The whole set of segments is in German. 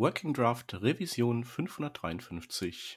Working Draft Revision 553.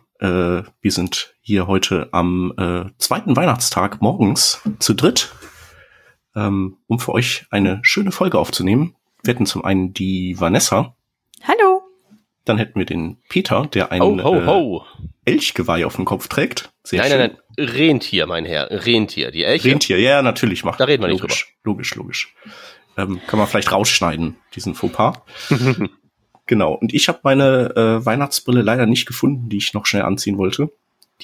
äh, wir sind hier heute am äh, zweiten Weihnachtstag morgens zu dritt, ähm, um für euch eine schöne Folge aufzunehmen. Wir hätten zum einen die Vanessa. Hallo. Dann hätten wir den Peter, der ein Ho, ho, ho. Äh, Elchgeweih auf dem Kopf trägt. Sehr nein, schön. nein, nein, Rentier, mein Herr, Rentier. Die Elche. Rentier, ja, natürlich macht. Da reden wir nicht logisch, drüber. Logisch, logisch. Ähm, kann man vielleicht rausschneiden, diesen Fauxpas. Genau. Und ich habe meine äh, Weihnachtsbrille leider nicht gefunden, die ich noch schnell anziehen wollte.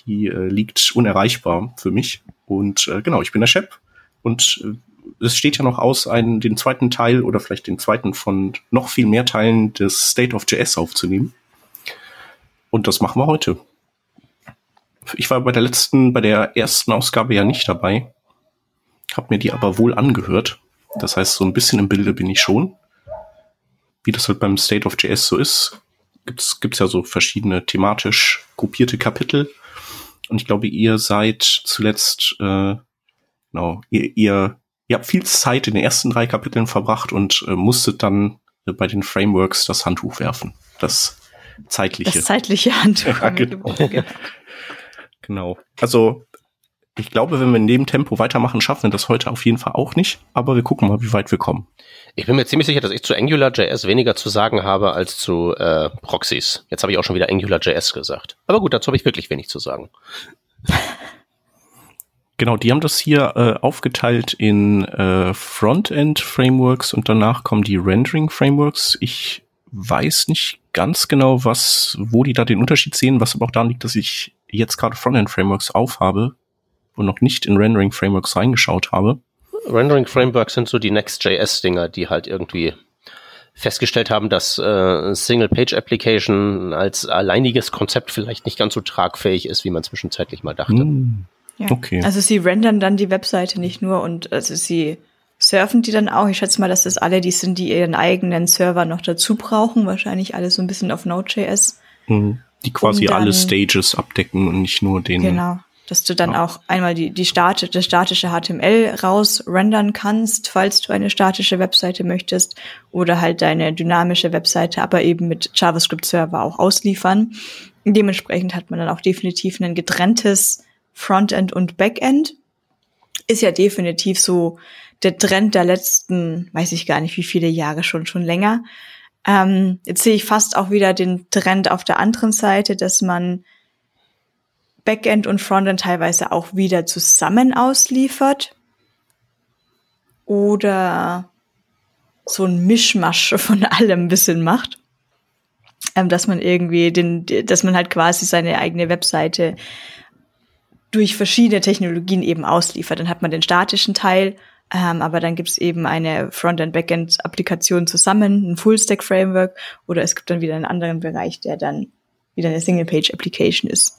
Die äh, liegt unerreichbar für mich. Und äh, genau, ich bin der Shep. Und äh, es steht ja noch aus, einen, den zweiten Teil oder vielleicht den zweiten von noch viel mehr Teilen des State of JS aufzunehmen. Und das machen wir heute. Ich war bei der letzten, bei der ersten Ausgabe ja nicht dabei. Hab mir die aber wohl angehört. Das heißt, so ein bisschen im Bilde bin ich schon wie das halt beim State of JS so ist, gibt's gibt's ja so verschiedene thematisch gruppierte Kapitel. Und ich glaube, ihr seid zuletzt, äh, genau, ihr, ihr, ihr habt viel Zeit in den ersten drei Kapiteln verbracht und äh, musstet dann äh, bei den Frameworks das Handtuch werfen. Das zeitliche. Das zeitliche Handtuch. Ja, genau. genau. Also ich glaube, wenn wir in dem Tempo weitermachen, schaffen wir das heute auf jeden Fall auch nicht. Aber wir gucken mal, wie weit wir kommen. Ich bin mir ziemlich sicher, dass ich zu AngularJS weniger zu sagen habe als zu äh, Proxys. Jetzt habe ich auch schon wieder AngularJS gesagt. Aber gut, dazu habe ich wirklich wenig zu sagen. Genau, die haben das hier äh, aufgeteilt in äh, Frontend-Frameworks und danach kommen die Rendering-Frameworks. Ich weiß nicht ganz genau, was, wo die da den Unterschied sehen, was aber auch daran liegt, dass ich jetzt gerade Frontend-Frameworks aufhabe und noch nicht in Rendering-Frameworks reingeschaut habe. Rendering-Frameworks sind so die Next.js-Dinger, die halt irgendwie festgestellt haben, dass äh, Single-Page-Application als alleiniges Konzept vielleicht nicht ganz so tragfähig ist, wie man zwischenzeitlich mal dachte. Mm, Ja. Okay. Also sie rendern dann die Webseite nicht nur und also sie surfen die dann auch. Ich schätze mal, dass das alle die sind, die ihren eigenen Server noch dazu brauchen. Wahrscheinlich alles so ein bisschen auf Node.js. Mhm. Die quasi um alle Stages abdecken und nicht nur den. Genau. Dass du dann Ja. auch einmal die, die Stati das statische HTML raus rendern kannst, falls du eine statische Webseite möchtest, oder halt deine dynamische Webseite, aber eben mit JavaScript-Server auch ausliefern. Dementsprechend hat man dann auch definitiv ein getrenntes Frontend und Backend. Ist ja definitiv so der Trend der letzten, weiß ich gar nicht, wie viele Jahre schon, schon länger. Ähm, jetzt sehe ich fast auch wieder den Trend auf der anderen Seite, dass man Backend und Frontend teilweise auch wieder zusammen ausliefert. Oder so ein Mischmasch von allem ein bisschen macht. Ähm, dass man irgendwie den, dass man halt quasi seine eigene Webseite durch verschiedene Technologien eben ausliefert. Dann hat man den statischen Teil, ähm, aber dann gibt es eben eine Frontend-Backend-Applikation zusammen, ein Full-Stack-Framework, oder es gibt dann wieder einen anderen Bereich, der dann wieder eine Single-Page-Application ist.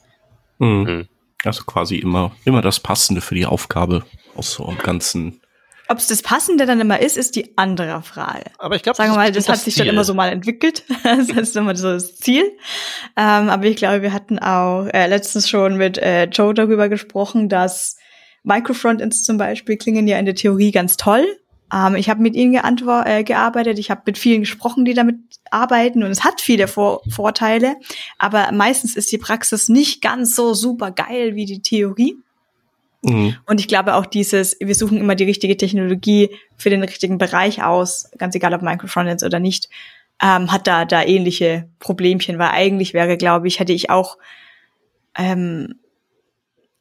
Mhm. Mhm. Also quasi immer, immer das Passende für die Aufgabe aus so einem ganzen. Ob es das Passende dann immer ist, ist die andere Frage. Aber ich glaube, Sagen wir mal, das, hat sich dann immer so mal entwickelt. das ist immer so das Ziel. Ähm, aber ich glaube, wir hatten auch äh, letztens schon mit äh, Joe darüber gesprochen, dass Microfrontends zum Beispiel klingen ja in der Theorie ganz toll. Ähm, ich habe mit ihnen äh, gearbeitet, ich habe mit vielen gesprochen, die damit arbeiten und es hat viele Vor Vorteile, aber meistens ist die Praxis nicht ganz so super geil wie die Theorie. Mhm. Und ich glaube auch dieses, wir suchen immer die richtige Technologie für den richtigen Bereich aus, ganz egal ob Microfrontends oder nicht, ähm, hat da, da ähnliche Problemchen, weil eigentlich wäre, glaube ich, hätte ich auch ähm,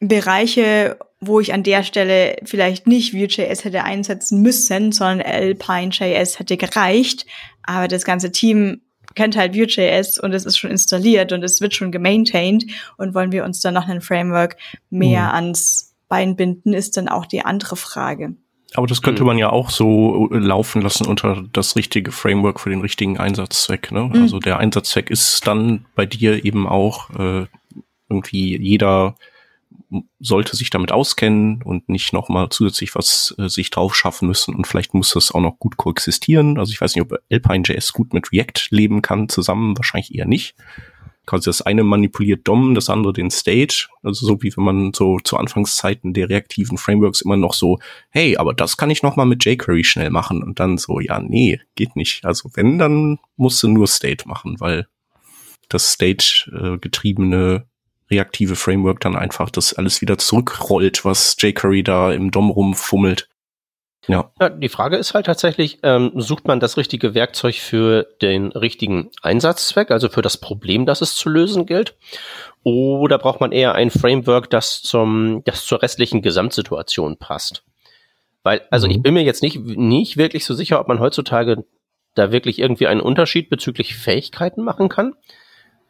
Bereiche, wo ich an der Stelle vielleicht nicht Vue.js hätte einsetzen müssen, sondern Alpine.js hätte gereicht. Aber das ganze Team kennt halt Vue.js und es ist schon installiert und es wird schon gemaintained und wollen wir uns dann noch ein Framework mehr mhm. ans Bein binden, ist dann auch die andere Frage. Aber das könnte mhm. man ja auch so äh, laufen lassen unter das richtige Framework für den richtigen Einsatzzweck. Ne? Mhm. Also der Einsatzzweck ist dann bei dir eben auch äh, irgendwie jeder sollte sich damit auskennen und nicht nochmal zusätzlich was äh, sich drauf schaffen müssen und vielleicht muss das auch noch gut coexistieren. Also ich weiß nicht, ob Alpine.js gut mit React leben kann, zusammen wahrscheinlich eher nicht. Quasi das eine manipuliert DOM, das andere den State. Also so wie wenn man so zu Anfangszeiten der reaktiven Frameworks immer noch so, hey, aber das kann ich noch mal mit jQuery schnell machen und dann so, ja, nee, geht nicht. Also wenn, dann musst du nur State machen, weil das State äh, reaktive Framework dann einfach das alles wieder zurückrollt, was jQuery da im DOM rumfummelt. Ja. ja. Die Frage ist halt tatsächlich, ähm, sucht man das richtige Werkzeug für den richtigen Einsatzzweck, also für das Problem, das es zu lösen gilt? Oder braucht man eher ein Framework, das zum, das zur restlichen Gesamtsituation passt? Weil, also mhm. ich bin mir jetzt nicht, nicht wirklich so sicher, ob man heutzutage da wirklich irgendwie einen Unterschied bezüglich Fähigkeiten machen kann.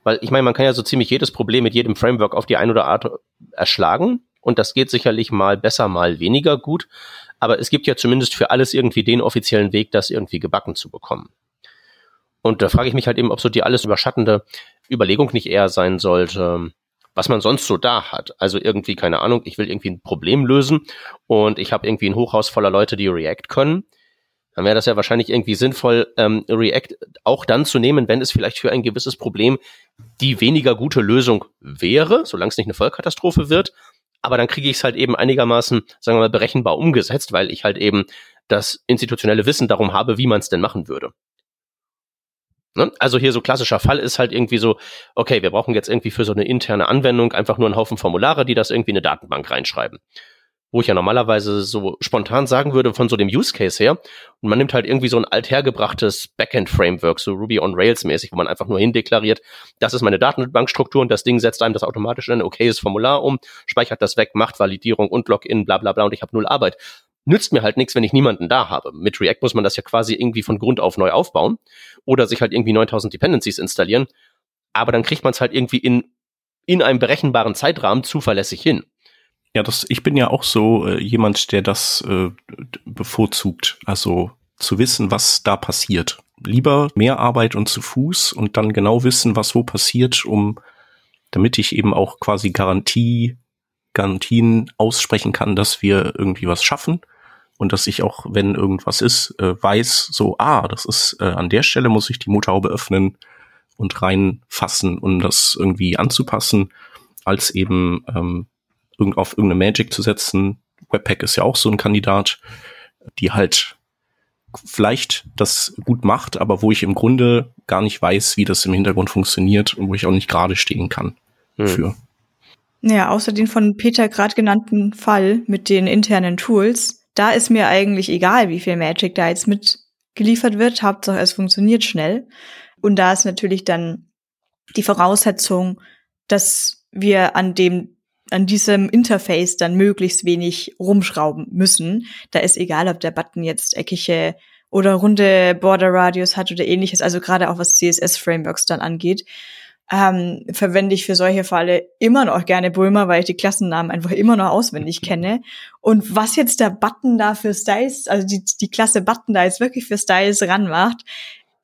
Weil ich meine, man kann ja so ziemlich jedes Problem mit jedem Framework auf die eine oder Art erschlagen. Und das geht sicherlich mal besser, mal weniger gut. Aber es gibt ja zumindest für alles irgendwie den offiziellen Weg, das irgendwie gebacken zu bekommen. Und da frage ich mich halt eben, ob so die alles überschattende Überlegung nicht eher sein sollte, was man sonst so da hat. Also irgendwie, keine Ahnung, ich will irgendwie ein Problem lösen und ich habe irgendwie ein Hochhaus voller Leute, die React können dann wäre das ja wahrscheinlich irgendwie sinnvoll, ähm, React auch dann zu nehmen, wenn es vielleicht für ein gewisses Problem die weniger gute Lösung wäre, solange es nicht eine Vollkatastrophe wird. Aber dann kriege ich es halt eben einigermaßen, sagen wir mal, berechenbar umgesetzt, weil ich halt eben das institutionelle Wissen darum habe, wie man es denn machen würde. Ne? Also hier so klassischer Fall ist halt irgendwie so, okay, wir brauchen jetzt irgendwie für so eine interne Anwendung einfach nur einen Haufen Formulare, die das irgendwie in eine Datenbank reinschreiben wo ich ja normalerweise so spontan sagen würde von so dem Use Case her. Und man nimmt halt irgendwie so ein althergebrachtes Backend-Framework, so Ruby on Rails mäßig, wo man einfach nur hindeklariert, das ist meine Datenbankstruktur und das Ding setzt einem das automatisch in ein okayes Formular um, speichert das weg, macht Validierung und Login, bla bla bla und ich habe null Arbeit. Nützt mir halt nichts, wenn ich niemanden da habe. Mit React muss man das ja quasi irgendwie von Grund auf neu aufbauen oder sich halt irgendwie 9000 Dependencies installieren. Aber dann kriegt man es halt irgendwie in, in einem berechenbaren Zeitrahmen zuverlässig hin. Ja, das, ich bin ja auch so äh, jemand, der das äh, bevorzugt. Also zu wissen, was da passiert. Lieber mehr Arbeit und zu Fuß und dann genau wissen, was wo passiert, um damit ich eben auch quasi Garantie, Garantien aussprechen kann, dass wir irgendwie was schaffen und dass ich auch, wenn irgendwas ist, äh, weiß, so, ah, das ist äh, an der Stelle muss ich die Motorhaube öffnen und reinfassen, um das irgendwie anzupassen, als eben ähm, auf irgendeine Magic zu setzen. Webpack ist ja auch so ein Kandidat, die halt vielleicht das gut macht, aber wo ich im Grunde gar nicht weiß, wie das im Hintergrund funktioniert und wo ich auch nicht gerade stehen kann hm. für. Ja, außer den von Peter gerade genannten Fall mit den internen Tools, da ist mir eigentlich egal, wie viel Magic da jetzt mitgeliefert wird. Hauptsache, es funktioniert schnell. Und da ist natürlich dann die Voraussetzung, dass wir an dem an diesem Interface dann möglichst wenig rumschrauben müssen. Da ist egal, ob der Button jetzt eckige oder runde Border Radius hat oder ähnliches, also gerade auch was CSS-Frameworks dann angeht, ähm, verwende ich für solche Fälle immer noch gerne Bulma, weil ich die Klassennamen einfach immer noch auswendig kenne. Und was jetzt der Button da für Styles, also die, die Klasse Button da jetzt wirklich für Styles ranmacht,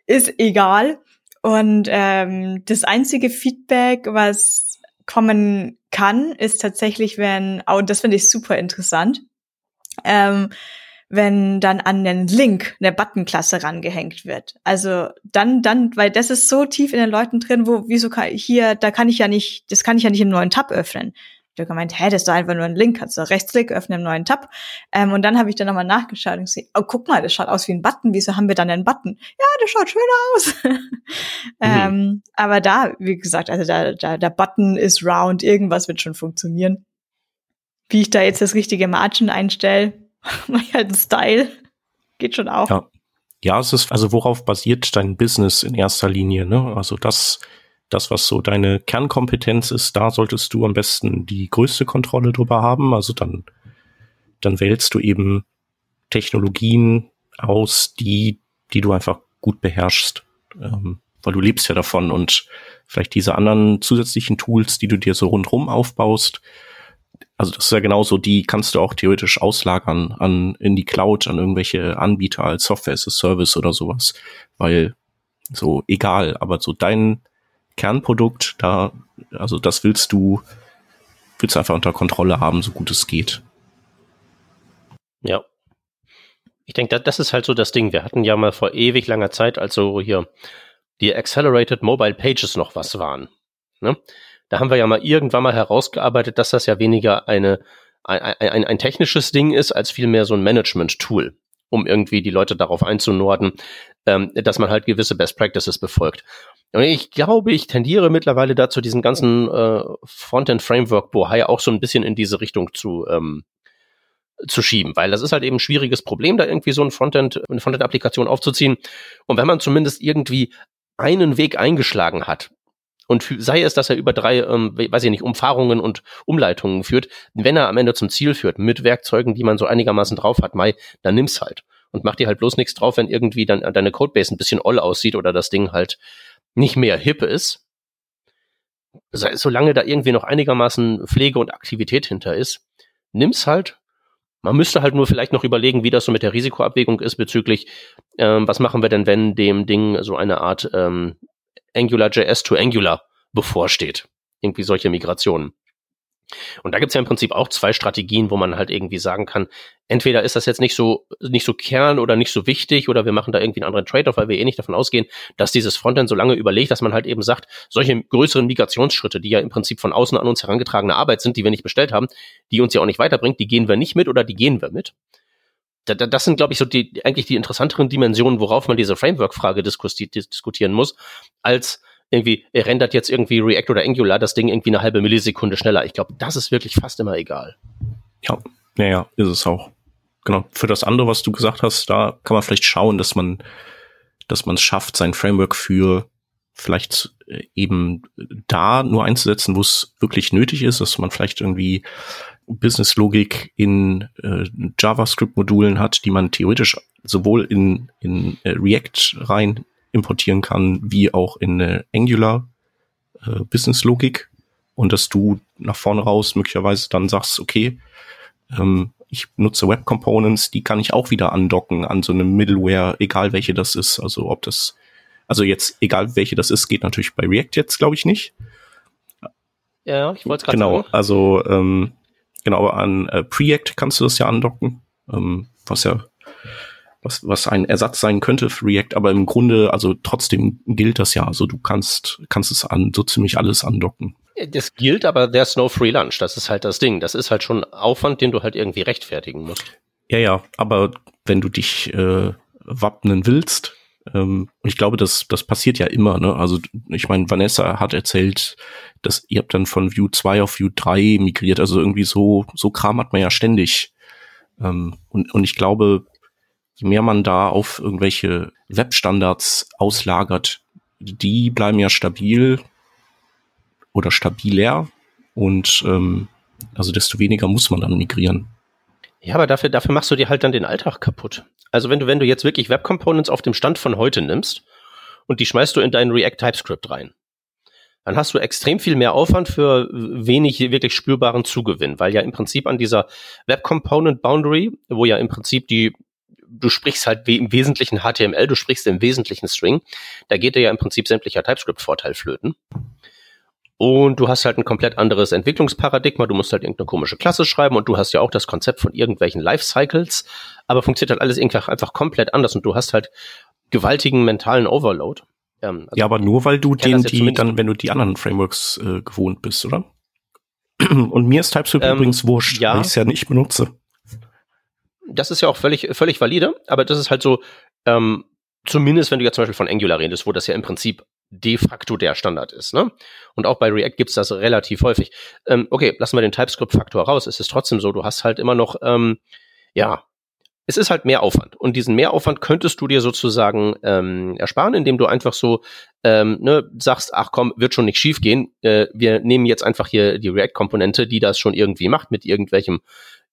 ist egal. Und ähm, das einzige Feedback, was kommen kann, ist tatsächlich, wenn, oh, das finde ich super interessant, ähm, wenn dann an den Link eine Buttonklasse rangehängt wird. Also dann, dann, weil das ist so tief in den Leuten drin, wo, wieso kann hier, da kann ich ja nicht, das kann ich ja nicht im neuen Tab öffnen. Ich habe gemeint, hä, das ist doch einfach nur ein Link, kannst du Rechtsklick öffnen im neuen Tab. Ähm, und dann habe ich dann nochmal nachgeschaut und gesehen, oh, guck mal, das schaut aus wie ein Button, wieso haben wir dann einen Button? Ja, das schaut schön aus. mhm. ähm, aber da, wie gesagt, also da, da, der Button ist round, irgendwas wird schon funktionieren. Wie ich da jetzt das richtige Margin einstelle, mach ich halt einen Style. Geht schon auch. Ja. ja, es ist, also worauf basiert dein Business in erster Linie, ne? Also das, das, was so deine Kernkompetenz ist, da solltest du am besten die größte Kontrolle drüber haben. Also dann, dann wählst du eben Technologien aus, die, die du einfach gut beherrschst. Ähm, weil du lebst ja davon und vielleicht diese anderen zusätzlichen Tools, die du dir so rundherum aufbaust, also das ist ja genauso, die kannst du auch theoretisch auslagern an in die Cloud, an irgendwelche Anbieter als Software as a Service oder sowas, weil so egal, aber so dein Kernprodukt, da, also das willst du, willst du einfach unter Kontrolle haben, so gut es geht. Ja. Ich denke, das ist halt so das Ding. Wir hatten ja mal vor ewig langer Zeit, also hier die Accelerated Mobile Pages noch was waren. Ne? Da haben wir ja mal irgendwann mal herausgearbeitet, dass das ja weniger eine, ein, ein, ein technisches Ding ist, als vielmehr so ein Management-Tool, um irgendwie die Leute darauf einzunorden, ähm, dass man halt gewisse Best Practices befolgt. Und ich glaube, ich tendiere mittlerweile dazu, diesen ganzen äh, Frontend-Framework Bohai auch so ein bisschen in diese Richtung zu, ähm, zu schieben, weil das ist halt eben ein schwieriges Problem, da irgendwie so ein Frontend, eine Frontend-Applikation aufzuziehen. Und wenn man zumindest irgendwie einen Weg eingeschlagen hat, und sei es, dass er über drei, ähm, weiß ich nicht, Umfahrungen und Umleitungen führt, wenn er am Ende zum Ziel führt, mit Werkzeugen, die man so einigermaßen drauf hat, Mai, dann nimm's halt. Und mach dir halt bloß nichts drauf, wenn irgendwie dann deine Codebase ein bisschen oll aussieht oder das Ding halt nicht mehr hip ist. Solange da irgendwie noch einigermaßen Pflege und Aktivität hinter ist, nimm's halt. Man müsste halt nur vielleicht noch überlegen, wie das so mit der Risikoabwägung ist bezüglich, ähm, was machen wir denn, wenn dem Ding so eine Art ähm, AngularJS to Angular bevorsteht. Irgendwie solche Migrationen. Und da gibt's ja im Prinzip auch zwei Strategien, wo man halt irgendwie sagen kann, entweder ist das jetzt nicht so, nicht so kern oder nicht so wichtig oder wir machen da irgendwie einen anderen Trade-off, weil wir eh nicht davon ausgehen, dass dieses Frontend so lange überlegt, dass man halt eben sagt, solche größeren Migrationsschritte, die ja im Prinzip von außen an uns herangetragene Arbeit sind, die wir nicht bestellt haben, die uns ja auch nicht weiterbringt, die gehen wir nicht mit oder die gehen wir mit. Das sind, glaube ich, so die, eigentlich die interessanteren Dimensionen, worauf man diese Framework-Frage diskutieren muss, als irgendwie, er rendert jetzt irgendwie React oder Angular das Ding irgendwie eine halbe Millisekunde schneller. Ich glaube, das ist wirklich fast immer egal. Ja, naja, ist es auch. Genau. Für das andere, was du gesagt hast, da kann man vielleicht schauen, dass man, dass man es schafft, sein Framework für vielleicht äh, eben da nur einzusetzen, wo es wirklich nötig ist, dass man vielleicht irgendwie Business-Logik in äh, JavaScript-Modulen hat, die man theoretisch sowohl in, in äh, React rein importieren kann, wie auch in äh, Angular äh, Business-Logik und dass du nach vorne raus möglicherweise dann sagst, okay, ähm, ich nutze Web Components, die kann ich auch wieder andocken an so einem Middleware, egal welche das ist. Also ob das, also jetzt egal welche das ist, geht natürlich bei React jetzt, glaube ich, nicht. Ja, ich wollte gerade genau, sagen. Genau, also ähm, genau an äh, Preact kannst du das ja andocken, ähm, was ja was, was ein Ersatz sein könnte für React, aber im Grunde, also trotzdem gilt das ja. Also du kannst, kannst es an so ziemlich alles andocken. Das gilt, aber there's no free lunch. Das ist halt das Ding. Das ist halt schon Aufwand, den du halt irgendwie rechtfertigen musst. Ja, ja, aber wenn du dich äh, wappnen willst, ähm, ich glaube, das, das passiert ja immer, ne? Also ich meine, Vanessa hat erzählt, dass ihr habt dann von View 2 auf View 3 migriert. Also irgendwie so, so Kram hat man ja ständig. Ähm, und, und ich glaube, je mehr man da auf irgendwelche Webstandards auslagert, die bleiben ja stabil oder stabiler und ähm, also desto weniger muss man dann migrieren. Ja, aber dafür, dafür machst du dir halt dann den Alltag kaputt. Also wenn du, wenn du jetzt wirklich Web Components auf dem Stand von heute nimmst und die schmeißt du in deinen React TypeScript rein, dann hast du extrem viel mehr Aufwand für wenig wirklich spürbaren Zugewinn, weil ja im Prinzip an dieser Web Component Boundary, wo ja im Prinzip die du sprichst halt im Wesentlichen HTML, du sprichst im Wesentlichen String. Da geht dir ja im Prinzip sämtlicher TypeScript-Vorteil flöten. Und du hast halt ein komplett anderes Entwicklungsparadigma. Du musst halt irgendeine komische Klasse schreiben und du hast ja auch das Konzept von irgendwelchen Lifecycles. Aber funktioniert halt alles irgendwie einfach komplett anders und du hast halt gewaltigen mentalen Overload. Ähm, also ja, aber nur weil du den, die dann, wenn du die anderen Frameworks äh, gewohnt bist, oder? Und mir ist TypeScript ähm, übrigens wurscht, ja. weil ich es ja nicht benutze das ist ja auch völlig, völlig valide, aber das ist halt so, ähm, zumindest wenn du jetzt zum Beispiel von Angular redest, wo das ja im Prinzip de facto der Standard ist. Ne? Und auch bei React gibt's das relativ häufig. Ähm, okay, lassen wir den TypeScript-Faktor raus. Es ist trotzdem so, du hast halt immer noch, ähm, ja, es ist halt mehr Aufwand. Und diesen Mehraufwand könntest du dir sozusagen ähm, ersparen, indem du einfach so ähm, ne, sagst, ach komm, wird schon nicht schief gehen. Äh, wir nehmen jetzt einfach hier die React-Komponente, die das schon irgendwie macht mit irgendwelchem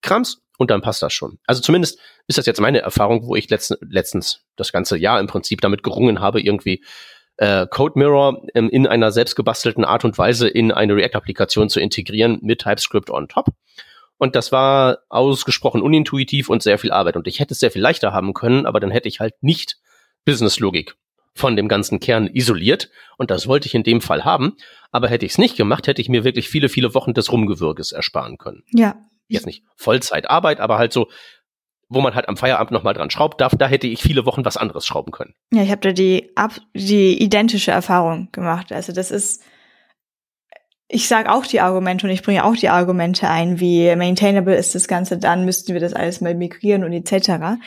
Krams und dann passt das schon. Also zumindest ist das jetzt meine Erfahrung, wo ich letzten, letztens das ganze Jahr im Prinzip damit gerungen habe, irgendwie äh, Code Mirror ähm, in einer selbstgebastelten Art und Weise in eine React-Applikation zu integrieren mit TypeScript on top. Und das war ausgesprochen unintuitiv und sehr viel Arbeit. Und ich hätte es sehr viel leichter haben können, aber dann hätte ich halt nicht Business-Logik von dem ganzen Kern isoliert. Und das wollte ich in dem Fall haben. Aber hätte ich es nicht gemacht, hätte ich mir wirklich viele, viele Wochen des Rumgewürges ersparen können. Ja. Jetzt nicht Vollzeitarbeit, aber halt so, wo man halt am Feierabend nochmal dran schraubt, da, da hätte ich viele Wochen was anderes schrauben können. Ja, ich habe da die, ab, die identische Erfahrung gemacht. Also das ist, ich sage auch die Argumente und ich bringe auch die Argumente ein, wie maintainable ist das Ganze, dann müssten wir das alles mal migrieren und etc.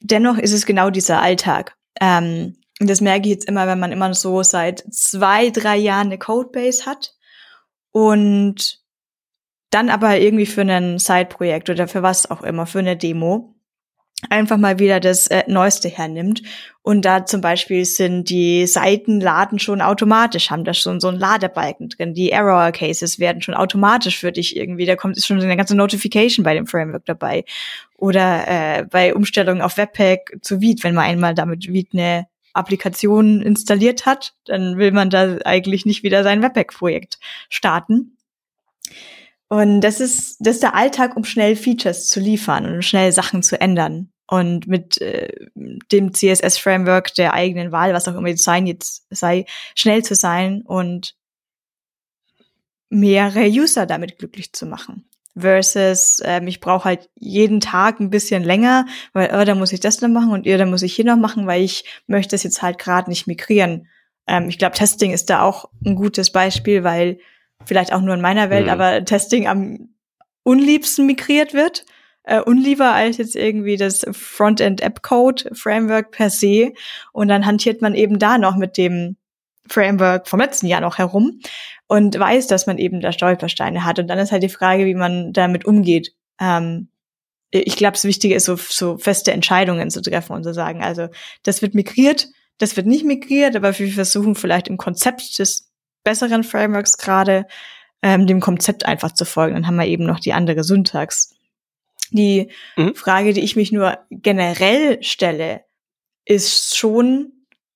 Dennoch ist es genau dieser Alltag. Ähm, und das merke ich jetzt immer, wenn man immer so seit zwei, drei Jahren eine Codebase hat und dann aber irgendwie für ein Side-Projekt oder für was auch immer, für eine Demo, einfach mal wieder das äh, Neueste hernimmt. Und da zum Beispiel sind die Seiten laden schon automatisch, haben da schon so ein Ladebalken drin. Die Error Cases werden schon automatisch für dich irgendwie, da kommt ist schon eine ganze Notification bei dem Framework dabei. Oder äh, bei Umstellungen auf Webpack zu Vite, wenn man einmal damit Vite eine Applikation installiert hat, dann will man da eigentlich nicht wieder sein Webpack-Projekt starten. Und das ist, das ist der Alltag, um schnell Features zu liefern und schnell Sachen zu ändern. Und mit äh, dem CSS-Framework der eigenen Wahl, was auch immer Design jetzt sei, schnell zu sein und mehrere User damit glücklich zu machen. Versus, ähm, ich brauche halt jeden Tag ein bisschen länger, weil, oh, da muss ich das noch machen und ihr, da muss ich hier noch machen, weil ich möchte es jetzt halt gerade nicht migrieren. Ähm, ich glaube, Testing ist da auch ein gutes Beispiel, weil vielleicht auch nur in meiner Welt, mhm. aber Testing am unliebsten migriert wird. Äh, unlieber als jetzt irgendwie das Frontend-App-Code-Framework per se. Und dann hantiert man eben da noch mit dem Framework vom letzten Jahr noch herum und weiß, dass man eben da Stolpersteine hat. Und dann ist halt die Frage, wie man damit umgeht. Ähm, ich glaube, das Wichtige ist, so, so feste Entscheidungen zu treffen und zu sagen, also das wird migriert, das wird nicht migriert, aber wir versuchen vielleicht im Konzept des besseren Frameworks gerade, ähm, dem Konzept einfach zu folgen. Dann haben wir eben noch die andere Syntax. Die mhm. Frage, die ich mich nur generell stelle, ist schon,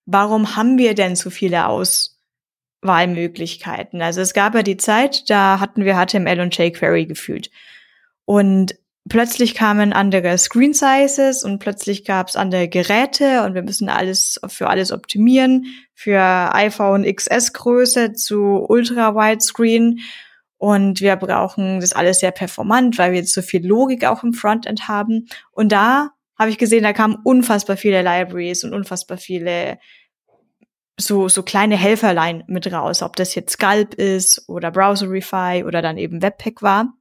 warum haben wir denn so viele Auswahlmöglichkeiten? Also es gab ja die Zeit, da hatten wir HTML und jQuery gefühlt. Und plötzlich kamen andere Screen Sizes und plötzlich gab es andere Geräte und wir müssen alles für alles optimieren, für iPhone XS Größe zu Ultra Widescreen und wir brauchen das alles sehr performant, weil wir jetzt so viel Logik auch im Frontend haben und da habe ich gesehen, da kamen unfassbar viele Libraries und unfassbar viele so, so kleine Helferlein mit raus, ob das jetzt Scalp ist oder Browserify oder dann eben Webpack war.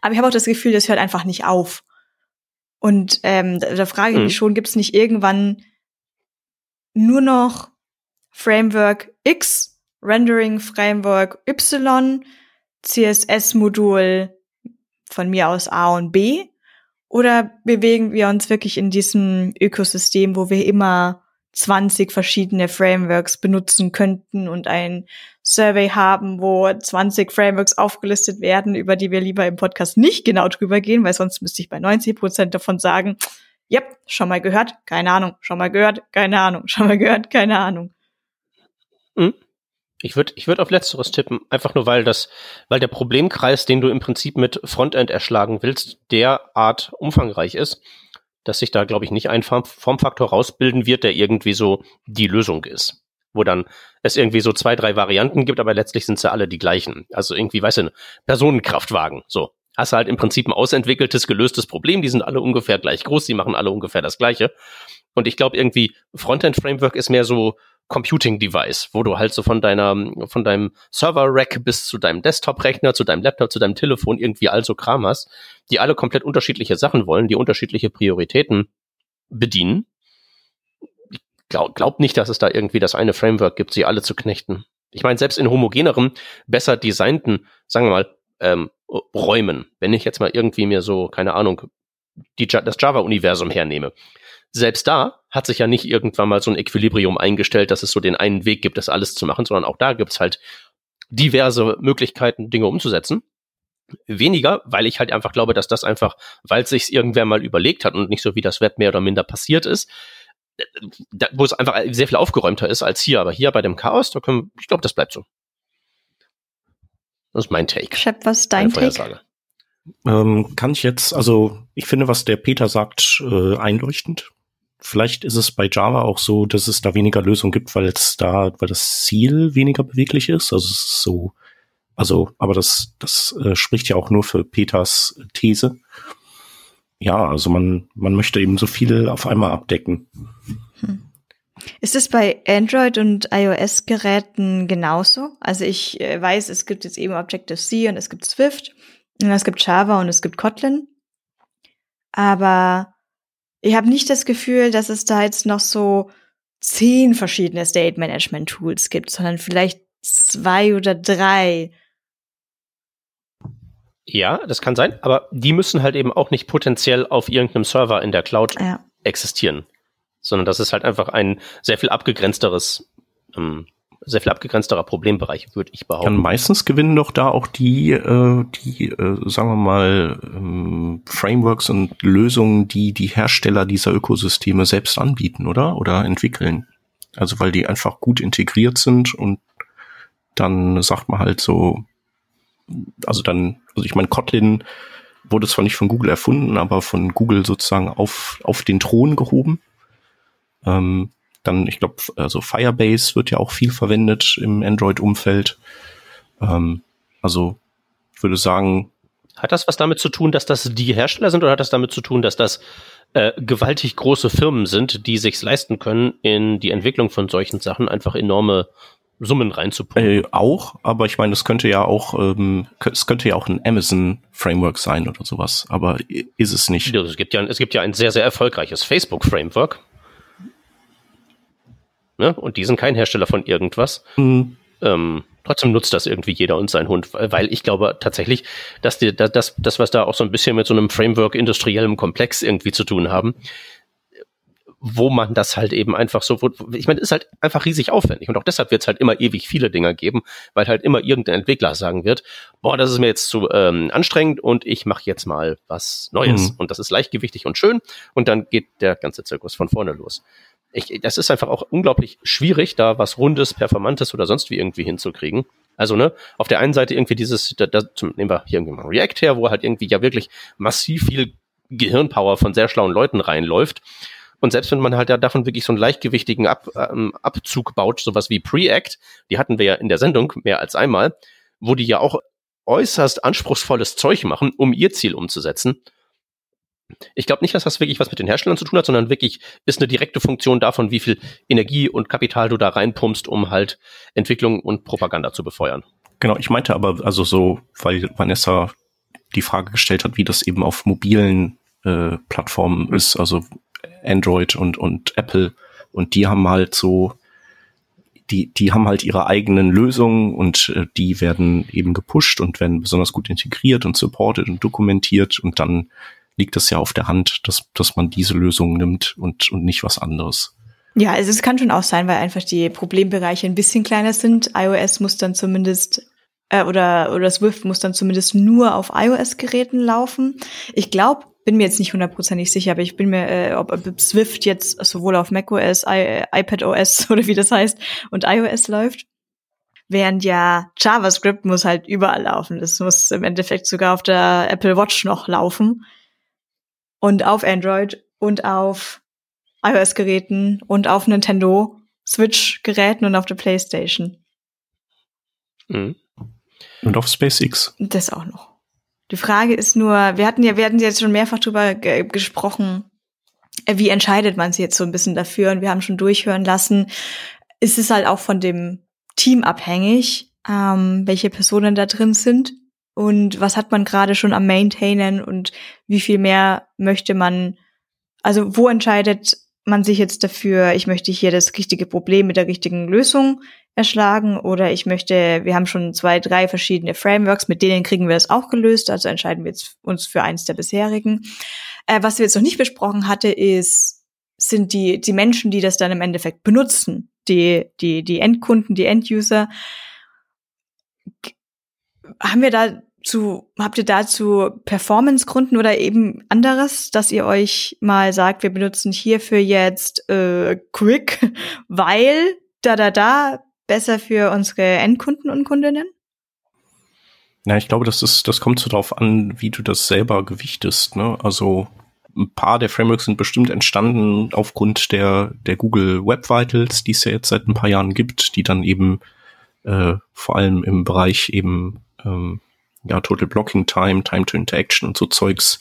Aber ich habe auch das Gefühl, das hört einfach nicht auf. Und ähm, da frage ich mich mhm. schon, gibt es nicht irgendwann nur noch Framework X, Rendering Framework Y, CSS-Modul von mir aus A und B? Oder bewegen wir uns wirklich in diesem Ökosystem, wo wir immer 20 verschiedene Frameworks benutzen könnten und ein Survey haben, wo 20 Frameworks aufgelistet werden, über die wir lieber im Podcast nicht genau drüber gehen, weil sonst müsste ich bei 90 Prozent davon sagen, yep, schon mal gehört, keine Ahnung, schon mal gehört, keine Ahnung, schon mal gehört, keine Ahnung. Hm. Ich würde ich würd auf Letzteres tippen, einfach nur weil das, weil der Problemkreis, den du im Prinzip mit Frontend erschlagen willst, derart umfangreich ist, dass sich da, glaube ich, nicht ein Formfaktor rausbilden wird, der irgendwie so die Lösung ist. Wo dann es irgendwie so zwei, drei Varianten gibt, aber letztlich sind sie alle die gleichen. Also irgendwie, weißt du, Personenkraftwagen, so. Hast du halt im Prinzip ein ausentwickeltes, gelöstes Problem, die sind alle ungefähr gleich groß, die machen alle ungefähr das Gleiche. Und ich glaube irgendwie, Frontend-Framework ist mehr so, Computing Device, wo du halt so von deiner, von deinem Server-Rack bis zu deinem Desktop-Rechner, zu deinem Laptop, zu deinem Telefon irgendwie also Kram hast, die alle komplett unterschiedliche Sachen wollen, die unterschiedliche Prioritäten bedienen. Ich glaub, glaub nicht, dass es da irgendwie das eine Framework gibt, sie alle zu knechten. Ich meine, selbst in homogeneren, besser designten, sagen wir mal, ähm, Räumen, wenn ich jetzt mal irgendwie mir so, keine Ahnung, die, das Java-Universum hernehme. Selbst da hat sich ja nicht irgendwann mal so ein Equilibrium eingestellt, dass es so den einen Weg gibt, das alles zu machen, sondern auch da gibt es halt diverse Möglichkeiten, Dinge umzusetzen. Weniger, weil ich halt einfach glaube, dass das einfach, weil es sich irgendwer mal überlegt hat und nicht so wie das Web mehr oder minder passiert ist, da, wo es einfach sehr viel aufgeräumter ist als hier. Aber hier bei dem Chaos, da können, ich glaube, das bleibt so. Das ist mein Take. Shep, was ist dein Take? Ähm, kann ich jetzt, also ich finde, was der Peter sagt, äh, einleuchtend. Vielleicht ist es bei Java auch so, dass es da weniger Lösungen gibt, weil es da, weil das Ziel weniger beweglich ist. Also es ist so, also, aber das, das äh, spricht ja auch nur für Peters These. Ja, also man, man möchte eben so viel auf einmal abdecken. Hm. Ist es bei Android und iOS-Geräten genauso? Also ich äh, weiß, es gibt jetzt eben Objective-C und es gibt Swift es gibt Java und es gibt Kotlin. Aber ich habe nicht das Gefühl, dass es da jetzt noch so zehn verschiedene State Management Tools gibt, sondern vielleicht zwei oder drei. Ja, das kann sein, aber die müssen halt eben auch nicht potenziell auf irgendeinem Server in der Cloud ja. existieren, sondern das ist halt einfach ein sehr viel abgegrenzteres ähm, sehr viel abgegrenzterer Problembereich, würde ich behaupten. Dann meistens gewinnen doch da auch die, äh, die, äh, sagen wir mal, ähm, Frameworks und Lösungen, die die Hersteller dieser Ökosysteme selbst anbieten, oder? Oder entwickeln. Also weil die einfach gut integriert sind und dann sagt man halt so, also dann, also ich meine, Kotlin wurde zwar nicht von Google erfunden, aber von Google sozusagen auf, auf den Thron gehoben. Ähm, dann, ich glaube, also Firebase wird ja auch viel verwendet im Android-Umfeld. Ähm, also ich würde sagen. Hat das was damit zu tun, dass das die Hersteller sind oder hat das damit zu tun, dass das äh, gewaltig große Firmen sind, die sich leisten können, in die Entwicklung von solchen Sachen einfach enorme Summen reinzupumpen. Äh, auch, aber ich meine, es könnte ja auch, ähm, es könnte ja auch ein Amazon Framework sein oder sowas, aber ist es nicht. Es gibt ja, es gibt ja ein sehr, sehr erfolgreiches Facebook Framework. Ne? Und die sind kein Hersteller von irgendwas. Mhm. Ähm, trotzdem nutzt das irgendwie jeder und sein Hund, weil ich glaube tatsächlich, dass die, das, das, was da auch so ein bisschen mit so einem Framework industriellem Komplex irgendwie zu tun haben, wo man das halt eben einfach so, ich meine, ist halt einfach riesig aufwendig und auch deshalb wird es halt immer ewig viele Dinger geben, weil halt immer irgendein Entwickler sagen wird, boah, das ist mir jetzt zu ähm, anstrengend und ich mache jetzt mal was Neues mhm. und das ist leichtgewichtig und schön und dann geht der ganze Zirkus von vorne los ich, das ist einfach auch unglaublich schwierig, da was Rundes, Performantes oder sonst wie irgendwie hinzukriegen. Also, ne, auf der einen Seite irgendwie dieses, da, da, nehmen wir hier irgendwie mal React her, wo halt irgendwie ja wirklich massiv viel Gehirnpower von sehr schlauen Leuten reinläuft. Und selbst wenn man halt ja davon wirklich so einen leichtgewichtigen Ab, ähm, Abzug baut, sowas wie Preact, die hatten wir ja in der Sendung mehr als einmal, wo die ja auch äußerst anspruchsvolles Zeug machen, um ihr Ziel umzusetzen. Ich glaube nicht, dass das wirklich was mit den Herstellern zu tun hat, sondern wirklich ist eine direkte Funktion davon, wie viel Energie und Kapital du da reinpumpst, um halt Entwicklung und Propaganda zu befeuern. Genau, ich meinte aber also so, weil Vanessa die Frage gestellt hat, wie das eben auf mobilen äh, Plattformen ist, also Android und, und Apple. Und die haben halt so, die, die haben halt ihre eigenen Lösungen und äh, die werden eben gepusht und werden besonders gut integriert und supported und dokumentiert und dann liegt es ja auf der Hand, dass, dass man diese Lösung nimmt und, und nicht was anderes. Ja, also es kann schon auch sein, weil einfach die Problembereiche ein bisschen kleiner sind. iOS muss dann zumindest äh, oder oder Swift muss dann zumindest nur auf iOS-Geräten laufen. Ich glaube, bin mir jetzt nicht hundertprozentig sicher, aber ich bin mir, äh, ob, ob Swift jetzt sowohl auf macOS, I, iPadOS oder wie das heißt und iOS läuft. Während ja JavaScript muss halt überall laufen. Das muss im Endeffekt sogar auf der Apple Watch noch laufen und auf Android und auf iOS-Geräten und auf Nintendo Switch-Geräten und auf der PlayStation. Mhm. Und auf SpaceX. Das auch noch. Die Frage ist nur, wir hatten ja, wir hatten jetzt schon mehrfach drüber gesprochen, äh, wie entscheidet man sich jetzt so ein bisschen dafür? Und wir haben schon durchhören lassen, ist es halt auch von dem Team abhängig, ähm, welche Personen da drin sind und was hat man gerade schon am Maintainen und wie viel mehr möchte man, also wo entscheidet man sich jetzt dafür, ich möchte hier das richtige Problem mit der richtigen Lösung erschlagen oder ich möchte, wir haben schon zwei, drei verschiedene Frameworks, mit denen kriegen wir das auch gelöst, also entscheiden wir jetzt uns für eins der bisherigen. Äh, was wir jetzt noch nicht besprochen hatte, ist, sind die, die Menschen, die das dann im Endeffekt benutzen, die, die, die Endkunden, die Enduser. Haben wir dazu, habt ihr dazu Performance-Gründen oder eben anderes, dass ihr euch mal sagt, wir benutzen hierfür jetzt äh, Quick, weil da da da besser für unsere Endkunden und Kundinnen? Ja, ich glaube, das ist, das kommt so drauf an, wie du das selber gewichtest. Ne? Also ein paar der Frameworks sind bestimmt entstanden aufgrund der, der Google Web Vitals, die es ja jetzt seit ein paar Jahren gibt, die dann eben äh, vor allem im Bereich eben ähm, ja, Total Blocking Time, Time to Interaction und so Zeugs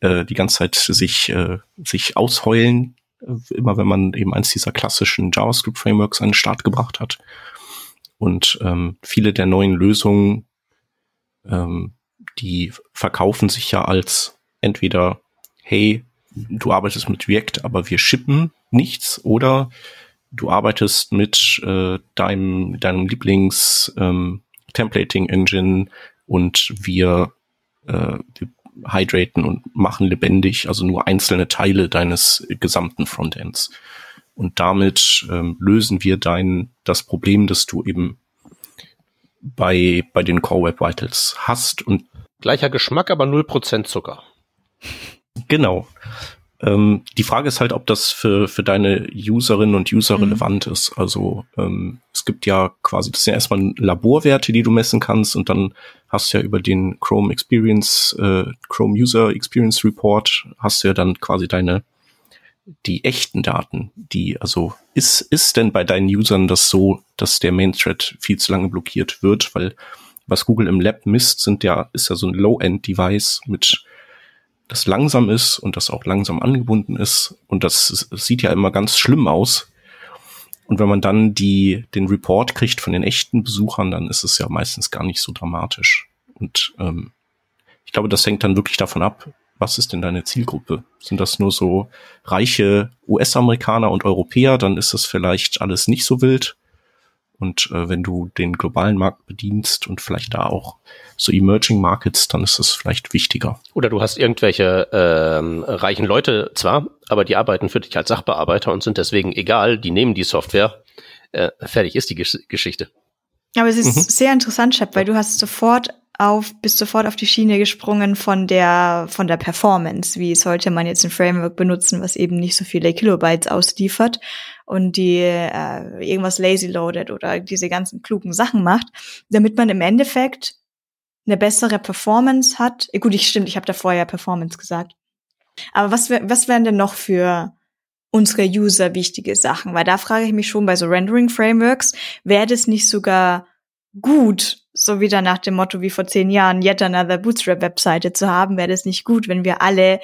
äh, die ganze Zeit sich, äh, sich ausheulen, äh, immer wenn man eben eins dieser klassischen JavaScript-Frameworks an den Start gebracht hat. Und ähm, viele der neuen Lösungen ähm, die verkaufen sich ja als entweder, hey, du arbeitest mit React, aber wir shippen nichts, oder du arbeitest mit äh, deinem, deinem Lieblings ähm, Templating Engine und wir, äh, wir hydraten und machen lebendig, also nur einzelne Teile deines gesamten Frontends. Und damit ähm, lösen wir dein das Problem, dass du eben bei, bei den Core Web Vitals hast. Und Gleicher Geschmack, aber 0% Zucker. Genau. Ähm, die Frage ist halt, ob das für, für deine Userinnen und User mhm. relevant ist. Also ähm, es gibt ja quasi, das sind ja erstmal Laborwerte, die du messen kannst und dann hast du ja über den Chrome Experience, äh, Chrome User Experience Report, hast du ja dann quasi deine die echten Daten, die, also ist, ist denn bei deinen Usern das so, dass der Main Thread viel zu lange blockiert wird? Weil was Google im Lab misst, sind ja, ist ja so ein Low-End-Device mit, das langsam ist und das auch langsam angebunden ist. Und das, das sieht ja immer ganz schlimm aus. Und wenn man dann die, den Report kriegt von den echten Besuchern, dann ist es ja meistens gar nicht so dramatisch. Und ähm, ich glaube, das hängt dann wirklich davon ab, was ist denn deine Zielgruppe? Sind das nur so reiche US-Amerikaner und Europäer, dann ist das vielleicht alles nicht so wild. Und äh, wenn du den globalen Markt bedienst und vielleicht da auch so Emerging Markets, dann ist das vielleicht wichtiger. Oder du hast irgendwelche ähm, reichen Leute zwar, aber die arbeiten für dich als Sachbearbeiter und sind deswegen egal, die nehmen die Software. Äh, fertig ist die Gesch Geschichte. Aber es ist mhm. sehr interessant, Shep, weil du hast sofort auf, bist sofort auf die Schiene gesprungen von der, von der Performance. Wie sollte man jetzt ein Framework benutzen, was eben nicht so viele Kilobytes ausliefert und die äh, irgendwas lazy loaded oder diese ganzen klugen Sachen macht, damit man im Endeffekt eine bessere Performance hat. Äh, gut, ich stimmt, ich habe da vorher Performance gesagt. Aber was, was wären denn noch für unsere User wichtige Sachen? Weil da frage ich mich schon bei so Rendering-Frameworks, wäre das nicht sogar gut, so wieder nach dem Motto wie vor zehn Jahren, yet another Bootstrap-Webseite zu haben, wäre das nicht gut, wenn wir alle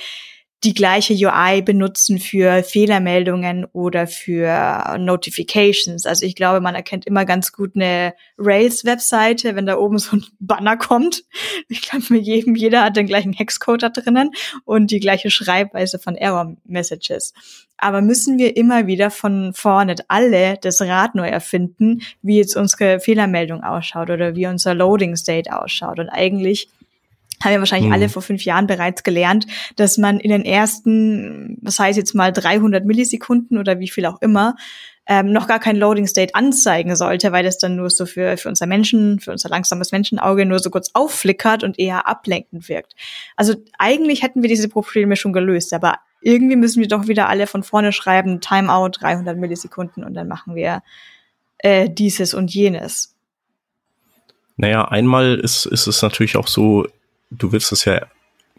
die gleiche UI benutzen für Fehlermeldungen oder für Notifications. Also ich glaube, man erkennt immer ganz gut eine Rails-Webseite, wenn da oben so ein Banner kommt. Ich glaube, jedem, jeder hat den gleichen Hexcode da drinnen und die gleiche Schreibweise von Error-Messages. Aber müssen wir immer wieder von vorne alle das Rad neu erfinden, wie jetzt unsere Fehlermeldung ausschaut oder wie unser Loading State ausschaut? Und eigentlich haben wir wahrscheinlich mhm. alle vor fünf Jahren bereits gelernt, dass man in den ersten, was heißt jetzt mal 300 Millisekunden oder wie viel auch immer, ähm, noch gar kein Loading State anzeigen sollte, weil das dann nur so für, für unser Menschen, für unser langsames Menschenauge nur so kurz aufflickert und eher ablenkend wirkt. Also eigentlich hätten wir diese Probleme schon gelöst, aber irgendwie müssen wir doch wieder alle von vorne schreiben, Timeout 300 Millisekunden und dann machen wir äh, dieses und jenes. Naja, einmal ist, ist es natürlich auch so, du willst es ja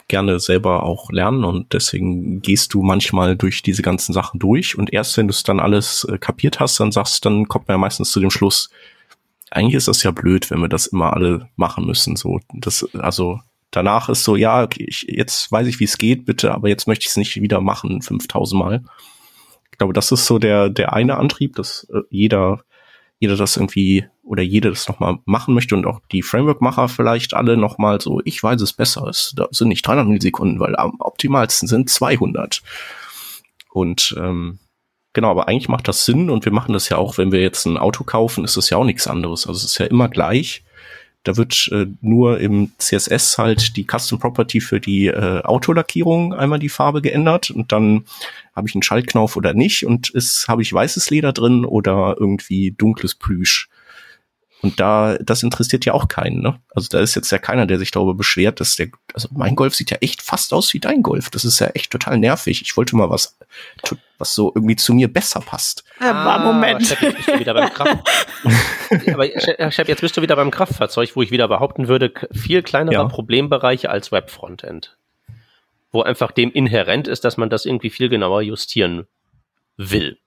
gerne selber auch lernen und deswegen gehst du manchmal durch diese ganzen Sachen durch und erst wenn du es dann alles äh, kapiert hast, dann sagst, dann kommt man ja meistens zu dem Schluss, eigentlich ist das ja blöd, wenn wir das immer alle machen müssen. So, das, also danach ist so, ja, okay, ich, jetzt weiß ich, wie es geht, bitte, aber jetzt möchte ich es nicht wieder machen, 5000 Mal. Ich glaube, das ist so der, der eine Antrieb, dass äh, jeder jeder das irgendwie oder jede das nochmal machen möchte und auch die Framework-Macher vielleicht alle nochmal so, ich weiß es besser, es sind nicht 300 Millisekunden, weil am optimalsten sind 200. Und ähm, genau, aber eigentlich macht das Sinn und wir machen das ja auch, wenn wir jetzt ein Auto kaufen, ist das ja auch nichts anderes. Also es ist ja immer gleich. Da wird äh, nur im CSS halt die Custom Property für die äh, Autolackierung einmal die Farbe geändert und dann habe ich einen Schaltknauf oder nicht und ist habe ich weißes Leder drin oder irgendwie dunkles Plüsch. Und da, das interessiert ja auch keinen, ne? Also da ist jetzt ja keiner, der sich darüber beschwert, dass der, also mein Golf sieht ja echt fast aus wie dein Golf. Das ist ja echt total nervig. Ich wollte mal was, was so irgendwie zu mir besser passt. Ah, Moment. Chef, jetzt bist du wieder beim Kraft Aber Chef, jetzt bist du wieder beim Kraftfahrzeug, wo ich wieder behaupten würde, viel kleinerer Ja. Problembereiche als Web-Frontend. Wo einfach dem inhärent ist, dass man das irgendwie viel genauer justieren will.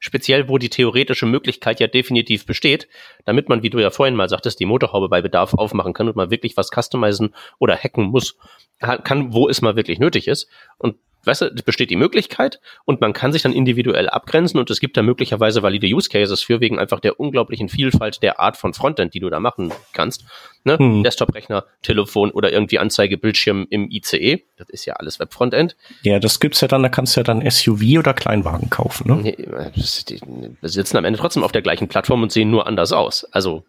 Speziell, wo die theoretische Möglichkeit ja definitiv besteht, damit man, wie du ja vorhin mal sagtest, die Motorhaube bei Bedarf aufmachen kann und mal wirklich was customizen oder hacken muss, kann, wo es mal wirklich nötig ist. Und weißt du, es besteht die Möglichkeit und man kann sich dann individuell abgrenzen und es gibt da möglicherweise valide Use Cases für wegen einfach der unglaublichen Vielfalt der Art von Frontend, die du da machen kannst. Ne? Hm. Desktop-Rechner, Telefon oder irgendwie Anzeigebildschirm im ICE. Das ist ja alles Web-Frontend. Ja, das gibt's ja dann, da kannst du ja dann SUV oder Kleinwagen kaufen, ne? Nee, das- die wir sitzen am Ende trotzdem auf der gleichen Plattform und sehen nur anders aus. Also,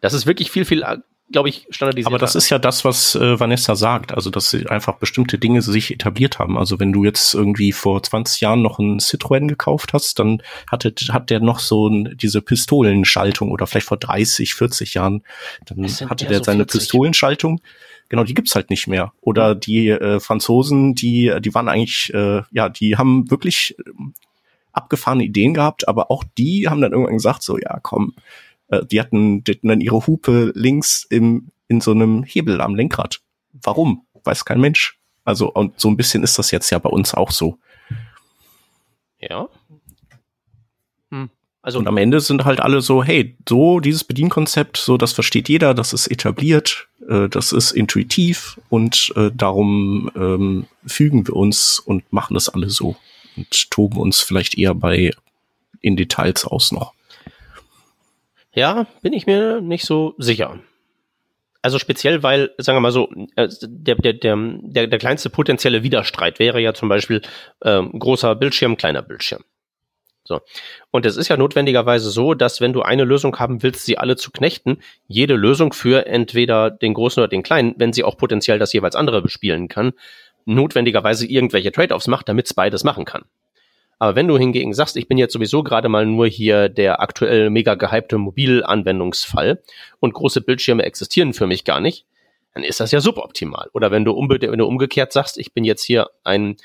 das ist wirklich viel, viel, glaube ich, standardisiert. Aber das ist ja das, was äh, Vanessa sagt, also dass sie einfach bestimmte Dinge sich etabliert haben. Also wenn du jetzt irgendwie vor 20 Jahren noch einen Citroën gekauft hast, dann hatte, hat der noch so ein, diese Pistolenschaltung oder vielleicht vor 30, 40 Jahren, dann hatte der so seine 40. Pistolenschaltung. Genau, die gibt's halt nicht mehr. Oder die äh, Franzosen, die, die waren eigentlich, äh, ja, die haben wirklich ähm, abgefahrene Ideen gehabt, aber auch die haben dann irgendwann gesagt, so, ja, komm, äh, die hatten, die hatten dann ihre Hupe links im, in so einem Hebel am Lenkrad. Warum? Weiß kein Mensch. Also, und so ein bisschen ist das jetzt ja bei uns auch so. Ja. Hm. Also, Und am Ende sind halt alle so, hey, so dieses Bedienkonzept, so das versteht jeder, das ist etabliert, äh, das ist intuitiv und äh, darum ähm, fügen wir uns und machen das alle so und toben uns vielleicht eher bei in Details aus noch. Ja, bin ich mir nicht so sicher. Also speziell, weil, sagen wir mal so, äh, der, der, der, der, kleinste potenzielle Widerstreit wäre ja zum Beispiel ähm, großer Bildschirm, kleiner Bildschirm. So. Und es ist ja notwendigerweise so, dass wenn du eine Lösung haben willst, sie alle zu knechten, jede Lösung für entweder den großen oder den kleinen, wenn sie auch potenziell das jeweils andere bespielen kann, notwendigerweise irgendwelche Trade-offs macht, damit es beides machen kann. Aber wenn du hingegen sagst, ich bin jetzt sowieso gerade mal nur hier der aktuell mega gehypte Mobilanwendungsfall und große Bildschirme existieren für mich gar nicht, dann ist das ja suboptimal. Oder wenn du, wenn du umgekehrt sagst, ich bin jetzt hier ein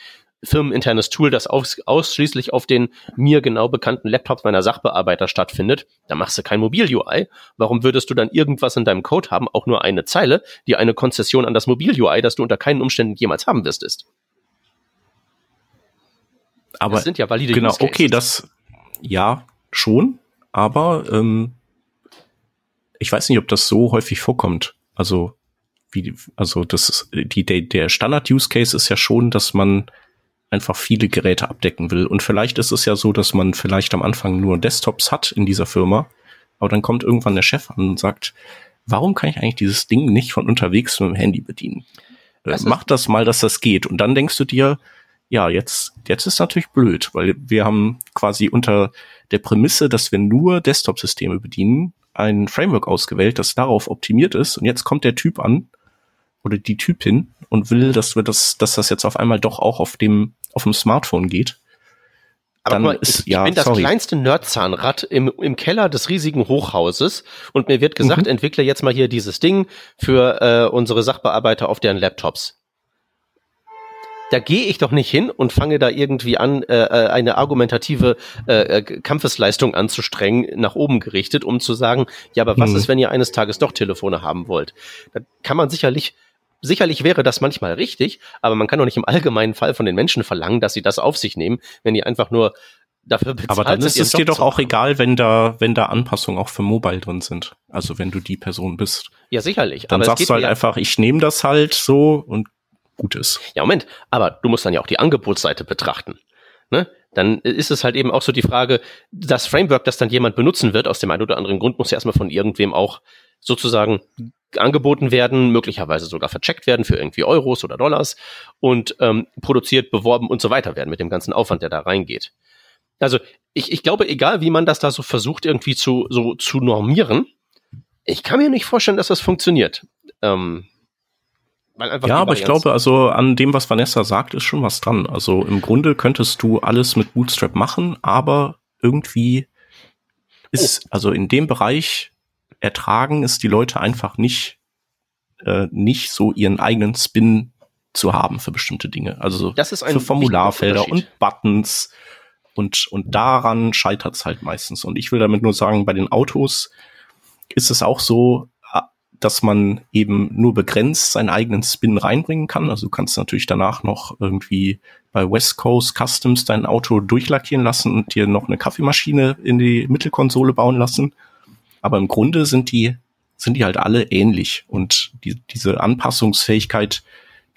firmeninternes Tool, das aus ausschließlich auf den mir genau bekannten Laptops meiner Sachbearbeiter stattfindet, dann machst du kein Mobil-UI. Warum würdest du dann irgendwas in deinem Code haben, auch nur eine Zeile, die eine Konzession an das Mobil-UI, das du unter keinen Umständen jemals haben wirst, ist? Aber das sind ja valide genau, Use Cases. okay, das ja schon, aber ähm, ich weiß nicht, ob das so häufig vorkommt. Also wie, also das ist, die der, der Standard Use Case ist ja schon, dass man einfach viele Geräte abdecken will und vielleicht ist es ja so, dass man vielleicht am Anfang nur Desktops hat in dieser Firma, aber dann kommt irgendwann der Chef an und sagt, warum kann ich eigentlich dieses Ding nicht von unterwegs mit dem Handy bedienen? Äh, Das ist- Mach das mal, dass das geht und dann denkst du dir, ja, jetzt, jetzt ist natürlich blöd, weil wir haben quasi unter der Prämisse, dass wir nur Desktop-Systeme bedienen, ein Framework ausgewählt, das darauf optimiert ist. Und jetzt kommt der Typ an oder die Typin und will, dass wir das, dass das jetzt auf einmal doch auch auf dem, auf dem Smartphone geht. Aber mal, ist- ich, ja, ich bin das sorry. kleinste Nerdzahnrad im, im Keller des riesigen Hochhauses und mir wird gesagt, Mhm. entwickle jetzt mal hier dieses Ding für äh, unsere Sachbearbeiter auf deren Laptops. Da gehe ich doch nicht hin und fange da irgendwie an, äh, äh, eine argumentative äh, äh, Kampfesleistung anzustrengen, nach oben gerichtet, um zu sagen, ja, aber was Mhm. ist, wenn ihr eines Tages doch Telefone haben wollt? Da kann man sicherlich Sicherlich wäre das manchmal richtig, aber man kann doch nicht im allgemeinen Fall von den Menschen verlangen, dass sie das auf sich nehmen, wenn die einfach nur dafür bezahlt Aber dann ist es Job dir doch auch egal, wenn da, wenn da Anpassungen auch für Mobile drin sind. Also wenn du die Person bist. Ja, sicherlich. Dann aber sagst du halt ja, einfach, ich nehme das halt so und gut ist. ja, Moment, aber du musst dann ja auch die Angebotsseite betrachten. Ne? Dann ist es halt eben auch so die Frage, das Framework, das dann jemand benutzen wird, aus dem einen oder anderen Grund, muss ja erstmal von irgendwem auch sozusagen angeboten werden, möglicherweise sogar vercheckt werden für irgendwie Euros oder Dollars und ähm, produziert, beworben und so weiter werden mit dem ganzen Aufwand, der da reingeht. Also ich, ich glaube, egal wie man das da so versucht irgendwie zu, so zu normieren, Ich kann mir nicht vorstellen, dass das funktioniert. Ähm, ja, aber ich glaube, also an dem, was Vanessa sagt, ist schon was dran. Also im Grunde könntest du alles mit Bootstrap machen, aber irgendwie ist, oh. also in dem Bereich ertragen es die Leute einfach nicht, äh, nicht so ihren eigenen Spin zu haben für bestimmte Dinge. Also das ist ein für Formularfelder und Buttons und, und daran scheitert es halt meistens. Und ich will damit nur sagen, bei den Autos ist es auch so, dass man eben nur begrenzt seinen eigenen Spin reinbringen kann. Also du kannst natürlich danach noch irgendwie bei West Coast Customs dein Auto durchlackieren lassen und dir noch eine Kaffeemaschine in die Mittelkonsole bauen lassen. Aber im Grunde sind die, sind die halt alle ähnlich und die, diese Anpassungsfähigkeit,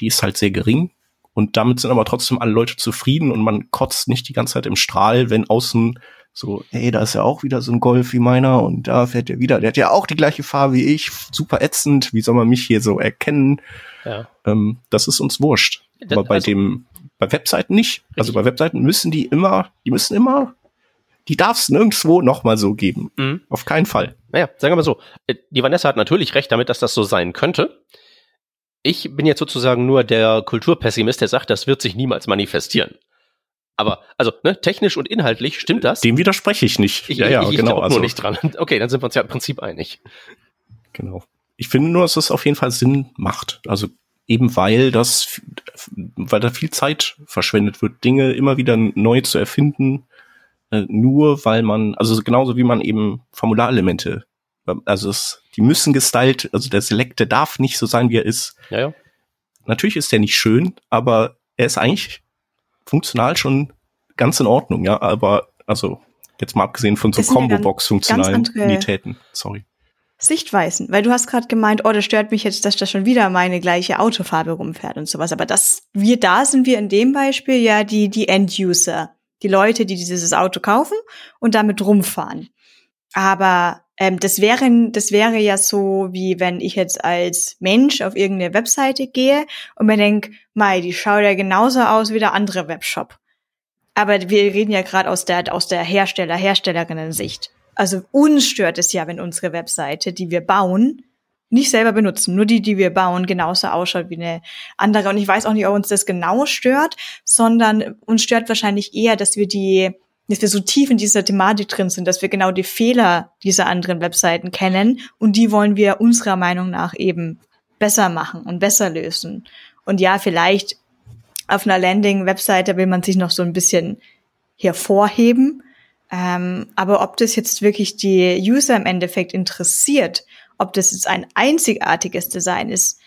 die ist halt sehr gering. Und damit sind aber trotzdem alle Leute zufrieden und man kotzt nicht die ganze Zeit im Strahl, wenn außen so, hey, da ist ja auch wieder so ein Golf wie meiner und da fährt er wieder. Der hat ja auch die gleiche Farbe wie ich. Super ätzend. Wie soll man mich hier so erkennen? Ja. Ähm, das ist uns wurscht. Das, Aber bei also, dem, bei Webseiten nicht. Also bei Webseiten müssen die immer, die müssen immer, die darf es nirgendwo nochmal so geben. Mhm. Auf keinen Fall. Naja, sagen wir mal so. Äh, die Vanessa hat natürlich recht damit, dass das so sein könnte. Ich bin jetzt sozusagen nur der Kulturpessimist, der sagt, das wird sich niemals manifestieren. Aber, also, ne, technisch und inhaltlich stimmt das? Dem widerspreche ich nicht. Ich, ja, ja, ich, ich genau. Also, nur nicht dran. Okay, dann sind wir uns ja im Prinzip einig. Genau. Ich finde nur, dass es auf jeden Fall Sinn macht. Also eben weil das, weil da viel Zeit verschwendet wird, Dinge immer wieder neu zu erfinden, äh, nur weil man, also genauso wie man eben Formularelemente, also es, die müssen gestylt, also der Select, der darf nicht so sein, wie er ist. Ja, ja. Natürlich ist der nicht schön, aber er ist eigentlich funktional schon ganz in Ordnung, ja, aber also jetzt mal abgesehen von so Combo-Box-Funktionalitäten. Sorry. Sichtweisen, weil du hast gerade gemeint, oh, das stört mich jetzt, dass da schon wieder meine gleiche Autofarbe rumfährt und sowas. Aber das, wir da sind wir in dem Beispiel ja die, die End-User, die Leute, die dieses Auto kaufen und damit rumfahren. Aber ähm, das wäre, das wäre ja so, wie wenn ich jetzt als Mensch auf irgendeine Webseite gehe und mir denke, mei, die schaut ja genauso aus wie der andere Webshop. Aber wir reden ja gerade aus der, aus der Hersteller, Herstellerinnen-Sicht. Also uns stört es ja, wenn unsere Webseite, die wir bauen, nicht selber benutzen, nur die, die wir bauen, genauso ausschaut wie eine andere. Und ich weiß auch nicht, ob uns das genau stört, sondern uns stört wahrscheinlich eher, dass wir die dass wir so tief in dieser Thematik drin sind, dass wir genau die Fehler dieser anderen Webseiten kennen und die wollen wir unserer Meinung nach eben besser machen und besser lösen. Und ja, vielleicht auf einer Landing-Webseite will man sich noch so ein bisschen hervorheben. Ähm, aber ob das jetzt wirklich die User im Endeffekt interessiert, ob das jetzt ein einzigartiges Design ist,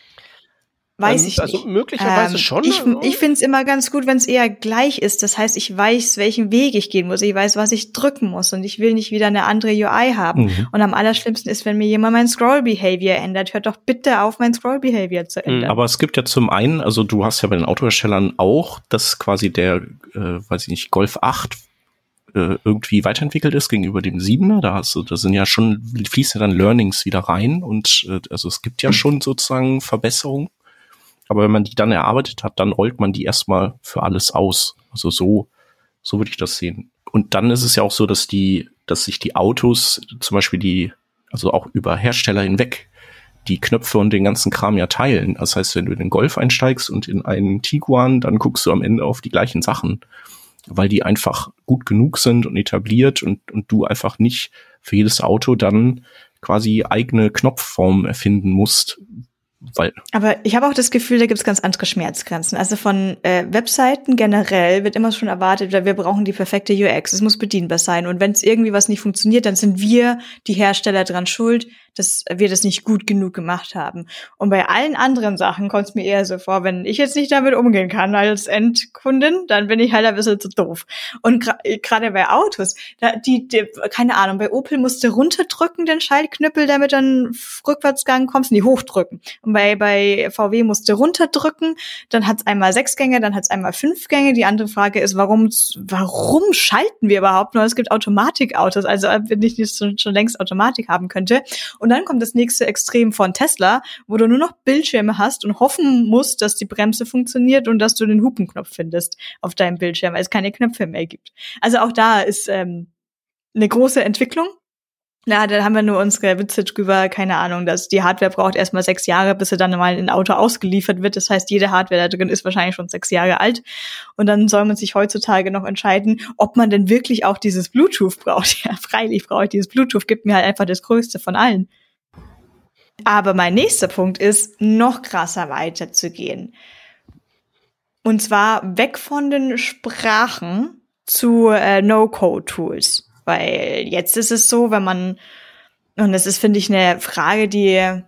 Weiß ähm, ich also nicht. Also möglicherweise ähm, schon. Ich, ich finde es immer ganz gut, wenn es eher gleich ist. Das heißt, ich weiß, welchen Weg ich gehen muss. Ich weiß, was ich drücken muss. Und ich will nicht wieder eine andere UI haben. Mhm. Und am allerschlimmsten ist, wenn mir jemand mein Scroll-Behavior ändert. Hört doch bitte auf, mein Scroll-Behavior zu mhm. ändern. Aber es gibt ja zum einen, also du hast ja bei den Autoherstellern auch, dass quasi der, äh, weiß ich nicht, Golf 8 äh, irgendwie weiterentwickelt ist gegenüber dem 7er. Da hast du, da sind ja schon, fließen ja dann Learnings wieder rein und äh, also es gibt ja schon sozusagen Verbesserungen. Aber wenn man die dann erarbeitet hat, dann rollt man die erstmal für alles aus. Also so, so würde ich das sehen. Und dann ist es ja auch so, dass die, dass sich die Autos, zum Beispiel die, also auch über Hersteller hinweg, die Knöpfe und den ganzen Kram ja teilen. Das heißt, wenn du in den Golf einsteigst und in einen Tiguan, dann guckst du am Ende auf die gleichen Sachen, weil die einfach gut genug sind und etabliert und, und du einfach nicht für jedes Auto dann quasi eigene Knopfform erfinden musst, weil Aber ich habe auch das Gefühl, da gibt es ganz andere Schmerzgrenzen. Also von äh, Webseiten generell wird immer schon erwartet, wir brauchen die perfekte UX, es muss bedienbar sein. Und wenn es irgendwie was nicht funktioniert, dann sind wir, die Hersteller, dran schuld, dass wir das nicht gut genug gemacht haben. Und bei allen anderen Sachen kommt es mir eher so vor, wenn ich jetzt nicht damit umgehen kann als Endkundin, dann bin ich halt ein bisschen zu doof. Und gerade bei Autos, da, die, die, keine Ahnung, bei Opel musst du runterdrücken den Schaltknüppel, damit dann Rückwärtsgang kommst, nie hochdrücken. Und bei, bei VW musst du runterdrücken, dann hat's einmal sechs Gänge, dann hat's einmal fünf Gänge. Die andere Frage ist, warum, warum schalten wir überhaupt noch? Es gibt Automatikautos, also wenn ich nicht schon längst Automatik haben könnte. Und dann kommt das nächste Extrem von Tesla, wo du nur noch Bildschirme hast und hoffen musst, dass die Bremse funktioniert und dass du den Hupenknopf findest auf deinem Bildschirm, weil es keine Knöpfe mehr gibt. Also auch da ist ähm, eine große Entwicklung. Na, da haben wir nur unsere Witze drüber, keine Ahnung, dass die Hardware braucht erstmal sechs Jahre, bis sie dann mal in ein Auto ausgeliefert wird. Das heißt, jede Hardware da drin ist wahrscheinlich schon sechs Jahre alt. Und dann soll man sich heutzutage noch entscheiden, ob man denn wirklich auch dieses Bluetooth braucht. Ja, freilich brauche ich dieses Bluetooth, gibt mir halt einfach das Größte von allen. Aber mein nächster Punkt ist, noch krasser weiterzugehen. Und zwar weg von den Sprachen zu äh, No-Code-Tools. Weil jetzt ist es so, wenn man, und das ist, finde ich, eine Frage, die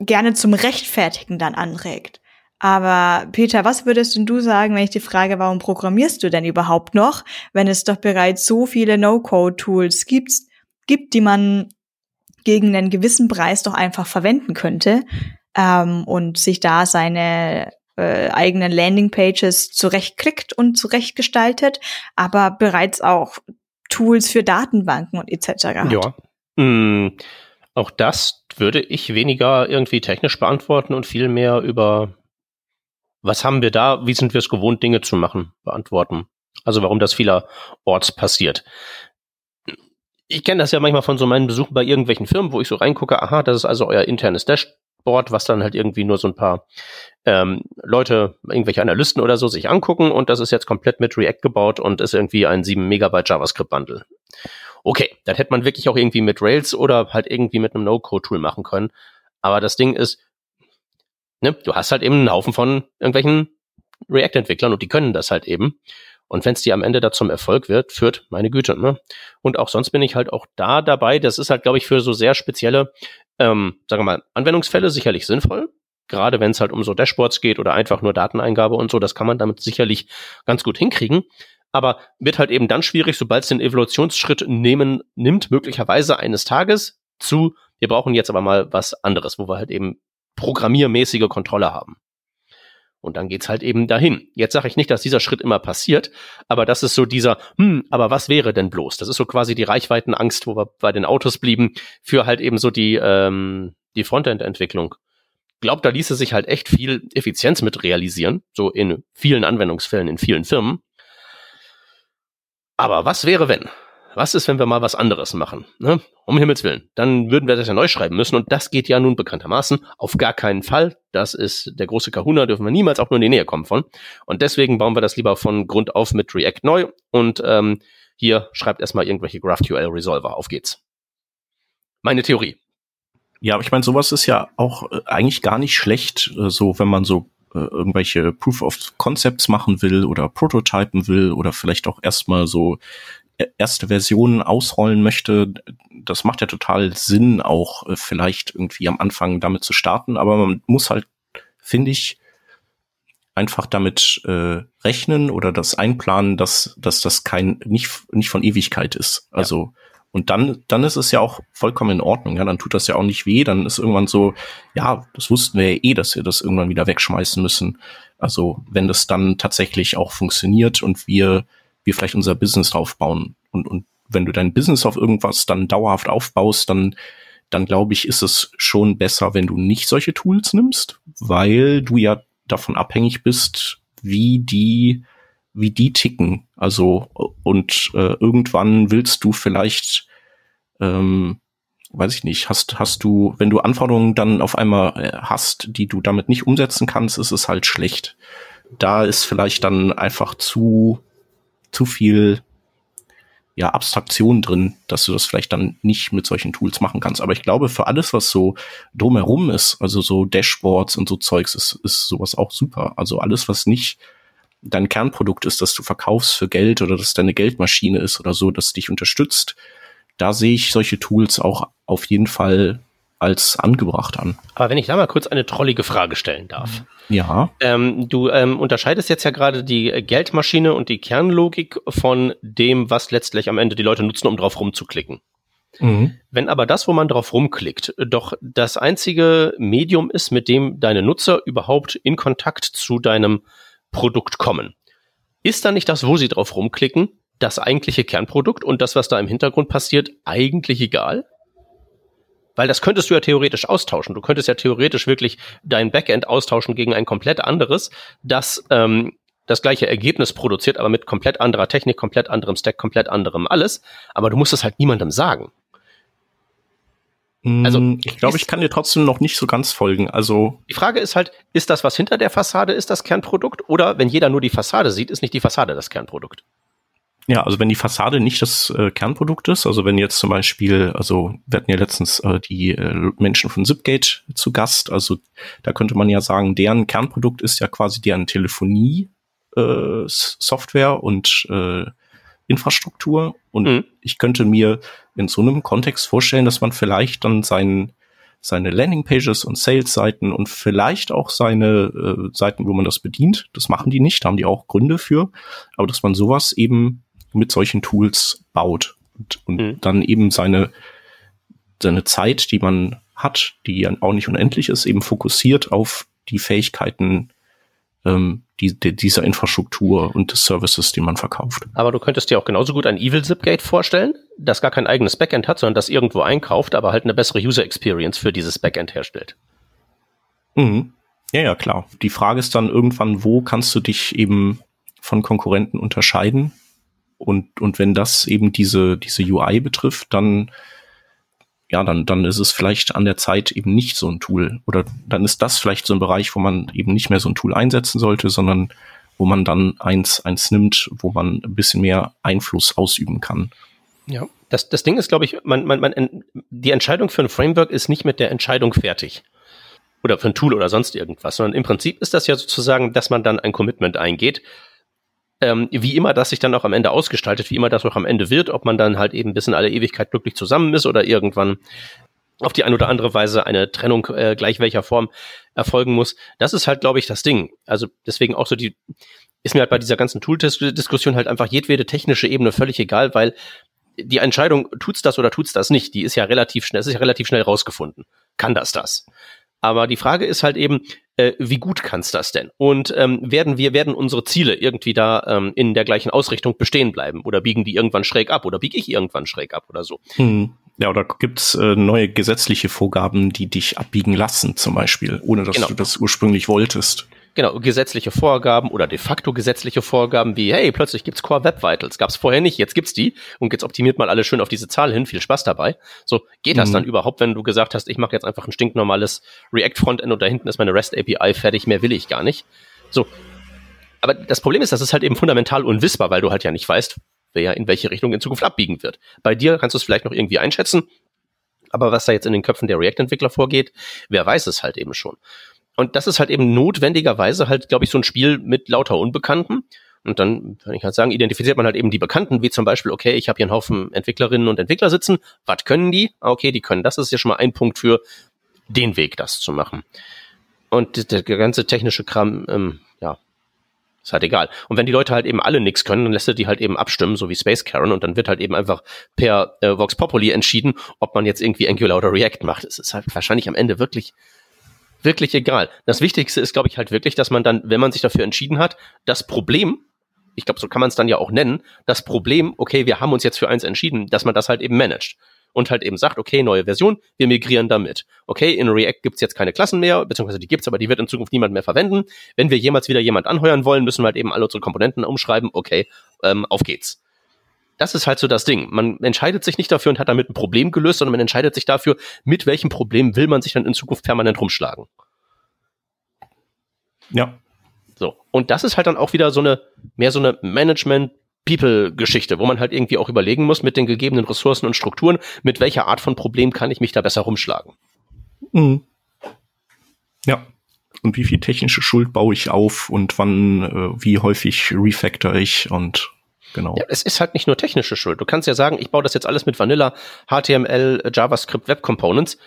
gerne zum Rechtfertigen dann anregt. Aber Peter, was würdest du sagen, wenn ich die frage, warum programmierst du denn überhaupt noch, wenn es doch bereits so viele No-Code-Tools gibt, gibt, die man gegen einen gewissen Preis doch einfach verwenden könnte ähm, und sich da seine äh, eigenen Landingpages zurechtklickt und zurechtgestaltet, aber bereits auch Tools für Datenbanken und etc. Ja. Hm, auch das würde ich weniger irgendwie technisch beantworten und viel mehr über was haben wir da, wie sind wir es gewohnt, Dinge zu machen, beantworten. Also warum das vielerorts passiert. Ich kenne das ja manchmal von so meinen Besuchen bei irgendwelchen Firmen, wo ich so reingucke, aha, das ist also euer internes Dash Board, was dann halt irgendwie nur so ein paar ähm, Leute, irgendwelche Analysten oder so sich angucken und das ist jetzt komplett mit React gebaut und ist irgendwie ein 7 Megabyte JavaScript-Bundle. Okay, das hätte man wirklich auch irgendwie mit Rails oder halt irgendwie mit einem No-Code-Tool machen können. Aber das Ding ist, ne, du hast halt eben einen Haufen von irgendwelchen React-Entwicklern und die können das halt eben. Und wenn es dir am Ende da zum Erfolg wird, führt, meine Güte, ne? Und auch sonst bin ich halt auch da dabei. Das ist halt, glaube ich, für so sehr spezielle ähm, sagen wir mal, Anwendungsfälle sicherlich sinnvoll. Gerade wenn es halt um so Dashboards geht oder einfach nur Dateneingabe und so, das kann man damit sicherlich ganz gut hinkriegen. Aber wird halt eben dann schwierig, sobald es den Evolutionsschritt nehmen, nimmt, möglicherweise eines Tages zu, wir brauchen jetzt aber mal was anderes, wo wir halt eben programmiermäßige Kontrolle haben. Und dann geht's halt eben dahin. Jetzt sage ich nicht, dass dieser Schritt immer passiert, aber das ist so dieser, hm, aber was wäre denn bloß? Das ist so quasi die Reichweitenangst, wo wir bei den Autos blieben, für halt eben so die, ähm, die Frontend-Entwicklung. Glaubt, da ließe sich halt echt viel Effizienz mit realisieren, so in vielen Anwendungsfällen, in vielen Firmen. Aber was wäre, wenn? Was ist, wenn wir mal was anderes machen? Ne? Um Himmels Willen. Dann würden wir das ja neu schreiben müssen und das geht ja nun bekanntermaßen auf gar keinen Fall. Das ist der große Kahuna, dürfen wir niemals auch nur in die Nähe kommen von. Und deswegen bauen wir das lieber von Grund auf mit React neu und ähm, hier schreibt erstmal irgendwelche GraphQL Resolver. Auf geht's. Meine Theorie. Ja, aber ich meine, sowas ist ja auch äh, eigentlich gar nicht schlecht, äh, so wenn man so äh, irgendwelche Proof of Concepts machen will oder Prototypen will oder vielleicht auch erstmal so erste Version ausrollen möchte, das macht ja total Sinn, auch äh, vielleicht irgendwie am Anfang damit zu starten, aber man muss halt, finde ich, einfach damit äh, rechnen oder das einplanen, dass, dass das kein nicht nicht von Ewigkeit ist. Also ja. und dann dann ist es ja auch vollkommen in Ordnung. Ja, dann tut das ja auch nicht weh. Dann ist irgendwann so, ja, das wussten wir ja eh, dass wir das irgendwann wieder wegschmeißen müssen. Also wenn das dann tatsächlich auch funktioniert und wir wir vielleicht unser Business aufbauen. Und, und wenn du dein Business auf irgendwas dann dauerhaft aufbaust, dann, dann glaube ich, ist es schon besser, wenn du nicht solche Tools nimmst, weil du ja davon abhängig bist, wie die, wie die ticken. Also, und äh, irgendwann willst du vielleicht, ähm, weiß ich nicht, hast, hast du, wenn du Anforderungen dann auf einmal äh, hast, die du damit nicht umsetzen kannst, ist es halt schlecht. Da ist vielleicht dann einfach zu, zu viel ja, Abstraktion drin, dass du das vielleicht dann nicht mit solchen Tools machen kannst. Aber ich glaube, für alles, was so drumherum ist, also so Dashboards und so Zeugs, ist, ist sowas auch super. Also alles, was nicht dein Kernprodukt ist, das du verkaufst für Geld oder das deine Geldmaschine ist oder so, das dich unterstützt, da sehe ich solche Tools auch auf jeden Fall als angebracht an. Aber wenn ich da mal kurz eine trollige Frage stellen darf. Ja. Ähm, du ähm, unterscheidest jetzt ja gerade die Geldmaschine und die Kernlogik von dem, was letztlich am Ende die Leute nutzen, um drauf rumzuklicken. Mhm. Wenn aber das, wo man drauf rumklickt, doch das einzige Medium ist, mit dem deine Nutzer überhaupt in Kontakt zu deinem Produkt kommen, ist dann nicht das, wo sie drauf rumklicken, das eigentliche Kernprodukt und das, was da im Hintergrund passiert, eigentlich egal? Weil das könntest du ja theoretisch austauschen. Du könntest ja theoretisch wirklich dein Backend austauschen gegen ein komplett anderes, das ähm, das gleiche Ergebnis produziert, aber mit komplett anderer Technik, komplett anderem Stack, komplett anderem alles. Aber du musst es halt niemandem sagen. Also mm, ich glaube, ich kann dir trotzdem noch nicht so ganz folgen. Also die Frage ist halt, ist das was hinter der Fassade, ist das Kernprodukt oder wenn jeder nur die Fassade sieht, ist nicht die Fassade das Kernprodukt? Ja, also wenn die Fassade nicht das äh, Kernprodukt ist, also wenn jetzt zum Beispiel, also wir hatten ja letztens äh, die äh, Menschen von Zipgate zu Gast, also da könnte man ja sagen, deren Kernprodukt ist ja quasi deren Telefonie äh, Software und äh, Infrastruktur. Und mhm. ich könnte mir in so einem Kontext vorstellen, dass man vielleicht dann sein, seine Landingpages und Sales-Seiten und vielleicht auch seine äh, Seiten, wo man das bedient, das machen die nicht, da haben die auch Gründe für, aber dass man sowas eben mit solchen Tools baut und, und mhm. dann eben seine, seine Zeit, die man hat, die ja auch nicht unendlich ist, eben fokussiert auf die Fähigkeiten ähm, die, die, dieser Infrastruktur und des Services, die man verkauft. Aber du könntest dir auch genauso gut ein Evil Zipgate vorstellen, das gar kein eigenes Backend hat, sondern das irgendwo einkauft, aber halt eine bessere User Experience für dieses Backend herstellt. Mhm. Ja, ja, klar. Die Frage ist dann irgendwann, wo kannst du dich eben von Konkurrenten unterscheiden? Und, und wenn das eben diese, diese UI betrifft, dann ja, dann, dann ist es vielleicht an der Zeit eben nicht so ein Tool. Oder dann ist das vielleicht so ein Bereich, wo man eben nicht mehr so ein Tool einsetzen sollte, sondern wo man dann eins, eins nimmt, wo man ein bisschen mehr Einfluss ausüben kann. Ja, das, das Ding ist, glaube ich, man, man, man, die Entscheidung für ein Framework ist nicht mit der Entscheidung fertig. Oder für ein Tool oder sonst irgendwas, sondern im Prinzip ist das ja sozusagen, dass man dann ein Commitment eingeht ähm, wie immer das sich dann auch am Ende ausgestaltet, wie immer das auch am Ende wird, ob man dann halt eben bis in alle Ewigkeit glücklich zusammen ist oder irgendwann auf die eine oder andere Weise eine Trennung äh, gleich welcher Form erfolgen muss. Das ist halt, glaube ich, das Ding. Also deswegen auch so die, ist mir halt bei dieser ganzen Tool-Diskussion halt einfach jedwede technische Ebene völlig egal, weil die Entscheidung, tut's das oder tut's das nicht, die ist ja relativ schnell, es ist ja relativ schnell rausgefunden. Kann das das? Aber die Frage ist halt eben, äh, wie gut kann's das denn? Und ähm, werden wir, werden unsere Ziele irgendwie da ähm, in der gleichen Ausrichtung bestehen bleiben? Oder biegen die irgendwann schräg ab? Oder biege ich irgendwann schräg ab oder so? Hm. Ja, oder gibt's äh, neue gesetzliche Vorgaben, die dich abbiegen lassen, zum Beispiel, ohne dass genau. du das ursprünglich wolltest? Genau, gesetzliche Vorgaben oder de facto gesetzliche Vorgaben wie, hey, plötzlich gibt's Core Web Vitals, gab's vorher nicht, jetzt gibt's die und jetzt optimiert mal alles schön auf diese Zahl hin, viel Spaß dabei. So, geht das mhm. dann überhaupt, wenn du gesagt hast, ich mache jetzt einfach ein stinknormales React Frontend und da hinten ist meine REST API fertig, mehr will ich gar nicht. So. Aber das Problem ist, das ist halt eben fundamental unwissbar, weil du halt ja nicht weißt, wer in welche Richtung in Zukunft abbiegen wird. Bei dir kannst du es vielleicht noch irgendwie einschätzen, aber was da jetzt in den Köpfen der React-Entwickler vorgeht, wer weiß es halt eben schon. Und das ist halt eben notwendigerweise halt, glaube ich, so ein Spiel mit lauter Unbekannten. Und dann kann ich halt sagen, identifiziert man halt eben die Bekannten, wie zum Beispiel, okay, ich habe hier einen Haufen Entwicklerinnen und Entwickler sitzen. Was können die? Ah, okay, die können das. Ist ja schon mal ein Punkt für den Weg, das zu machen. Und der ganze technische Kram, ähm, ja, ist halt egal. Und wenn die Leute halt eben alle nichts können, dann lässt er die halt eben abstimmen, so wie Space Karen, und dann wird halt eben einfach per äh, Vox Populi entschieden, ob man jetzt irgendwie Angular oder React macht. Es ist halt wahrscheinlich am Ende wirklich wirklich egal. Das Wichtigste ist, glaube ich, halt wirklich, dass man dann, wenn man sich dafür entschieden hat, das Problem, ich glaube, so kann man es dann ja auch nennen, das Problem, okay, wir haben uns jetzt für eins entschieden, dass man das halt eben managt. Und halt eben sagt, okay, neue Version, wir migrieren damit. Okay, in React gibt's jetzt keine Klassen mehr, beziehungsweise die gibt's, aber die wird in Zukunft niemand mehr verwenden. Wenn wir jemals wieder jemand anheuern wollen, müssen wir halt eben alle unsere Komponenten umschreiben. Okay, ähm, auf geht's das ist halt so das Ding. Man entscheidet sich nicht dafür und hat damit ein Problem gelöst, sondern man entscheidet sich dafür, mit welchem Problem will man sich dann in Zukunft permanent rumschlagen. Ja. So. Und das ist halt dann auch wieder so eine, mehr so eine Management-People-Geschichte, wo man halt irgendwie auch überlegen muss, mit den gegebenen Ressourcen und Strukturen, mit welcher Art von Problem kann ich mich da besser rumschlagen. Mhm. Ja. Und wie viel technische Schuld baue ich auf und wann, äh, wie häufig refactor ich und Genau. Ja, es ist halt nicht nur technische Schuld. Du kannst ja sagen, ich baue das jetzt alles mit Vanilla, HTML, JavaScript, Web Components.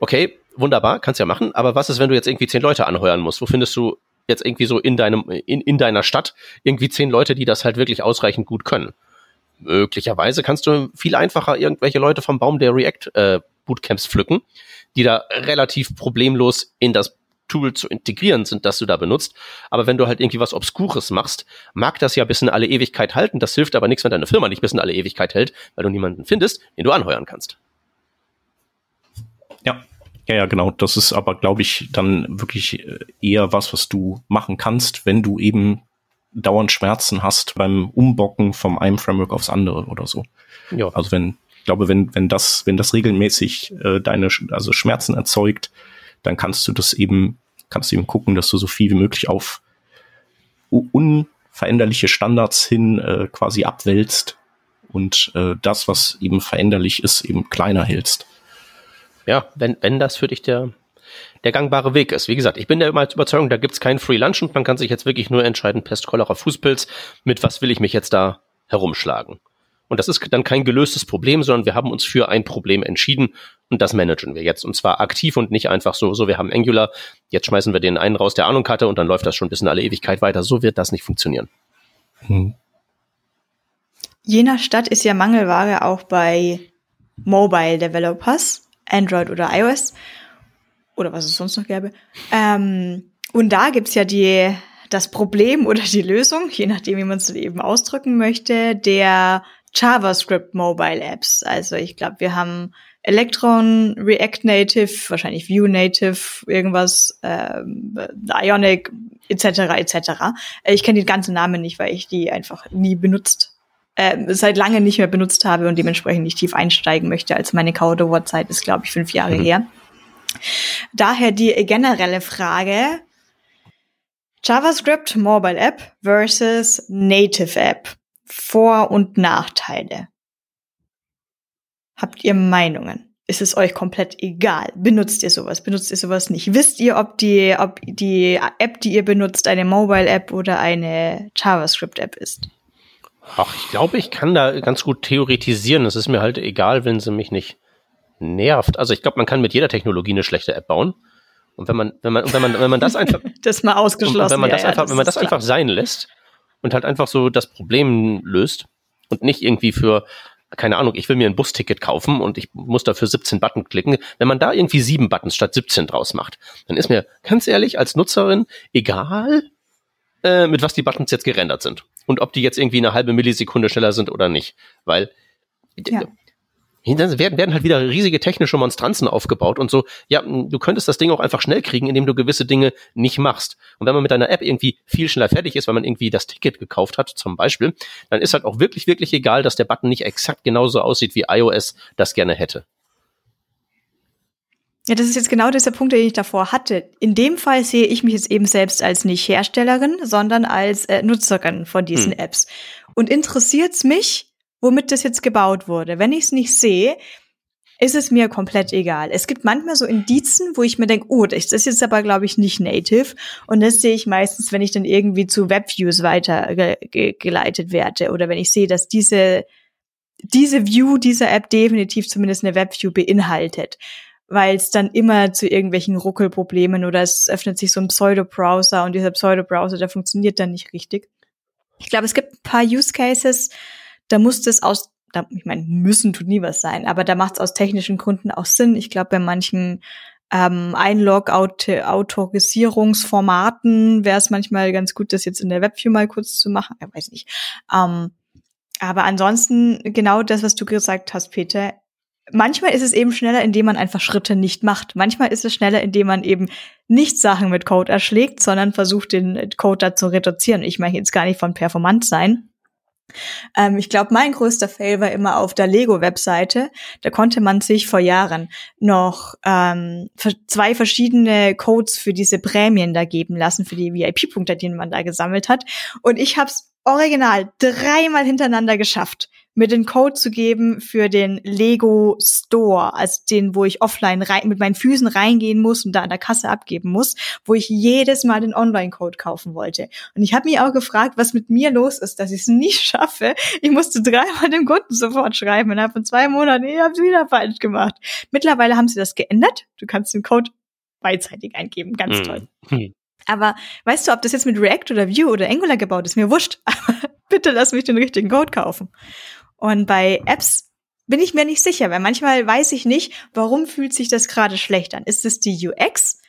Okay, wunderbar, kannst ja machen. Aber was ist, wenn du jetzt irgendwie zehn Leute anheuern musst? Wo findest du jetzt irgendwie so in deinem, in, in deiner Stadt irgendwie zehn Leute, die das halt wirklich ausreichend gut können? Möglicherweise kannst du viel einfacher irgendwelche Leute vom Baum der React äh, Bootcamps pflücken, die da relativ problemlos in das Tool zu integrieren sind, das du da benutzt. Aber wenn du halt irgendwie was Obskures machst, mag das ja bis in alle Ewigkeit halten. Das hilft aber nichts, wenn deine Firma nicht bis in alle Ewigkeit hält, weil du niemanden findest, den du anheuern kannst. Ja. Ja, ja, genau. Das ist aber, glaube ich, dann wirklich äh, eher was, was du machen kannst, wenn du eben dauernd Schmerzen hast beim Umbocken vom einem Framework aufs andere oder so. Ja. Also wenn, ich glaube, wenn, wenn das, wenn das regelmäßig äh, deine, also Schmerzen erzeugt, dann kannst du das eben, kannst du eben gucken, dass du so viel wie möglich auf unveränderliche Standards hin äh, quasi abwälzt und äh, das, was eben veränderlich ist, eben kleiner hältst. Ja, wenn, wenn das für dich der, der gangbare Weg ist. Wie gesagt, ich bin der Überzeugung, da gibt's keinen Free Lunch und man kann sich jetzt wirklich nur entscheiden, Pest, Cholera, Fußpilz, mit was will ich mich jetzt da herumschlagen. Und das ist dann kein gelöstes Problem, sondern wir haben uns für ein Problem entschieden und das managen wir jetzt. Und zwar aktiv und nicht einfach so, so wir haben Angular, jetzt schmeißen wir den einen raus, der Ahnung hatte und dann läuft das schon bis in alle Ewigkeit weiter. So wird das nicht funktionieren. Hm. Je nach Stadt ist ja Mangelware auch bei Mobile Developers, Android oder iOS oder was es sonst noch gäbe. Ähm, und da gibt's ja die, das Problem oder die Lösung, je nachdem, wie man es eben ausdrücken möchte, der JavaScript Mobile Apps. Also ich glaube, wir haben Electron, React Native, wahrscheinlich Vue Native, irgendwas, ähm, Ionic, etc. etc. Ich kenne den ganzen Namen nicht, weil ich die einfach nie benutzt, äh, seit lange nicht mehr benutzt habe und dementsprechend nicht tief einsteigen möchte. Als meine Code Award Zeit ist, glaube ich, fünf Jahre mhm. her. Daher die generelle Frage, JavaScript Mobile App versus Native App. Vor- und Nachteile. Habt ihr Meinungen? Ist es euch komplett egal? Benutzt ihr sowas? Benutzt ihr sowas nicht? Wisst ihr, ob die, ob die App, die ihr benutzt, eine Mobile App oder eine JavaScript App ist? Ach, ich glaube, ich kann da ganz gut theoretisieren. Es ist mir halt egal, wenn sie mich nicht nervt. Also ich glaube, man kann mit jeder Technologie eine schlechte App bauen. Und wenn man, wenn man, wenn man, wenn man das einfach, das mal ausgeschlossen, wenn man das ja, einfach, das wenn man das einfach sein lässt und halt einfach so das Problem löst und nicht irgendwie für, keine Ahnung, ich will mir ein Busticket kaufen und ich muss dafür 17 Button klicken. Wenn man da irgendwie sieben Buttons statt 17 draus macht, dann ist mir ganz ehrlich als Nutzerin egal, äh, mit was die Buttons jetzt gerendert sind und ob die jetzt irgendwie eine halbe Millisekunde schneller sind oder nicht, weil ja. Dann werden, werden halt wieder riesige technische Monstranzen aufgebaut und so, ja, du könntest das Ding auch einfach schnell kriegen, indem du gewisse Dinge nicht machst. Und wenn man mit deiner App irgendwie viel schneller fertig ist, weil man irgendwie das Ticket gekauft hat, zum Beispiel, dann ist halt auch wirklich, wirklich egal, dass der Button nicht exakt genauso aussieht, wie iOS das gerne hätte. Ja, das ist jetzt genau dieser Punkt, den ich davor hatte. In dem Fall sehe ich mich jetzt eben selbst als nicht Herstellerin, sondern als äh, Nutzerin von diesen hm. Apps. Und interessiert's mich, womit das jetzt gebaut wurde. Wenn ich es nicht sehe, ist es mir komplett egal. Es gibt manchmal so Indizen, wo ich mir denke, oh, das ist jetzt aber, glaube ich, nicht native. Und das sehe ich meistens, wenn ich dann irgendwie zu Webviews weitergeleitet werde oder wenn ich sehe, dass diese, diese View dieser App definitiv zumindest eine Webview beinhaltet. Weil es dann immer zu irgendwelchen Ruckelproblemen oder es öffnet sich so ein Pseudo-Browser und dieser Pseudo-Browser, der funktioniert dann nicht richtig. Ich glaube, es gibt ein paar Use Cases, da muss das aus, da, ich meine, müssen tut nie was sein, aber da macht es aus technischen Gründen auch Sinn. Ich glaube, bei manchen ähm, Einlog-Autorisierungsformaten wäre es manchmal ganz gut, das jetzt in der Webview mal kurz zu machen. Ich weiß nicht. Ähm, aber ansonsten genau das, was du gesagt hast, Peter. Manchmal ist es eben schneller, indem man einfach Schritte nicht macht. Manchmal ist es schneller, indem man eben nicht Sachen mit Code erschlägt, sondern versucht, den Code da zu reduzieren. Ich meine jetzt gar nicht von performant sein, ähm, ich glaube, mein größter Fail war immer auf der Lego-Webseite. Da konnte man sich vor Jahren noch ähm, zwei verschiedene Codes für diese Prämien da geben lassen, für die VIP-Punkte, die man da gesammelt hat. Und ich habe es original dreimal hintereinander geschafft, mir den Code zu geben für den Lego Store, also den, wo ich offline rein, mit meinen Füßen reingehen muss und da an der Kasse abgeben muss, wo ich jedes Mal den Online-Code kaufen wollte. Und ich habe mich auch gefragt, was mit mir los ist, dass ich es nicht schaffe. Ich musste dreimal dem Kunden sofort schreiben innerhalb von zwei Monaten. Ich habe es wieder falsch gemacht. Mittlerweile haben sie das geändert. Du kannst den Code beidseitig eingeben. Ganz hm. toll. Hm. Aber weißt du, ob das jetzt mit React oder Vue oder Angular gebaut ist, mir wurscht. Aber bitte lass mich den richtigen Code kaufen. Und bei Apps bin ich mir nicht sicher, weil manchmal weiß ich nicht, warum fühlt sich das gerade schlecht an. Ist es die UX?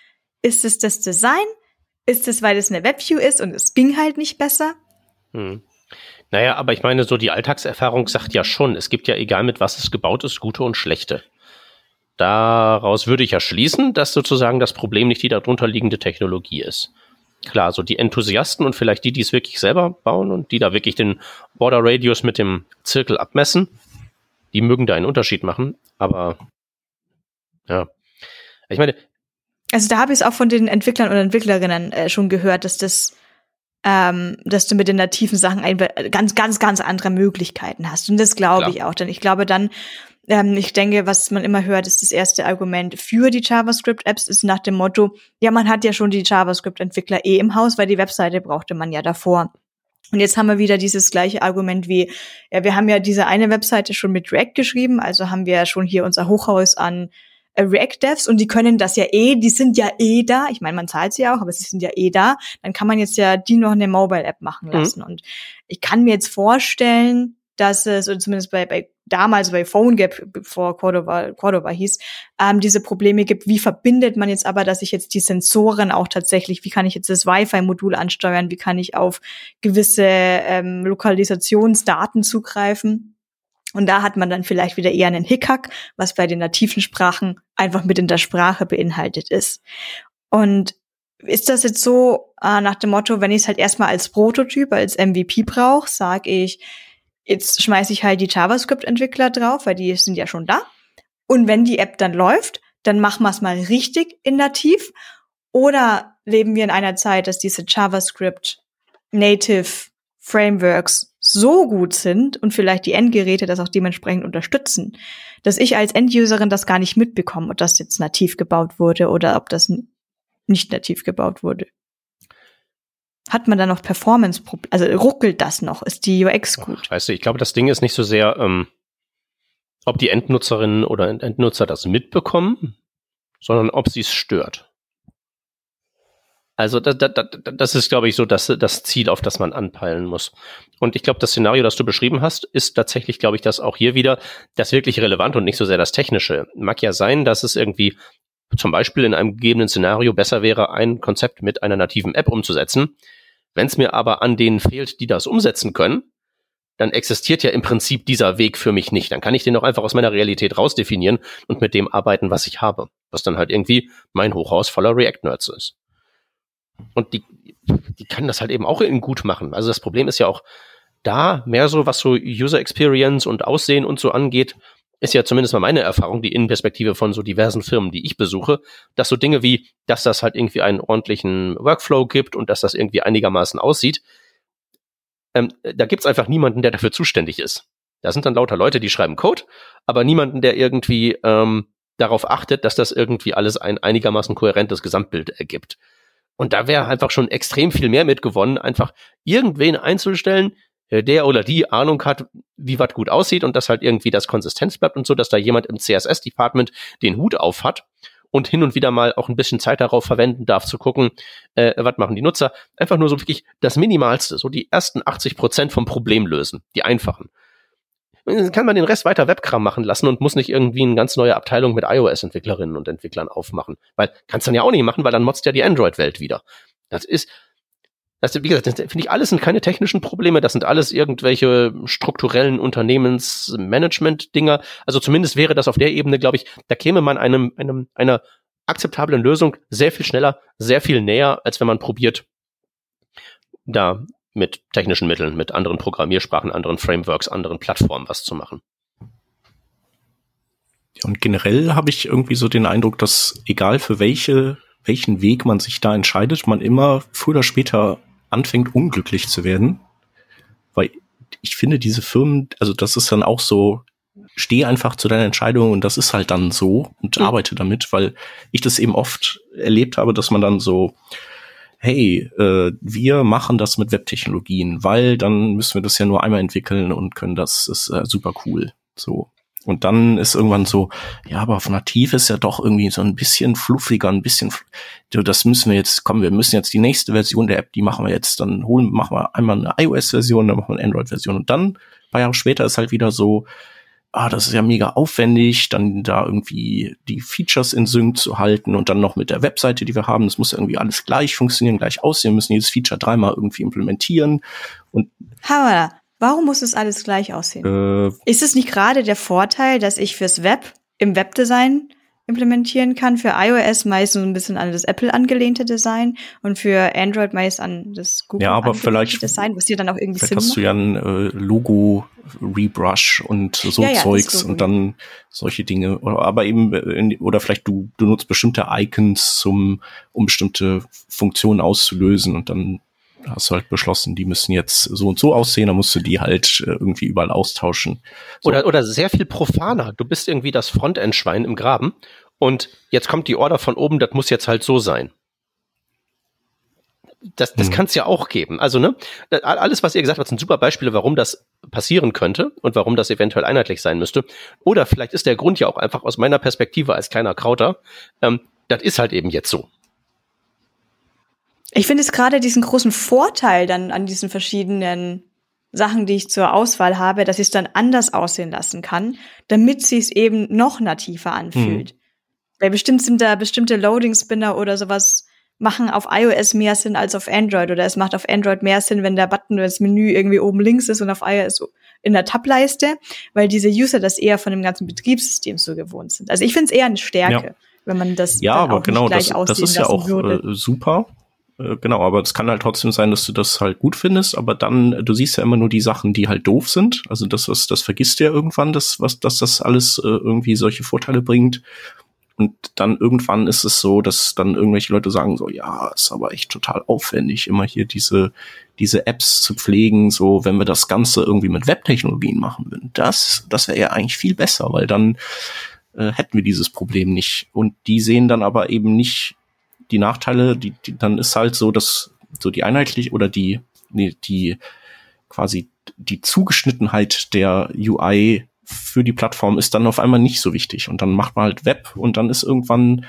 Ist es das Design? Ist es, weil es eine Webview ist und es ging halt nicht besser? Hm. Naja, aber ich meine, so die Alltagserfahrung sagt ja schon, es gibt ja, egal mit was es gebaut ist, gute und schlechte. Daraus würde ich ja schließen, dass sozusagen das Problem nicht die darunter liegende Technologie ist. Klar, so die Enthusiasten und vielleicht die, die es wirklich selber bauen und die da wirklich den Border Radius mit dem Zirkel abmessen, die mögen da einen Unterschied machen, aber ja. Ich meine. Also da habe ich es auch von den Entwicklern oder Entwicklerinnen äh, schon gehört, dass das ähm, dass du mit den nativen Sachen ein, ganz, ganz, ganz andere Möglichkeiten hast. Und das glaube ich auch. Denn ich glaube dann, ähm, ich denke, was man immer hört, ist das erste Argument für die JavaScript-Apps ist nach dem Motto, ja, man hat ja schon die JavaScript-Entwickler eh im Haus, weil die Webseite brauchte man ja davor. Und jetzt haben wir wieder dieses gleiche Argument wie, ja, wir haben ja diese eine Webseite schon mit React geschrieben, also haben wir ja schon hier unser Hochhaus an äh, React-Devs und die können das ja eh, die sind ja eh da. Ich meine, man zahlt sie auch, aber sie sind ja eh da. Dann kann man jetzt ja die noch eine Mobile-App machen mhm. lassen. Mhm. Und ich kann mir jetzt vorstellen, dass es, oder zumindest bei, bei damals bei PhoneGap, bevor Cordova, Cordova hieß, ähm, diese Probleme gibt. Wie verbindet man jetzt aber, dass ich jetzt die Sensoren auch tatsächlich, wie kann ich jetzt das Wi-Fi-Modul ansteuern, wie kann ich auf gewisse ähm, Lokalisationsdaten zugreifen? Und da hat man dann vielleicht wieder eher einen Hickhack, was bei den nativen Sprachen einfach mit in der Sprache beinhaltet ist. Und ist das jetzt so äh, nach dem Motto, wenn ich es halt erstmal als Prototyp, als MVP brauche, sage ich, Jetzt schmeiße ich halt die JavaScript-Entwickler drauf, weil die sind ja schon da. Und wenn die App dann läuft, dann machen wir es mal richtig in nativ. Oder leben wir in einer Zeit, dass diese JavaScript Native Frameworks so gut sind und vielleicht die Endgeräte das auch dementsprechend unterstützen, dass ich als Enduserin das gar nicht mitbekomme, ob das jetzt nativ gebaut wurde oder ob das nicht nativ gebaut wurde. Hat man da noch performance Also ruckelt das noch? Ist die UX gut? Ach, weißt du, ich glaube, das Ding ist nicht so sehr, ähm, ob die Endnutzerinnen oder Endnutzer das mitbekommen, sondern ob sie es stört. Also das, das, das ist, glaube ich, so das, das Ziel, auf das man anpeilen muss. Und ich glaube, das Szenario, das du beschrieben hast, ist tatsächlich, glaube ich, das auch hier wieder das wirklich relevant und nicht so sehr das Technische. Mag ja sein, dass es irgendwie zum Beispiel in einem gegebenen Szenario besser wäre, ein Konzept mit einer nativen App umzusetzen. Wenn es mir aber an denen fehlt, die das umsetzen können, dann existiert ja im Prinzip dieser Weg für mich nicht. Dann kann ich den auch einfach aus meiner Realität rausdefinieren und mit dem arbeiten, was ich habe. Was dann halt irgendwie mein Hochhaus voller React-Nerds ist. Und die, die kann das halt eben auch in gut machen. Also das Problem ist ja auch da mehr so, was so User Experience und Aussehen und so angeht, ist ja zumindest mal meine Erfahrung, die Innenperspektive von so diversen Firmen, die ich besuche, dass so Dinge wie, dass das halt irgendwie einen ordentlichen Workflow gibt und dass das irgendwie einigermaßen aussieht, ähm, da gibt's einfach niemanden, der dafür zuständig ist. Da sind dann lauter Leute, die schreiben Code, aber niemanden, der irgendwie ähm, darauf achtet, dass das irgendwie alles ein einigermaßen kohärentes Gesamtbild ergibt. Und da wäre einfach schon extrem viel mehr mitgewonnen, einfach irgendwen einzustellen, der oder die Ahnung hat, wie was gut aussieht und dass halt irgendwie das Konsistenz bleibt und so, dass da jemand im CSS-Department den Hut auf hat und hin und wieder mal auch ein bisschen Zeit darauf verwenden darf zu gucken, äh, was machen die Nutzer. Einfach nur so wirklich das Minimalste, so die ersten 80 Prozent vom Problem lösen, die einfachen. Dann kann man den Rest weiter Webkram machen lassen und muss nicht irgendwie eine ganz neue Abteilung mit iOS-Entwicklerinnen und Entwicklern aufmachen. Weil kannst dann ja auch nicht machen, weil dann motzt ja die Android-Welt wieder. Das ist, das, wie gesagt, das finde ich alles sind keine technischen Probleme, das sind alles irgendwelche strukturellen Unternehmensmanagement-Dinger. Also zumindest wäre das auf der Ebene, glaube ich, da käme man einem, einem, einer akzeptablen Lösung sehr viel schneller, sehr viel näher, als wenn man probiert, da mit technischen Mitteln, mit anderen Programmiersprachen, anderen Frameworks, anderen Plattformen was zu machen. Und generell habe ich irgendwie so den Eindruck, dass egal für welche, welchen Weg man sich da entscheidet, man immer früher oder später anfängt, unglücklich zu werden. Weil ich finde, diese Firmen, also das ist dann auch so, steh einfach zu deiner Entscheidung und das ist halt dann so und mhm. arbeite damit, weil ich das eben oft erlebt habe, dass man dann so, hey, äh, wir machen das mit Webtechnologien, weil dann müssen wir das ja nur einmal entwickeln und können das, ist äh, super cool. So. Und dann ist irgendwann so, ja, aber auf nativ ist ja doch irgendwie so ein bisschen fluffiger, ein bisschen, das müssen wir jetzt, kommen, wir müssen jetzt die nächste Version der App, die machen wir jetzt, dann holen, machen wir einmal eine iOS-Version, dann machen wir eine Android-Version. Und dann, paar Jahre später ist halt wieder so, ah, das ist ja mega aufwendig, dann da irgendwie die Features in Sync zu halten und dann noch mit der Webseite, die wir haben, das muss irgendwie alles gleich funktionieren, gleich aussehen, wir müssen jedes Feature dreimal irgendwie implementieren. Und Hammer. Warum muss es alles gleich aussehen? Äh, ist es nicht gerade der Vorteil, dass ich fürs Web im Webdesign implementieren kann. Für iOS meist so ein bisschen an das Apple angelehnte Design und für Android meist an das Google ja, aber vielleicht, Design, was dir dann auch irgendwie vielleicht Sinn hast macht. du ja ein äh, Logo Rebrush und so ja, ja, Zeugs und dann solche Dinge oder aber eben äh, oder vielleicht du du nutzt bestimmte Icons zum um bestimmte Funktionen auszulösen und dann hast du halt beschlossen, die müssen jetzt so und so aussehen, dann musst du die halt äh, irgendwie überall austauschen. So. Oder, oder sehr viel profaner. Du bist irgendwie das Frontend-Schwein im Graben und jetzt kommt die Order von oben, das muss jetzt halt so sein. Das, das hm. kann es ja auch geben. Also, ne, alles, was ihr gesagt habt, sind super Beispiele, warum das passieren könnte und warum das eventuell einheitlich sein müsste. Oder vielleicht ist der Grund ja auch einfach aus meiner Perspektive als kleiner Krauter, ähm, das ist halt eben jetzt so. Ich finde es gerade diesen großen Vorteil dann an diesen verschiedenen Sachen, die ich zur Auswahl habe, dass ich es dann anders aussehen lassen kann, damit sie es eben noch nativer anfühlt. Hm. Weil bestimmt sind da bestimmte Loading-Spinner oder sowas machen auf iOS mehr Sinn als auf Android oder es macht auf Android mehr Sinn, wenn der Button oder das Menü irgendwie oben links ist und auf iOS in der Tableiste, weil diese User das eher von dem ganzen Betriebssystem so gewohnt sind. Also ich finde es eher eine Stärke, ja. wenn man das ja, aber genau, das, das ist ja auch äh, super. Äh, genau, aber es kann halt trotzdem sein, dass du das halt gut findest, aber dann, du siehst ja immer nur die Sachen, die halt doof sind. Also das, was, das vergisst du ja irgendwann, dass, was, dass das alles äh, irgendwie solche Vorteile bringt. Und dann irgendwann ist es so, dass dann irgendwelche Leute sagen so, ja, ist aber echt total aufwendig, immer hier diese, diese Apps zu pflegen, so, wenn wir das Ganze irgendwie mit Webtechnologien machen würden. Das, das wäre ja eigentlich viel besser, weil dann äh, hätten wir dieses Problem nicht. Und die sehen dann aber eben nicht die Nachteile, die, die, dann ist halt so, dass so die einheitlich oder die, nee, die quasi die Zugeschnittenheit der UI für die Plattform ist dann auf einmal nicht so wichtig. Und dann macht man halt Web und dann ist irgendwann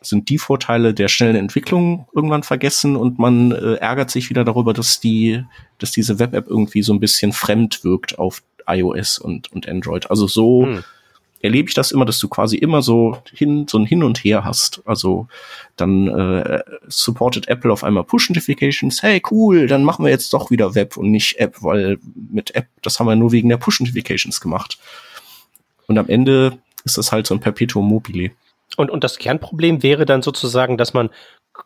sind die Vorteile der schnellen Entwicklung irgendwann vergessen und man äh, ärgert sich wieder darüber, dass die, dass diese Web-App irgendwie so ein bisschen fremd wirkt auf iOS und, und Android. Also so hm erlebe ich das immer, dass du quasi immer so hin, so ein Hin und Her hast. Also dann äh, supportet Apple auf einmal Push-Notifications, hey cool, dann machen wir jetzt doch wieder Web und nicht App, weil mit App, das haben wir nur wegen der Push-Notifications gemacht. Und am Ende ist das halt so ein Perpetuum mobile. Und, und das Kernproblem wäre dann sozusagen, dass man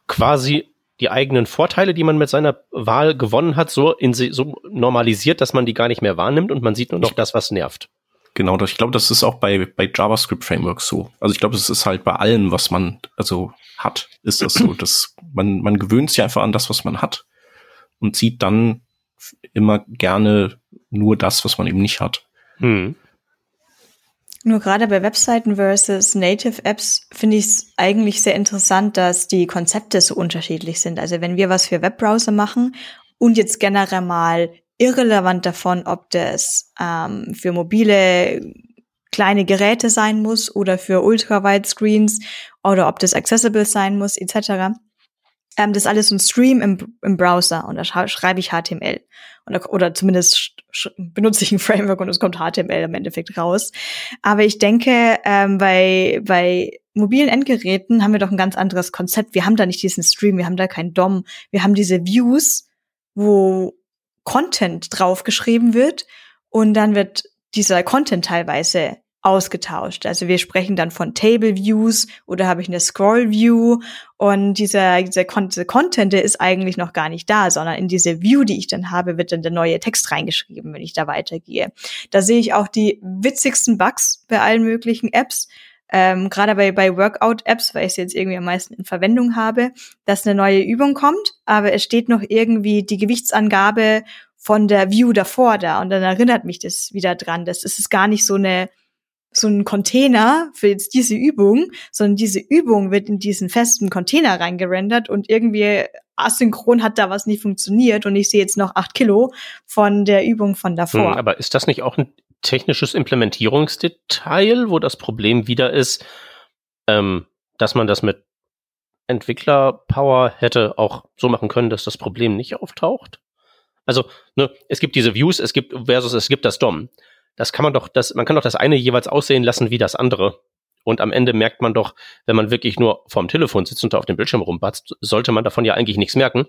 quasi die eigenen Vorteile, die man mit seiner Wahl gewonnen hat, so, in, so normalisiert, dass man die gar nicht mehr wahrnimmt und man sieht nur noch das, was nervt. Genau, ich glaube, das ist auch bei, bei JavaScript-Frameworks so. Also ich glaube, es ist halt bei allem, was man also hat, ist das so, dass man, man gewöhnt sich einfach an das, was man hat und sieht dann immer gerne nur das, was man eben nicht hat. Hm. Nur gerade bei Webseiten versus Native Apps finde ich es eigentlich sehr interessant, dass die Konzepte so unterschiedlich sind. Also wenn wir was für Webbrowser machen und jetzt generell mal irrelevant davon, ob das ähm, für mobile kleine Geräte sein muss oder für Ultrawide-Screens oder ob das accessible sein muss, etc. Ähm, das ist alles ein Stream im, im Browser und da schreibe ich HTML. Oder, oder zumindest benutze ich ein Framework und es kommt HTML im Endeffekt raus. Aber ich denke, ähm, bei, bei mobilen Endgeräten haben wir doch ein ganz anderes Konzept. Wir haben da nicht diesen Stream, wir haben da kein DOM, wir haben diese Views, wo Content draufgeschrieben wird und dann wird dieser Content teilweise ausgetauscht. Also wir sprechen dann von Table Views oder habe ich eine Scroll View und dieser, dieser, Content, der ist eigentlich noch gar nicht da, sondern in diese View, die ich dann habe, wird dann der neue Text reingeschrieben, wenn ich da weitergehe. Da sehe ich auch die witzigsten Bugs bei allen möglichen Apps. Ähm, Gerade bei, bei Workout-Apps, weil ich sie jetzt irgendwie am meisten in Verwendung habe, dass eine neue Übung kommt, aber es steht noch irgendwie die Gewichtsangabe von der View davor da und dann erinnert mich das wieder dran. Das ist gar nicht so eine so ein Container für jetzt diese Übung, sondern diese Übung wird in diesen festen Container reingerendert und irgendwie asynchron hat da was nicht funktioniert und ich sehe jetzt noch acht Kilo von der Übung von davor. Hm, aber ist das nicht auch ein technisches Implementierungsdetail, wo das Problem wieder ist, ähm, dass man das mit Entwicklerpower hätte auch so machen können, dass das Problem nicht auftaucht? Also, ne, es gibt diese Views, es gibt versus es gibt das DOM. Das kann man doch, das, man kann doch das eine jeweils aussehen lassen wie das andere. Und am Ende merkt man doch, wenn man wirklich nur vorm Telefon sitzt und da auf dem Bildschirm rumbatzt, sollte man davon ja eigentlich nichts merken.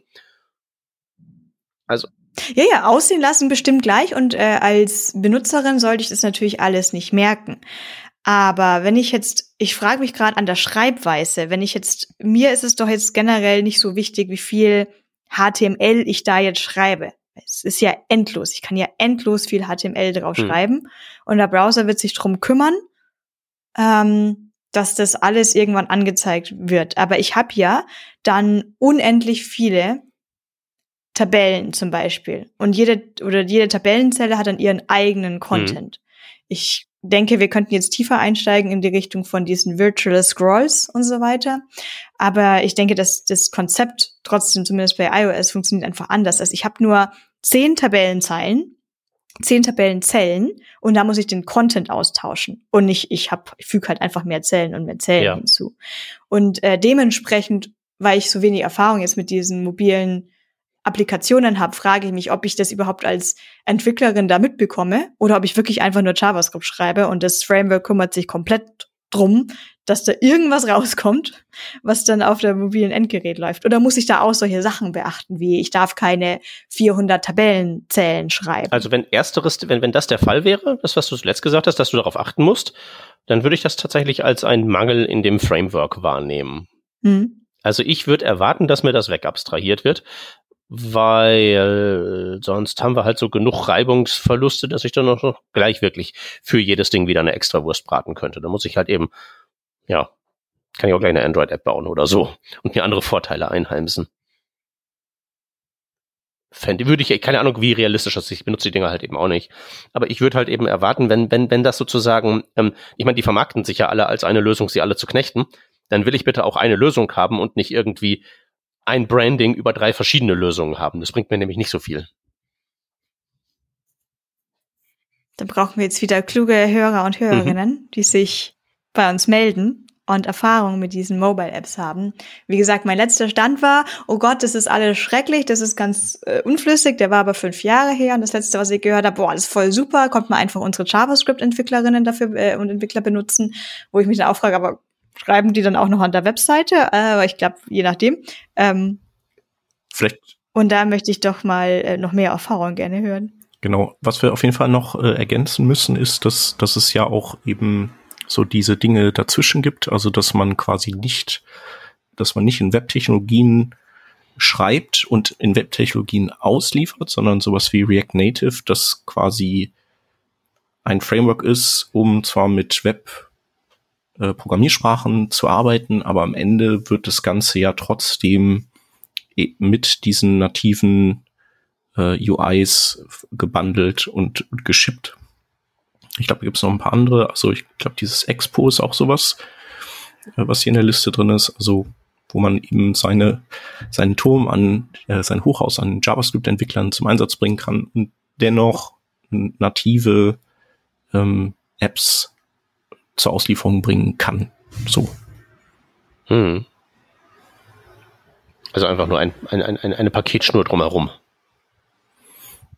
Also. Ja, ja, aussehen lassen bestimmt gleich und äh, als Benutzerin sollte ich das natürlich alles nicht merken. Aber wenn ich jetzt, ich frage mich gerade an der Schreibweise, wenn ich jetzt, mir ist es doch jetzt generell nicht so wichtig, wie viel HTML ich da jetzt schreibe. Es ist ja endlos. Ich kann ja endlos viel HTML drauf hm. schreiben. Und der Browser wird sich drum kümmern, ähm, dass das alles irgendwann angezeigt wird. Aber ich habe ja dann unendlich viele Tabellen zum Beispiel. Und jede oder jede Tabellenzelle hat dann ihren eigenen hm. Content. Hm. Ich denke, wir könnten jetzt tiefer einsteigen in die Richtung von diesen Virtual Scrolls und so weiter. Aber ich denke, dass das Konzept trotzdem zumindest bei iOS funktioniert einfach anders. Also ich habe nur zehn Tabellenzeilen, zehn Tabellenzellen und da muss ich den Content austauschen und nicht ich habe ich füge halt einfach mehr Zellen und mehr Zellen ja. hinzu. Und äh, dementsprechend, weil ich so wenig Erfahrung jetzt mit diesen mobilen Applikationen habe, frage ich mich, ob ich das überhaupt als Entwicklerin da mitbekomme oder ob ich wirklich einfach nur JavaScript schreibe und das Framework kümmert sich komplett drum, dass da irgendwas rauskommt, was dann auf der mobilen Endgerät läuft. Oder muss ich da auch solche Sachen beachten, wie ich darf keine 400 Tabellenzellen schreiben? Also wenn ersteres, wenn, wenn das der Fall wäre, das was du zuletzt gesagt hast, dass du darauf achten musst, dann würde ich das tatsächlich als einen Mangel in dem Framework wahrnehmen. Mhm. Also ich würde erwarten, dass mir das wegabstrahiert wird, weil sonst haben wir halt so genug Reibungsverluste, dass ich dann noch gleich wirklich für jedes Ding wieder eine extra Wurst braten könnte. Da muss ich halt eben, ja, kann ich auch gleich eine Android-App bauen oder so und mir andere Vorteile einheimsen. Fände, würde ich, keine Ahnung, wie realistisch das ist. Ich benutze die Dinger halt eben auch nicht. Aber ich würde halt eben erwarten, wenn, wenn, wenn das sozusagen, ähm, ich meine, die vermarkten sich ja alle als eine Lösung, sie alle zu knechten, dann will ich bitte auch eine Lösung haben und nicht irgendwie ein Branding über drei verschiedene Lösungen haben. Das bringt mir nämlich nicht so viel. Dann brauchen wir jetzt wieder kluge Hörer und Hörerinnen, mhm. die sich bei uns melden und Erfahrung mit diesen Mobile-Apps haben. Wie gesagt, mein letzter Stand war, oh Gott, das ist alles schrecklich, das ist ganz äh, unflüssig, der war aber fünf Jahre her und das letzte, was ich gehört habe, boah, ist voll super, kommt man einfach unsere JavaScript-Entwicklerinnen dafür äh, und Entwickler benutzen, wo ich mich dann auch frage, aber schreiben die dann auch noch an der Webseite, äh, aber ich glaube, je nachdem. Ähm, Vielleicht. Und da möchte ich doch mal äh, noch mehr Erfahrung gerne hören. Genau. Was wir auf jeden Fall noch äh, ergänzen müssen, ist, dass, dass es ja auch eben so diese Dinge dazwischen gibt, also dass man quasi nicht, dass man nicht in Webtechnologien schreibt und in Webtechnologien ausliefert, sondern sowas wie React Native, das quasi ein Framework ist, um zwar mit Web äh, Programmiersprachen zu arbeiten, aber am Ende wird das Ganze ja trotzdem e, mit diesen nativen äh, UIs gebundelt und, und geschippt. Ich glaube, da gibt es noch ein paar andere. Also ich glaube, dieses Expo ist auch sowas, äh, was hier in der Liste drin ist. Also wo man eben seine, seinen Turm an, äh, sein Hochhaus an JavaScript-Entwicklern zum Einsatz bringen kann und dennoch native ähm, Apps zur Auslieferung bringen kann. So. Hm. Also einfach nur ein, ein, ein, eine Paketschnur drumherum.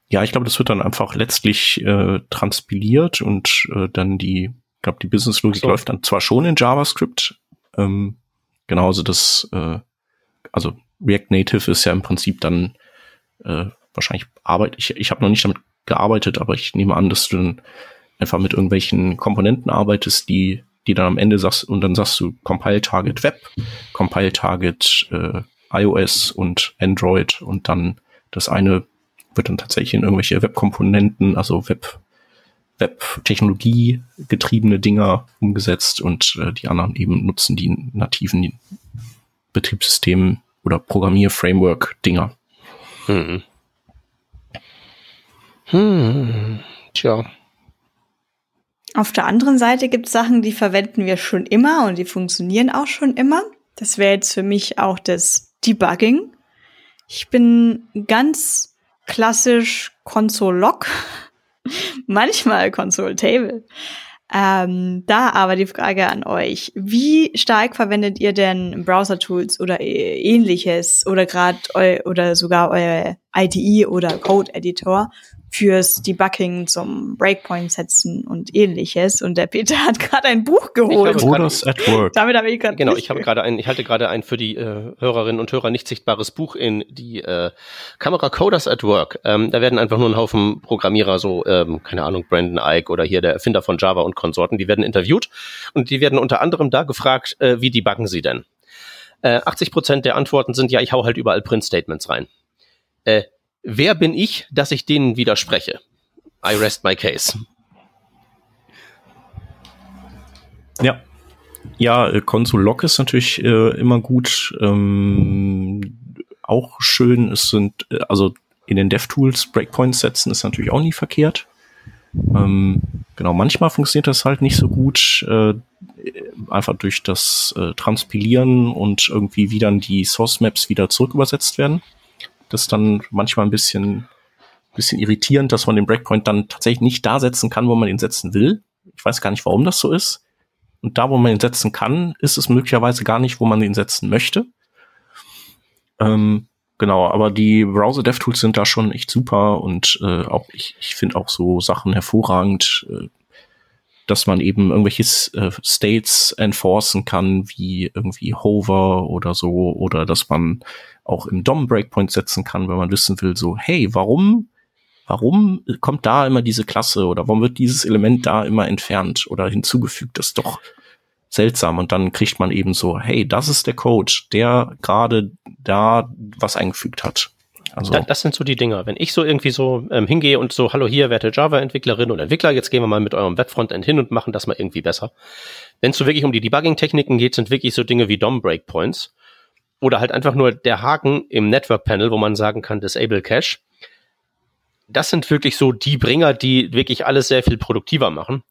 Ja, ich glaube, das wird dann einfach letztlich äh, transpiliert und äh, dann die, ich glaube, die Businesslogik so. läuft dann zwar schon in JavaScript, ähm, genauso also das, äh, also React Native ist ja im Prinzip dann äh, wahrscheinlich Arbeit. Ich, ich habe noch nicht damit gearbeitet, aber ich nehme an, dass du dann einfach mit irgendwelchen Komponenten arbeitest, die, die dann am Ende sagst, und dann sagst du Compile Target Web, Compile Target äh, iOS und Android und dann das eine wird dann tatsächlich in irgendwelche Webkomponenten, also Web, Web-Technologie getriebene Dinger umgesetzt und äh, die anderen eben nutzen die nativen Betriebssystemen oder Programmier-Framework-Dinger. Hm. Hm. Tja. Auf der anderen Seite gibt es Sachen, die verwenden wir schon immer und die funktionieren auch schon immer. Das wäre jetzt für mich auch das Debugging. Ich bin ganz klassisch Console-Log, manchmal Console-Table. Ähm, da aber die Frage an euch, wie stark verwendet ihr denn Browser-Tools oder ähnliches oder gerade oder sogar euer IDE oder Code-Editor fürs Debugging zum Breakpoint setzen und ähnliches. Und der Peter hat gerade ein Buch geholt. Coders at Work. Damit habe ich gerade Genau, ich habe gerade ein, ich halte gerade ein für die äh, Hörerinnen und Hörer nicht sichtbares Buch in die äh, Kamera Coders at Work. Ähm, da werden einfach nur ein Haufen Programmierer, so, ähm, keine Ahnung, Brandon Ike oder hier der Erfinder von Java und Konsorten, die werden interviewt und die werden unter anderem da gefragt, äh, wie debuggen sie denn? Äh, 80 Prozent der Antworten sind, ja, ich hau halt überall Print-Statements rein. Äh, Wer bin ich, dass ich denen widerspreche? I rest my case. Ja. Ja, äh, Console Log ist natürlich äh, immer gut. Ähm, auch schön, es sind, äh, also in den DevTools Breakpoints setzen ist natürlich auch nie verkehrt. Ähm, genau, manchmal funktioniert das halt nicht so gut, äh, einfach durch das äh, Transpilieren und irgendwie wie dann die Source Maps wieder zurückübersetzt werden. Das ist dann manchmal ein bisschen, bisschen irritierend, dass man den Breakpoint dann tatsächlich nicht da setzen kann, wo man ihn setzen will. Ich weiß gar nicht, warum das so ist. Und da, wo man ihn setzen kann, ist es möglicherweise gar nicht, wo man ihn setzen möchte. Ähm, genau, aber die Browser DevTools sind da schon echt super und äh, auch ich, ich finde auch so Sachen hervorragend, äh, dass man eben irgendwelche äh, States enforcen kann, wie irgendwie Hover oder so, oder dass man auch im DOM Breakpoint setzen kann, wenn man wissen will, so, hey, warum, warum kommt da immer diese Klasse oder warum wird dieses Element da immer entfernt oder hinzugefügt? Das ist doch seltsam. Und dann kriegt man eben so, hey, das ist der Code, der gerade da was eingefügt hat. Also das, das sind so die Dinger. Wenn ich so irgendwie so ähm, hingehe und so, hallo hier, werte Java-Entwicklerin und Entwickler, jetzt gehen wir mal mit eurem Webfrontend hin und machen das mal irgendwie besser. Wenn es so wirklich um die Debugging-Techniken geht, sind wirklich so Dinge wie DOM-Breakpoints oder halt einfach nur der Haken im Network Panel, wo man sagen kann, Disable Cache. Das sind wirklich so die Bringer, die wirklich alles sehr viel produktiver machen.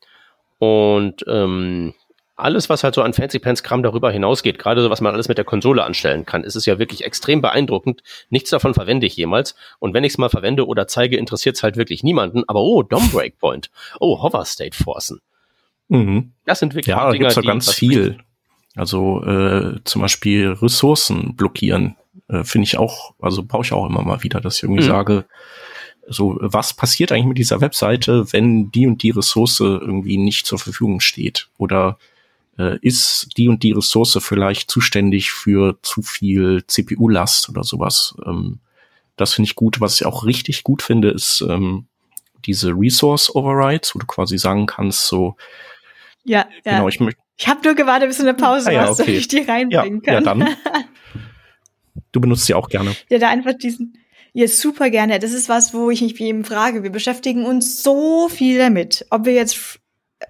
Und ähm, alles, was halt so an Fancy Pants Kram darüber hinausgeht, gerade so, was man alles mit der Konsole anstellen kann, ist es ja wirklich extrem beeindruckend. Nichts davon verwende ich jemals. Und wenn ich es mal verwende oder zeige, interessiert es halt wirklich niemanden. Aber oh, DOM Breakpoint. Oh, Hover State Forcen. Mhm. Das sind wirklich ja, da gibt's ja ganz viel. Also äh, zum Beispiel Ressourcen blockieren äh, finde ich auch, also brauche ich auch immer mal wieder, dass ich irgendwie mhm. sage, so was passiert eigentlich mit dieser Webseite, wenn die und die Ressource irgendwie nicht zur Verfügung steht oder äh, ist die und die Ressource vielleicht zuständig für zu viel CPU-Last oder sowas. Ähm, das finde ich gut. Was ich auch richtig gut finde, ist ähm, diese Resource Overrides, wo du quasi sagen kannst, so ja, genau, ja. ich möchte ich habe nur gewartet, bis du eine Pause ah, ja, hast, okay. damit ich die reinbringen ja, kann. Ja, dann. Du benutzt sie auch gerne. Ja, da einfach diesen, ja, super gerne. Das ist was, wo ich mich wie eben frage. Wir beschäftigen uns so viel damit. Ob wir jetzt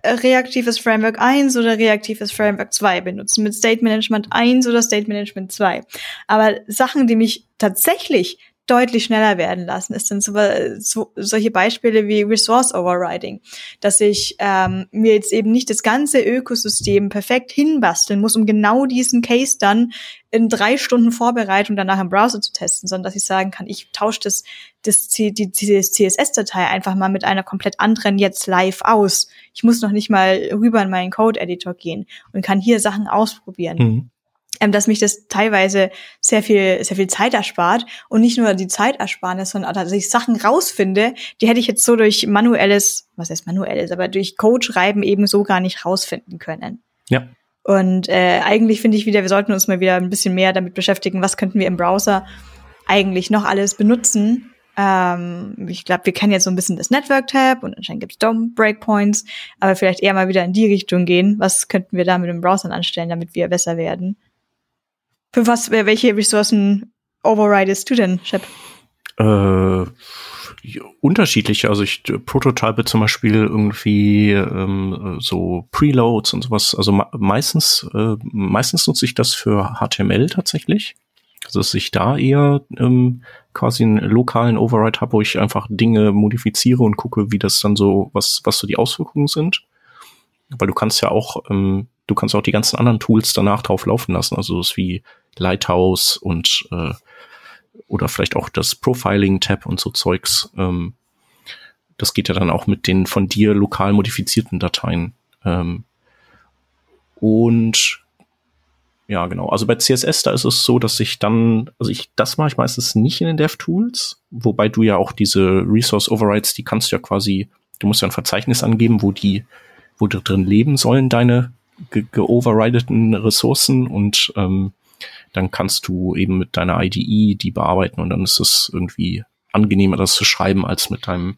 äh, reaktives Framework 1 oder reaktives Framework 2 benutzen, mit State Management 1 oder State Management 2. Aber Sachen, die mich tatsächlich deutlich schneller werden lassen, ist dann so, so, solche Beispiele wie Resource Overriding, dass ich ähm, mir jetzt eben nicht das ganze Ökosystem perfekt hinbasteln muss, um genau diesen Case dann in drei Stunden Vorbereitung danach im Browser zu testen, sondern dass ich sagen kann, ich tausche das, das die, die CSS-Datei einfach mal mit einer komplett anderen jetzt live aus. Ich muss noch nicht mal rüber in meinen Code-Editor gehen und kann hier Sachen ausprobieren. Mhm ähm, dass mich das teilweise sehr viel, sehr viel Zeit erspart und nicht nur die Zeit ersparen, sondern dass ich Sachen rausfinde, die hätte ich jetzt so durch manuelles, was heißt manuelles, aber durch Code schreiben eben so gar nicht rausfinden können. Ja. Und äh, eigentlich finde ich wieder, wir sollten uns mal wieder ein bisschen mehr damit beschäftigen, was könnten wir im Browser eigentlich noch alles benutzen. Ähm, ich glaube, wir kennen jetzt so ein bisschen das Network-Tab und anscheinend gibt es DOM-Breakpoints, aber vielleicht eher mal wieder in die Richtung gehen. Was könnten wir da mit dem Browser anstellen, damit wir besser werden? Für was, welche Ressourcen overridest du denn, Shep? Äh, unterschiedliche. Also ich prototype zum Beispiel irgendwie ähm, so Preloads und sowas. Also meistens, äh, meistens nutze ich das für HTML tatsächlich. Also dass ich da eher ähm, quasi einen lokalen Override habe, wo ich einfach Dinge modifiziere und gucke, wie das dann so, was, was so die Auswirkungen sind. Weil du kannst ja auch, ähm, du kannst auch die ganzen anderen Tools danach drauf laufen lassen. Also das wie Lighthouse und äh, oder vielleicht auch das Profiling-Tab und so Zeugs. Ähm, das geht ja dann auch mit den von dir lokal modifizierten Dateien. Ähm, und Ja, genau. Also bei CSS, da ist es so, dass ich dann, also ich, das mache ich meistens nicht in den DevTools, wobei du ja auch diese Resource Overrides, die kannst du ja quasi, du musst ja ein Verzeichnis angeben, wo die, wo drin leben sollen, deine ge geoverrideten Ressourcen und ähm, dann kannst du eben mit deiner IDE die bearbeiten und dann ist es irgendwie angenehmer, das zu schreiben, als mit deinem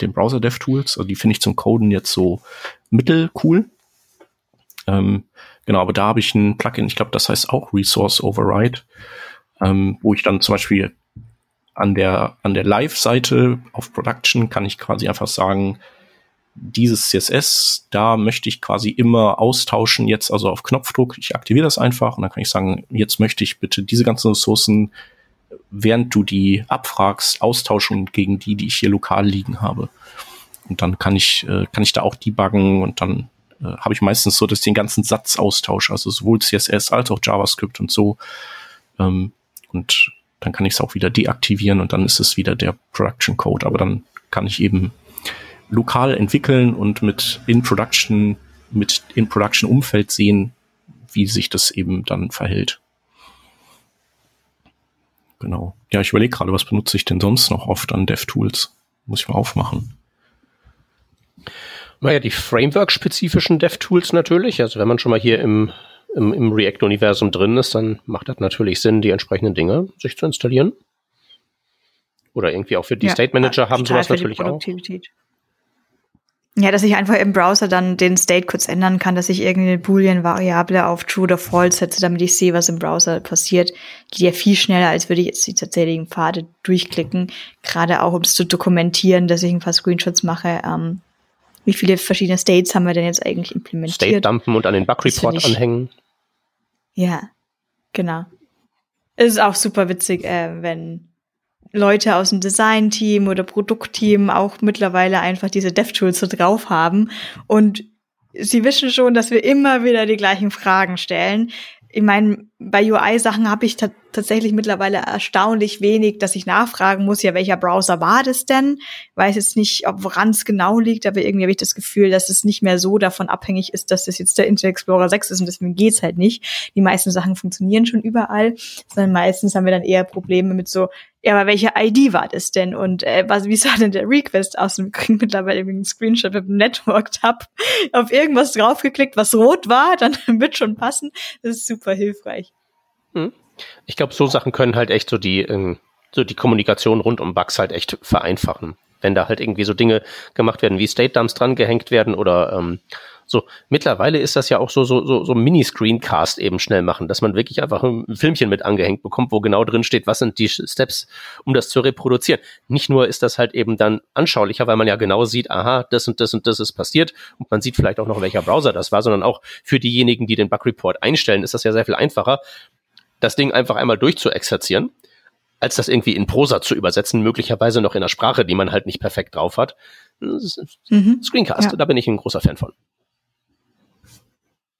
den Browser DevTools. Also die finde ich zum Coden jetzt so mittelcool. Ähm, genau, aber da habe ich ein Plugin, ich glaube, das heißt auch Resource Override, ähm, wo ich dann zum Beispiel an der, an der Live-Seite auf Production kann ich quasi einfach sagen, dieses CSS, da möchte ich quasi immer austauschen, jetzt also auf Knopfdruck. Ich aktiviere das einfach und dann kann ich sagen, jetzt möchte ich bitte diese ganzen Ressourcen, während du die abfragst, austauschen gegen die, die ich hier lokal liegen habe. Und dann kann ich, äh, kann ich da auch debuggen und dann äh, habe ich meistens so, dass ich den ganzen Satz austausche, also sowohl CSS als auch JavaScript und so. Ähm, und dann kann ich es auch wieder deaktivieren und dann ist es wieder der Production Code. Aber dann kann ich eben lokal entwickeln und mit in Production, mit in Production Umfeld sehen, wie sich das eben dann verhält. Genau. Ja, ich überlege gerade, was benutze ich denn sonst noch oft an DevTools? Muss ich mal aufmachen. Naja, die Framework-spezifischen DevTools natürlich. Also wenn man schon mal hier im, im, im React-Universum drin ist, dann macht das natürlich Sinn, die entsprechenden Dinge sich zu installieren. Oder irgendwie auch für die ja, State Manager haben sowas natürlich auch. Ja, dass ich einfach im Browser dann den State kurz ändern kann, dass ich irgendeine Boolean-Variable auf True oder False setze, damit ich sehe, was im Browser passiert. Geht ja viel schneller, als würde ich jetzt die tatsächlichen Pfade durchklicken. Gerade auch, um es zu dokumentieren, dass ich ein paar Screenshots mache. Ähm, wie viele verschiedene States haben wir denn jetzt eigentlich implementiert? State dumpen und an den Bug-Report anhängen. Ja, genau. Es ist auch super witzig, äh, wenn Leute aus dem Design-Team oder Produktteam auch mittlerweile einfach diese DevTools so drauf haben. Und sie wissen schon, dass wir immer wieder die gleichen Fragen stellen ich meine, bei UI-Sachen habe ich tatsächlich mittlerweile erstaunlich wenig, dass ich nachfragen muss, ja, welcher Browser war das denn? weiß jetzt nicht, ob woran es genau liegt, aber irgendwie habe ich das Gefühl, dass es nicht mehr so davon abhängig ist, dass das jetzt der Internet Explorer 6 ist und deswegen geht's halt nicht. Die meisten Sachen funktionieren schon überall, sondern meistens haben wir dann eher Probleme mit so, ja, aber welche ID war das denn? Und äh, was, wie sah denn der Request aus? Und wir kriegen mittlerweile einen Screenshot mit dem Network-Tab auf irgendwas draufgeklickt, was rot war, dann wird schon passen. Das ist super hilfreich. Hm. Ich glaube, so Sachen können halt echt so die, ähm, so die Kommunikation rund um Bugs halt echt vereinfachen. Wenn da halt irgendwie so Dinge gemacht werden, wie State Dumps dran gehängt werden oder ähm, so, mittlerweile ist das ja auch so, so, so, so Mini-Screencast eben schnell machen, dass man wirklich einfach ein Filmchen mit angehängt bekommt, wo genau drin steht, was sind die Steps, um das zu reproduzieren. Nicht nur ist das halt eben dann anschaulicher, weil man ja genau sieht, aha, das und das und das ist passiert und man sieht vielleicht auch noch, welcher Browser das war, sondern auch für diejenigen, die den Bug-Report einstellen, ist das ja sehr viel einfacher, das Ding einfach einmal durchzuexerzieren als das irgendwie in Prosa zu übersetzen, möglicherweise noch in einer Sprache, die man halt nicht perfekt drauf hat. Mhm. Screencast, ja. da bin ich ein großer Fan von.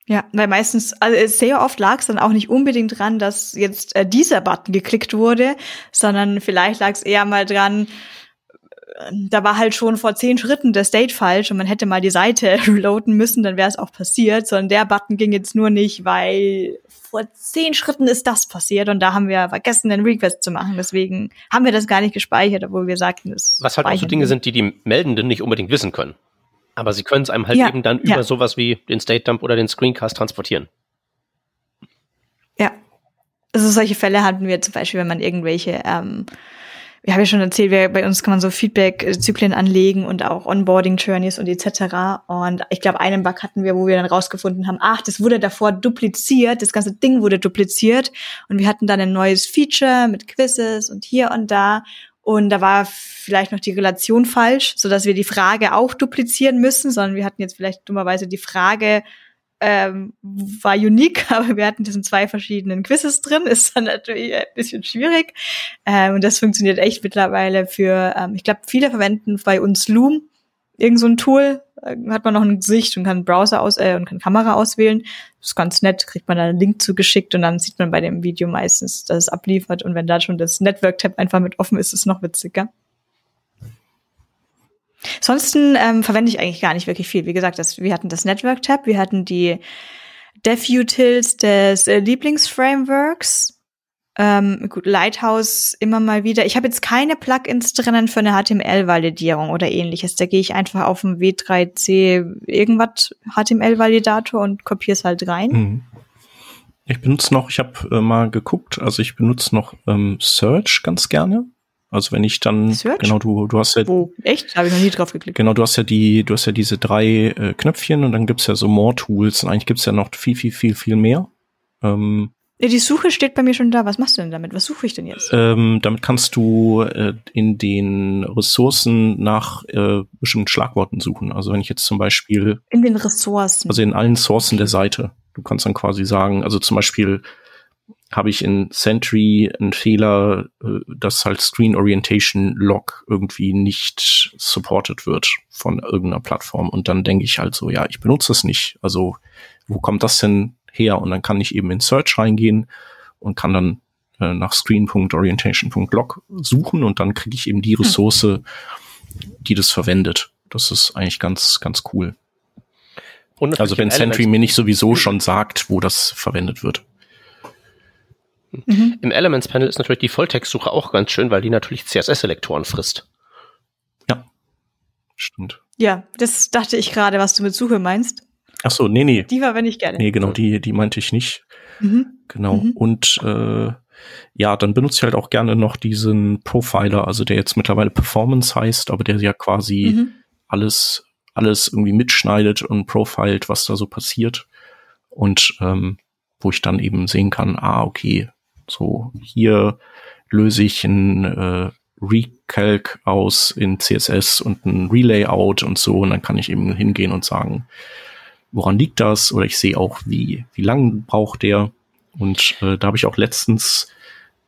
Ja, weil meistens, also sehr oft lag es dann auch nicht unbedingt dran, dass jetzt äh, dieser Button geklickt wurde, sondern vielleicht lag es eher mal dran, da war halt schon vor zehn Schritten der State falsch und man hätte mal die Seite reloaden müssen, dann wäre es auch passiert, sondern der Button ging jetzt nur nicht, weil vor zehn Schritten ist das passiert und da haben wir vergessen, den Request zu machen. Deswegen haben wir das gar nicht gespeichert, obwohl wir sagten, es Was halt auch so Dinge sind, die die Meldenden nicht unbedingt wissen können. Aber sie können es einem halt ja, eben dann ja. über sowas wie den State Dump oder den Screencast transportieren. Ja. Also solche Fälle hatten wir zum Beispiel, wenn man irgendwelche, ähm, wir haben ja schon erzählt, wir, bei uns kann man so Feedback-Zyklen anlegen und auch Onboarding-Journeys und etc. Und ich glaube, einen Bug hatten wir, wo wir dann rausgefunden haben, ach, das wurde davor dupliziert, das ganze Ding wurde dupliziert und wir hatten dann ein neues Feature mit Quizzes und hier und da und da war vielleicht noch die Relation falsch, so dass wir die Frage auch duplizieren müssen, sondern wir hatten jetzt vielleicht dummerweise die Frage ähm, war unique, aber wir hatten das in zwei verschiedenen Quizzes drin, ist dann natürlich ein bisschen schwierig. Ähm, und das funktioniert echt mittlerweile für, ähm, ich glaube, viele verwenden bei uns Loom, irgend so ein Tool, äh, hat man noch ein Gesicht und kann Browser aus äh, und kann Kamera auswählen. Das ist ganz nett, kriegt man dann einen Link zugeschickt und dann sieht man bei dem Video meistens, dass es abliefert. Und wenn da schon das Network-Tab einfach mit offen ist, ist es noch witziger. Ansonsten ähm, verwende ich eigentlich gar nicht wirklich viel. Wie gesagt, das, wir hatten das Network-Tab, wir hatten die DevUtils des äh, Lieblingsframeworks. Ähm, gut, Lighthouse immer mal wieder. Ich habe jetzt keine Plugins drinnen für eine HTML-Validierung oder ähnliches. Da gehe ich einfach auf den W3C irgendwas HTML-Validator und kopiere es halt rein. Mhm. Ich benutze noch, ich habe äh, mal geguckt, also ich benutze noch ähm, Search ganz gerne. Also wenn ich dann Search? genau du du hast ja Wo echt habe ich noch nie drauf geklickt. Genau, du hast ja die du hast ja diese drei äh, Knöpfchen und dann gibt's ja so More Tools und eigentlich gibt's ja noch viel viel viel viel mehr. Ähm, ja, die Suche steht bei mir schon da. Was machst du denn damit? Was suche ich denn jetzt? Ähm, damit kannst du äh, in den Ressourcen nach äh, bestimmten Schlagworten suchen. Also wenn ich jetzt zum Beispiel in den Ressourcen, also in allen Sourcen der Seite. Du kannst dann quasi sagen, also zum Beispiel habe ich in Sentry einen Fehler, äh, dass halt Screen Orientation Log irgendwie nicht supported wird von irgendeiner Plattform. Und dann denke ich halt so, ja, ich benutze es nicht. Also wo kommt das denn her und dann kann ich eben in Search reingehen und kann dann äh, nach screen.orientation.log suchen und dann kriege ich eben die hm. Ressource, die das verwendet. Das ist eigentlich ganz, ganz cool. also wenn Sentry mir nicht sowieso schon sagt, wo das verwendet wird. Mhm. Im Elements Panel ist natürlich die Volltextsuche auch ganz schön, weil die natürlich CSS-Selektoren frisst. Ja, stimmt. Ja, das dachte ich gerade, was du mit Suche meinst. Ach so, nee, nee. Die war, wenn ich gerne. Nee, genau, die, die meinte ich nicht. Mhm. Genau. Mhm. Und äh, ja, dann benutze ich halt auch gerne noch diesen Profiler, also der jetzt mittlerweile Performance heißt, aber der ja quasi mhm. alles, alles irgendwie mitschneidet und profilt, was da so passiert. Und ähm, wo ich dann eben sehen kann, ah, okay, so hier löse ich ein äh, Recalc aus in CSS und ein Relayout und so und dann kann ich eben hingehen und sagen, woran liegt das? Oder ich sehe auch, wie, wie lang braucht der. Und äh, da habe ich auch letztens,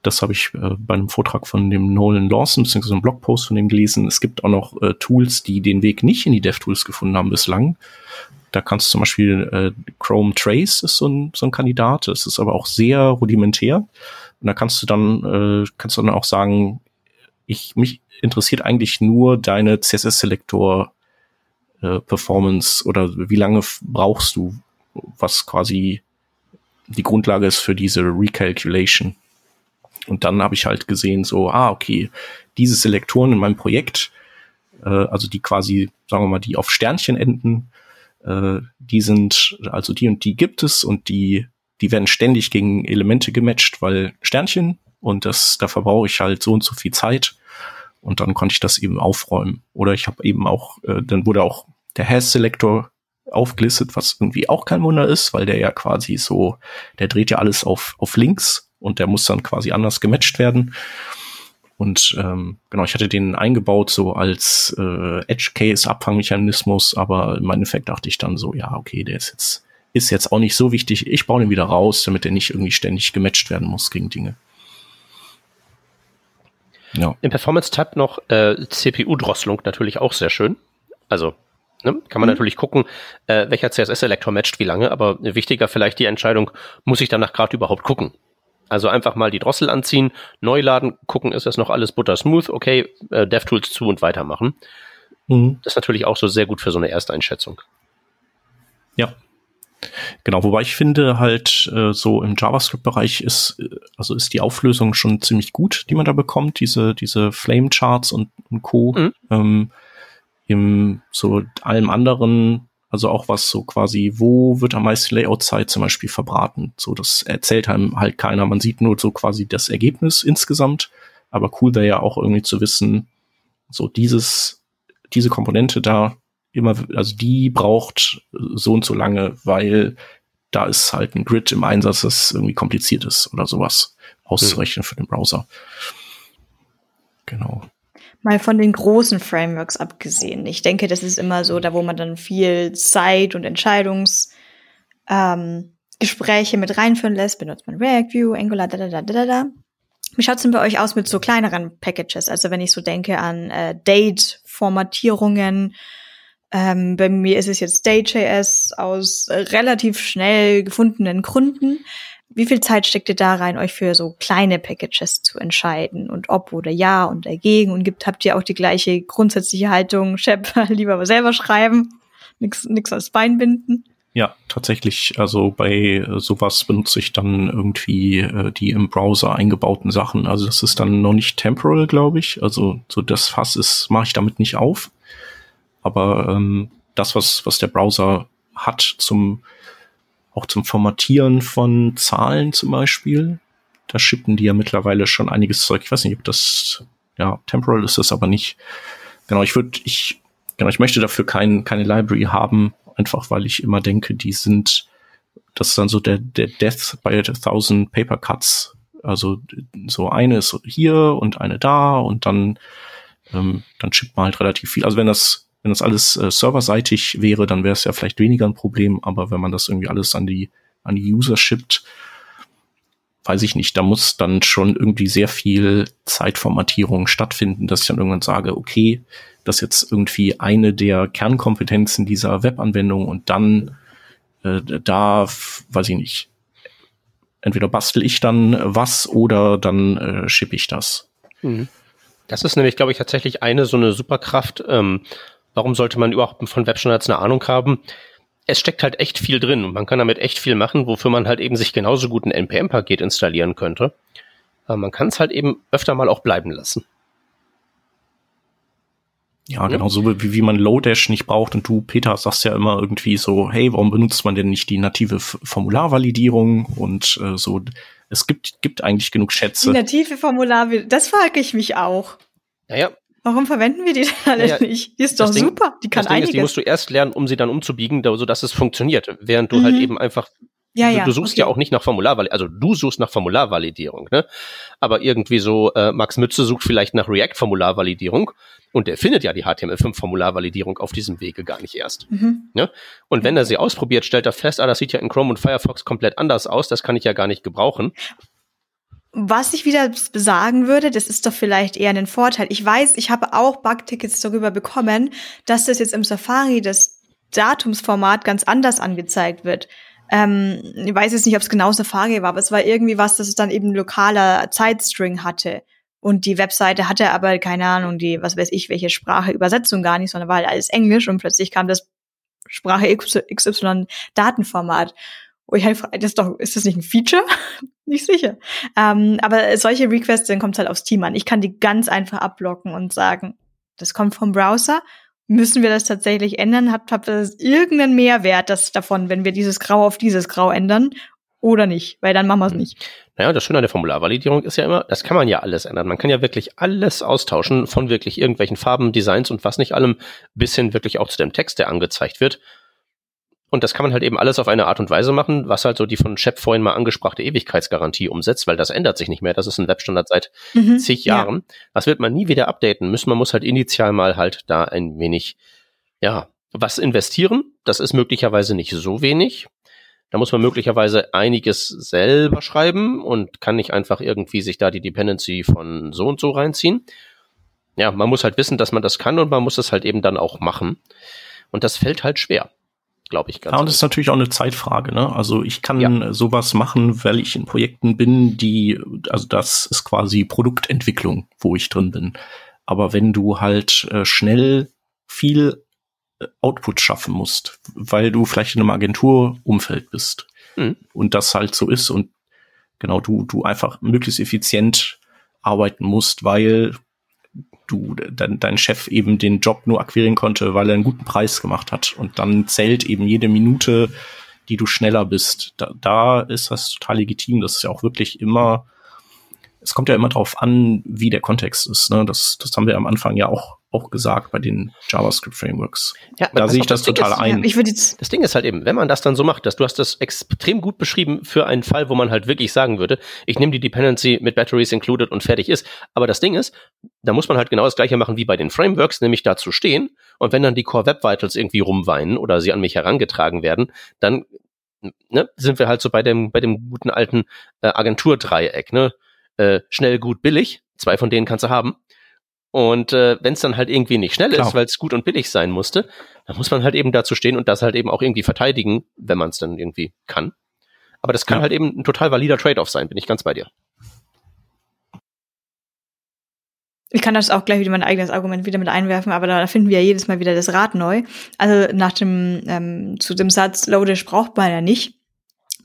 das habe ich äh, bei einem Vortrag von dem Nolan Lawson, beziehungsweise einem Blogpost von dem gelesen, es gibt auch noch äh, Tools, die den Weg nicht in die DevTools gefunden haben bislang. Da kannst du zum Beispiel äh, Chrome Trace ist so ein, so ein Kandidat, das ist aber auch sehr rudimentär. Und da kannst du dann, äh, kannst du dann auch sagen, ich, mich interessiert eigentlich nur deine CSS-Selektor äh, Performance oder wie lange brauchst du, was quasi die Grundlage ist für diese Recalculation. Und dann habe ich halt gesehen, so, ah, okay, diese Selektoren in meinem Projekt, äh, also die quasi, sagen wir mal, die auf Sternchen enden, äh, die sind, also die und die gibt es und die, die werden ständig gegen Elemente gematcht, weil Sternchen und das, da verbrauche ich halt so und so viel Zeit und dann konnte ich das eben aufräumen. Oder ich habe eben auch, äh, dann wurde auch der Has-Selektor aufgelistet, was irgendwie auch kein Wunder ist, weil der ja quasi so, der dreht ja alles auf, auf links und der muss dann quasi anders gematcht werden. Und ähm, genau, ich hatte den eingebaut so als äh, Edge-Case-Abfangmechanismus, aber im Endeffekt dachte ich dann so, ja, okay, der ist jetzt, ist jetzt auch nicht so wichtig. Ich baue den wieder raus, damit der nicht irgendwie ständig gematcht werden muss gegen Dinge. Ja. Im Performance-Tab noch äh, CPU-Drosselung natürlich auch sehr schön. Also ne, kann man mhm. natürlich gucken, äh, welcher CSS-Selektor matcht wie lange, aber wichtiger vielleicht die Entscheidung, muss ich danach gerade überhaupt gucken? Also einfach mal die Drossel anziehen, neu laden, gucken, ist das noch alles buttersmooth, okay, äh, DevTools zu und weitermachen. Mhm. Das ist natürlich auch so sehr gut für so eine Ersteinschätzung. Ja. Genau, wobei ich finde halt äh, so im JavaScript-Bereich ist, äh, also ist die Auflösung schon ziemlich gut, die man da bekommt, diese, diese Flame-Charts und, und Co. Mhm. Ähm, Im so allem anderen also auch was so quasi, wo wird am meisten Layout-Zeit zum Beispiel verbraten? So, das erzählt einem halt keiner. Man sieht nur so quasi das Ergebnis insgesamt. Aber cool wäre ja auch irgendwie zu wissen, so dieses, diese Komponente da immer, also die braucht so und so lange, weil da ist halt ein Grid im Einsatz, das irgendwie kompliziert ist oder sowas auszurechnen mhm. für den Browser. Genau mal von den großen Frameworks abgesehen. Ich denke, das ist immer so, da wo man dann viel Zeit und Entscheidungsgespräche ähm, mit reinführen lässt, benutzt man React, View, Angular, da, da, da, da, da. Wie schaut's denn bei euch aus mit so kleineren Packages? Also wenn ich so denke an äh, Date-Formatierungen, ähm, bei mir ist es jetzt Date.js aus relativ schnell gefundenen Gründen. Wie viel Zeit steckt ihr da rein, euch für so kleine Packages zu entscheiden und ob oder ja und dagegen? Und gibt, habt ihr auch die gleiche grundsätzliche Haltung, Shep, lieber selber schreiben, nix, nix als Bein binden? Ja, tatsächlich. Also bei sowas benutze ich dann irgendwie äh, die im Browser eingebauten Sachen. Also das ist dann noch nicht temporal, glaube ich. Also so das Fass ist, mache ich damit nicht auf. Aber ähm, das, was, was der Browser hat zum auch zum Formatieren von Zahlen zum Beispiel, da schippen die ja mittlerweile schon einiges Zeug. Ich weiß nicht, ob das ja temporal ist das aber nicht. Genau, ich würde, ich, genau, ich möchte dafür kein, keine Library haben, einfach weil ich immer denke, die sind, das ist dann so der, der Death by a thousand paper cuts. Also so eine ist hier und eine da und dann, ähm, dann schippt man halt relativ viel. Also wenn das, wenn das alles äh, serverseitig wäre, dann wäre es ja vielleicht weniger ein Problem, aber wenn man das irgendwie alles an die, an die User schippt, weiß ich nicht, da muss dann schon irgendwie sehr viel Zeitformatierung stattfinden, dass ich dann irgendwann sage, okay, das ist jetzt irgendwie eine der Kernkompetenzen dieser Webanwendung und dann äh, da, weiß ich nicht, entweder bastel ich dann was oder dann äh, schippe ich das. Mhm. Das ist nämlich, glaube ich, tatsächlich eine so eine Superkraft. Ähm, warum sollte man überhaupt von Webstandards eine Ahnung haben? es steckt halt echt viel drin und man kann damit echt viel machen, wofür man halt eben sich genauso gut ein NPM-Paket installieren könnte. Aber man kann es halt eben öfter mal auch bleiben lassen. Ja, genau, so wie, wie man Lodash nicht braucht und du, Peter, sagst ja immer irgendwie so, hey, warum benutzt man denn nicht die native Formularvalidierung und äh, so, es gibt, gibt eigentlich genug Schätze. Die native Formularvalidierung, das frage ich mich auch. Naja, Warum verwenden wir die denn alle ja, nicht? Die ist doch Ding, super. Die kann das Ding einiges. Ist, die musst du erst lernen, um sie dann umzubiegen, sodass es funktioniert. Während du halt mhm. halt eben einfach ja, du, ja, du suchst okay. ja auch nicht nach Formularvalidierung, also du suchst nach Formularvalidierung, ne? Aber irgendwie so, äh, Max Mütze sucht vielleicht nach React-Formularvalidierung und der findet ja die HTML5-Formularvalidierung auf diesem Wege gar nicht erst. Mhm. Ne? Und wenn er sie ausprobiert, stellt er fest, ah, das sieht ja in Chrome und Firefox komplett anders aus, das kann ich ja gar nicht gebrauchen. Was ich wieder sagen würde, das ist doch vielleicht eher ein Vorteil. Ich weiß, ich habe auch Bugtickets darüber bekommen, dass das jetzt im Safari das Datumsformat ganz anders angezeigt wird. Ähm, ich weiß jetzt nicht, ob es genau Safari war, aber es war irgendwie was, dass es dann eben lokaler Zeitstring hatte. Und die Webseite hatte aber, keine Ahnung, die, was weiß ich, welche Sprache, Übersetzung gar nicht, sondern war halt alles Englisch und plötzlich kam das Sprache XY Datenformat. Wo ich halt frage, das ist doch, ist das nicht ein Feature? nicht sicher. Ähm, aber solche Requests, dann kommt es halt aufs Team an. Ich kann die ganz einfach abblocken und sagen, das kommt vom Browser. Müssen wir das tatsächlich ändern? Hat, hat das irgendeinen Mehrwert das davon, wenn wir dieses Grau auf dieses Grau ändern? Oder nicht? Weil dann machen wir es hm. nicht. Naja, das Schöne an der Formularvalidierung ist ja immer, das kann man ja alles ändern. Man kann ja wirklich alles austauschen, von wirklich irgendwelchen Farben, Designs und was nicht allem, bis hin wirklich auch zu dem Text, der angezeigt wird. Und das kann man halt eben alles auf eine Art und Weise machen, was halt so die von Shep vorhin mal angesprachte Ewigkeitsgarantie umsetzt, weil das ändert sich nicht mehr. Das ist ein Webstandard seit mhm, zig Jahren. Ja. Das wird man nie wieder updaten müssen. Man muss halt initial mal halt da ein wenig, ja, was investieren. Das ist möglicherweise nicht so wenig. Da muss man möglicherweise einiges selber schreiben und kann nicht einfach irgendwie sich da die Dependency von so und so reinziehen. Ja, man muss halt wissen, dass man das kann und man muss es halt eben dann auch machen. Und das fällt halt schwer glaube ich. Ganz ja, und das ist natürlich auch eine Zeitfrage. Ne? Also ich kann ja. sowas machen, weil ich in Projekten bin, die, also das ist quasi Produktentwicklung, wo ich drin bin. Aber wenn du halt äh, schnell viel äh, Output schaffen musst, weil du vielleicht in einem Agenturumfeld bist mhm. und das halt so ist und genau du du einfach möglichst effizient arbeiten musst, weil du dein, dein Chef eben den Job nur akquirieren konnte, weil er einen guten Preis gemacht hat. Und dann zählt eben jede Minute, die du schneller bist. Da, da ist das total legitim. Das ist ja auch wirklich immer, es kommt ja immer drauf an, wie der Kontext ist. Ne? Das, das haben wir am Anfang ja auch auch gesagt bei den JavaScript-Frameworks. Ja, da sehe ich das, das total ist, ein. Ja, das Ding ist halt eben, wenn man das dann so macht, dass du hast das extrem gut beschrieben für einen Fall, wo man halt wirklich sagen würde, ich nehme die Dependency mit Batteries included und fertig ist. Aber das Ding ist, da muss man halt genau das gleiche machen wie bei den Frameworks, nämlich dazu stehen. Und wenn dann die Core Web Vitals irgendwie rumweinen oder sie an mich herangetragen werden, dann ne, sind wir halt so bei dem, bei dem guten alten äh, Agenturdreieck, ne? Äh, schnell, gut, billig. Zwei von denen kannst du haben. Und äh, wenn es dann halt irgendwie nicht schnell Klar. ist, weil es gut und billig sein musste, dann muss man halt eben dazu stehen und das halt eben auch irgendwie verteidigen, wenn man es dann irgendwie kann. Aber das kann ja. halt eben ein total valider Trade-off sein, bin ich ganz bei dir. Ich kann das auch gleich wieder mein eigenes Argument wieder mit einwerfen, aber da finden wir ja jedes Mal wieder das Rad neu. Also nach dem, ähm, zu dem Satz, Loadish braucht man ja nicht.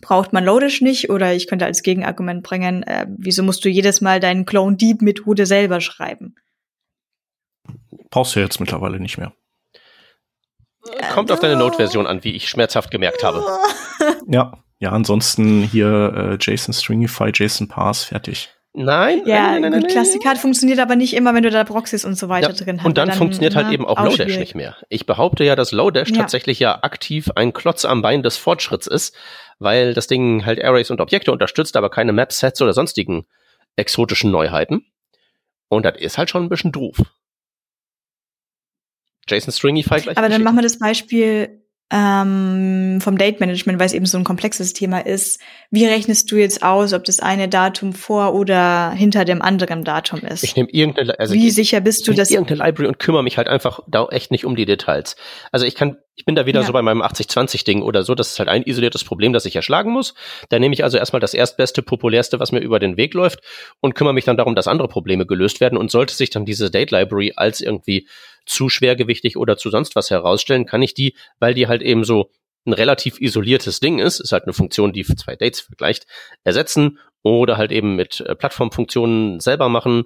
Braucht man Loadish nicht? Oder ich könnte als Gegenargument bringen, äh, wieso musst du jedes Mal deinen Clone Deep Methode selber schreiben? Brauchst du jetzt mittlerweile nicht mehr. Kommt auf deine Node-Version an, wie ich schmerzhaft gemerkt habe. Ja, ja, ansonsten hier äh, JSON Stringify, JSON Parse, fertig. Nein, Ja, nein, nein, nein, gut, nein, Klassikat funktioniert aber nicht immer, wenn du da Proxys und so weiter Ja, drin hast. und dann, funktioniert halt na, eben auch Lodash nicht mehr. Ich behaupte ja, dass Lodash Ja. tatsächlich ja aktiv ein Klotz am Bein des Fortschritts ist, weil das Ding halt Arrays und Objekte unterstützt, aber keine Map-Sets oder sonstigen exotischen Neuheiten. Und das ist halt schon ein bisschen doof. JSON Stringify gleich. Aber dann machen wir das Beispiel ähm, vom Date Management, weil es eben so ein komplexes Thema ist. Wie rechnest du jetzt aus, ob das eine Datum vor oder hinter dem anderen Datum ist? ich nehme irgendeine, also Wie ich, sicher bist du, dass irgendeine Library und kümmere mich halt einfach da echt nicht um die Details. Also ich kann, ich bin da wieder Ja. so bei meinem 80-20-Ding oder so, das ist halt ein isoliertes Problem, das ich erschlagen muss. Da nehme ich also erstmal das erstbeste, populärste, was mir über den Weg läuft und kümmere mich dann darum, dass andere Probleme gelöst werden. Und sollte sich dann diese Date Library als irgendwie zu schwergewichtig oder zu sonst was herausstellen, kann ich die, weil die halt eben so ein relativ isoliertes Ding ist, ist halt eine Funktion, die zwei Dates vergleicht, ersetzen oder halt eben mit äh, Plattformfunktionen selber machen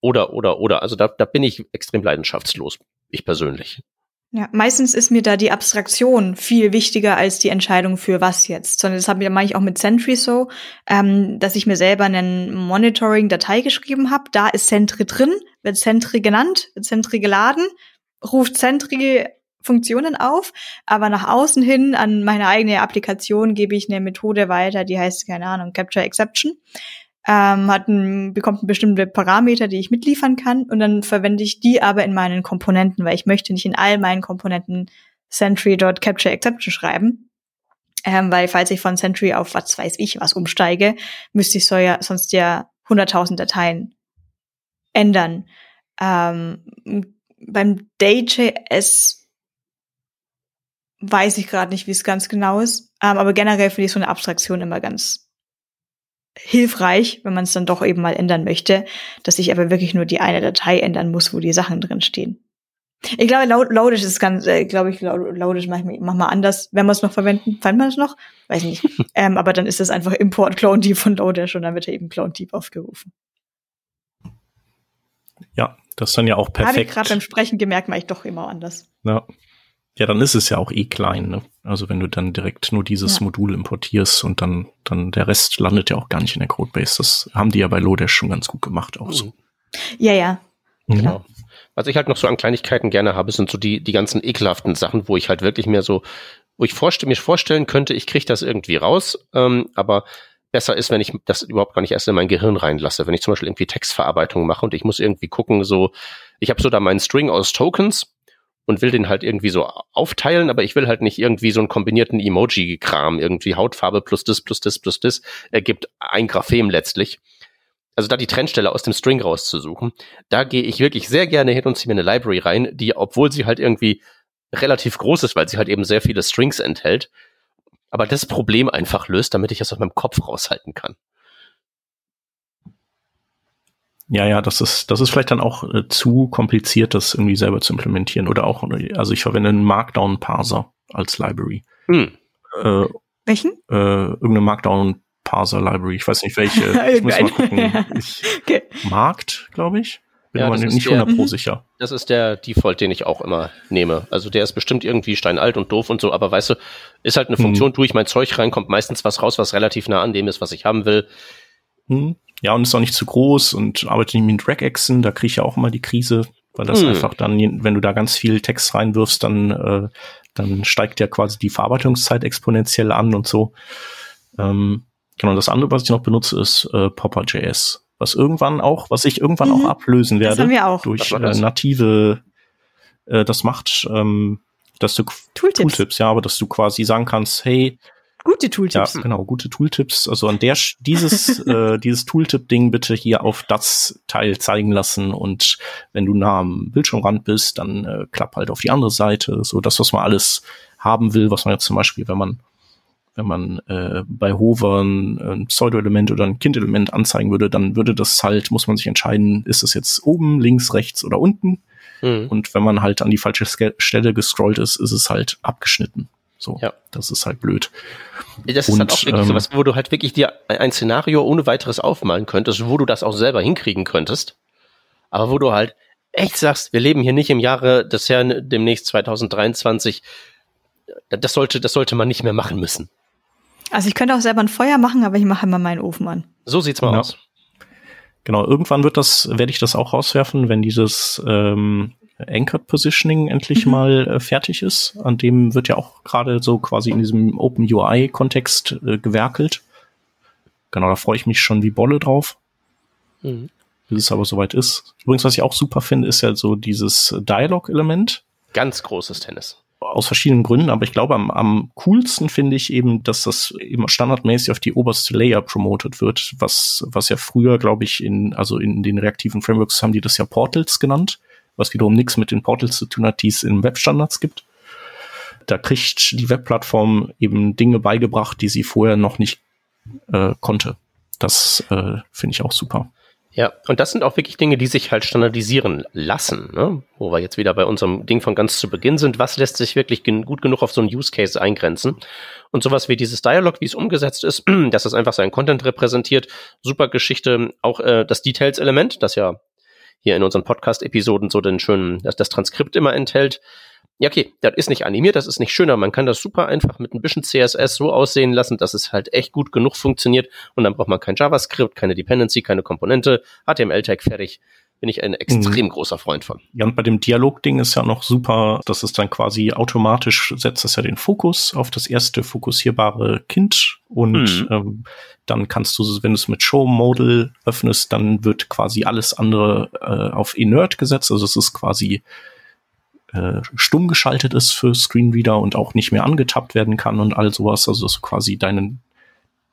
oder, oder, oder. Also da, da bin ich extrem leidenschaftslos, ich persönlich. Ja, meistens ist mir da die Abstraktion viel wichtiger als die Entscheidung für was jetzt. Sondern das habe ich, mache ich auch mit Sentry so, ähm, dass ich mir selber einen Monitoring-Datei geschrieben habe. Da ist Sentry drin, wird Sentry genannt, wird Sentry geladen, ruft Sentry Funktionen auf, aber nach außen hin an meine eigene Applikation gebe ich eine Methode weiter, die heißt, keine Ahnung, Capture Exception. Ähm, hat ein, bekommt ein bestimmte Parameter, die ich mitliefern kann und dann verwende ich die aber in meinen Komponenten, weil ich möchte nicht in all meinen Komponenten Sentry.CaptureException schreiben. Ähm, weil falls ich von Sentry auf was weiß ich was umsteige, müsste ich so ja, sonst ja 100.000 Dateien ändern. Ähm, beim Day.js weiß ich gerade nicht, wie es ganz genau ist. Ähm, aber generell finde ich so eine Abstraktion immer ganz hilfreich, wenn man es dann doch eben mal ändern möchte, dass ich aber wirklich nur die eine Datei ändern muss, wo die Sachen drin stehen. Ich glaube, Lo- Loadish ist ganz, äh, glaube ich, Lo- Loadish mach, ich- mach mal anders, wenn wir es noch verwenden. Fand man es noch? Weiß nicht. ähm, aber dann ist es einfach Import Clone Deep von Loadish und dann wird er eben Clone Deep aufgerufen. Ja, das ist dann ja auch Habe ich perfekt. gerade beim Sprechen gemerkt, mache ich doch immer anders. Ja. ja, dann ist es ja auch eh klein. Ne? Also wenn du dann direkt nur dieses Ja. Modul importierst und dann, dann der Rest landet ja auch gar nicht in der Codebase. Das haben die ja bei Lodash schon ganz gut gemacht auch so. Ja, ja. Mhm. Genau. Was ich halt noch so an Kleinigkeiten gerne habe, sind so die, die ganzen ekelhaften Sachen, wo ich halt wirklich mehr so, wo ich vorste mir vorstellen könnte, ich kriege das irgendwie raus, ähm, aber besser ist, wenn ich das überhaupt gar nicht erst in mein Gehirn reinlasse. Wenn ich zum Beispiel irgendwie Textverarbeitung mache und ich muss irgendwie gucken, so, ich habe so da meinen String aus Tokens und will den halt irgendwie so aufteilen, aber ich will halt nicht irgendwie so einen kombinierten Emoji-Kram, irgendwie Hautfarbe plus das, plus das, plus das, ergibt ein Graphem letztlich also da die Trennstelle aus dem String rauszusuchen, da gehe ich wirklich sehr gerne hin und ziehe mir eine Library rein, die, obwohl sie halt irgendwie relativ groß ist, weil sie halt eben sehr viele Strings enthält, aber das Problem einfach löst, damit ich es aus meinem Kopf raushalten kann. Ja, ja, das ist, das ist vielleicht dann auch äh, zu kompliziert, das irgendwie selber zu implementieren. Oder auch, also ich verwende einen Markdown-Parser als Library. Hm. Äh, Welchen? äh, irgendeine Markdown-Parser-Library. Ich weiß nicht welche. ich muss mal gucken. Ich, Okay. Markt, glaube ich. Bin Ja, ist nicht der- 100 pro Mhm. sicher. Das ist der Default, den ich auch immer nehme. Also der ist bestimmt irgendwie steinalt und doof und so, aber weißt du, ist halt eine Hm. Funktion, tue ich mein Zeug rein, kommt meistens was raus, was relativ nah an dem ist, was ich haben will. Hm. Ja, und ist auch nicht zu groß und arbeitet nicht mit Regexen, da kriege ich ja auch immer die Krise, weil das Hm. einfach dann, wenn du da ganz viel Text reinwirfst, dann, äh, dann steigt ja quasi die Verarbeitungszeit exponentiell an und so. Ähm, genau, das andere, was ich noch benutze, ist äh, Popper.js. Was irgendwann auch, was ich irgendwann Mhm. auch ablösen Das werde haben wir auch. durch äh, das? native, äh, das macht, ähm, dass du Tooltips. Tooltips, ja, aber dass du quasi sagen kannst, hey, Gute ja, Tooltips. genau, gute Tooltips. Also an der dieses äh, dieses Tooltip-Ding bitte hier auf das Teil zeigen lassen und wenn du nah am Bildschirmrand bist, dann äh, klapp halt auf die andere Seite. So das, was man alles haben will, was man jetzt zum Beispiel, wenn man wenn man äh, bei Hover ein, ein Pseudo-Element oder ein Kind-Element anzeigen würde, dann würde das halt, muss man sich entscheiden, ist es jetzt oben, links, rechts oder unten. Mhm. Und wenn man halt an die falsche Stelle gescrollt ist, ist es halt abgeschnitten. So, ja. das ist halt blöd. Das ist und, halt auch wirklich ähm, sowas, wo du halt wirklich dir ein Szenario ohne weiteres aufmalen könntest, wo du das auch selber hinkriegen könntest. Aber wo du halt echt sagst, wir leben hier nicht im Jahre des Herrn demnächst 2023. Das sollte, das sollte man nicht mehr machen müssen. Also ich könnte auch selber ein Feuer machen, aber ich mache immer meinen Ofen an. So sieht's mal ja. aus. Genau, irgendwann wird das, werde ich das auch rauswerfen, wenn dieses ähm, Anchored Positioning endlich mhm. mal äh, fertig ist. An dem wird ja auch gerade so quasi in diesem Open UI-Kontext äh, gewerkelt. Genau, da freue ich mich schon wie Bolle drauf. Mhm. Bis es aber soweit ist. Übrigens, was ich auch super finde, ist ja so dieses Dialog-Element. Ganz großes Tennis aus verschiedenen Gründen, aber ich glaube, am, am coolsten finde ich eben, dass das eben standardmäßig auf die oberste Layer promotet wird, was, was ja früher, glaube ich, in, also in den reaktiven Frameworks haben die das ja Portals genannt, was wiederum nichts mit den Portals zu tun hat, die es in Webstandards gibt. Da kriegt die Webplattform eben Dinge beigebracht, die sie vorher noch nicht äh, konnte. Das äh, finde ich auch super. Ja, und das sind auch wirklich Dinge, die sich halt standardisieren lassen, ne? wo wir jetzt wieder bei unserem Ding von ganz zu Beginn sind. Was lässt sich wirklich gen gut genug auf so einen Use Case eingrenzen? Und sowas wie dieses Dialog, wie es umgesetzt ist, dass es einfach seinen Content repräsentiert, super Geschichte. Auch äh, das Details-Element, das ja hier in unseren Podcast-Episoden so den schönen, dass das Transkript immer enthält, ja, okay, das ist nicht animiert, das ist nicht schöner. Man kann das super einfach mit ein bisschen CSS so aussehen lassen, dass es halt echt gut genug funktioniert und dann braucht man kein JavaScript, keine Dependency, keine Komponente, HTML-Tag fertig. Bin ich ein extrem mhm. großer Freund von. Ja, und bei dem Dialog-Ding ist ja noch super, dass es dann quasi automatisch setzt es ja den Fokus auf das erste fokussierbare Kind und mhm. ähm, dann kannst du, wenn du es mit Show Modal öffnest, dann wird quasi alles andere äh, auf Inert gesetzt. Also es ist quasi äh, stumm geschaltet ist für Screenreader und auch nicht mehr angetappt werden kann und all sowas. Also dass du quasi deinen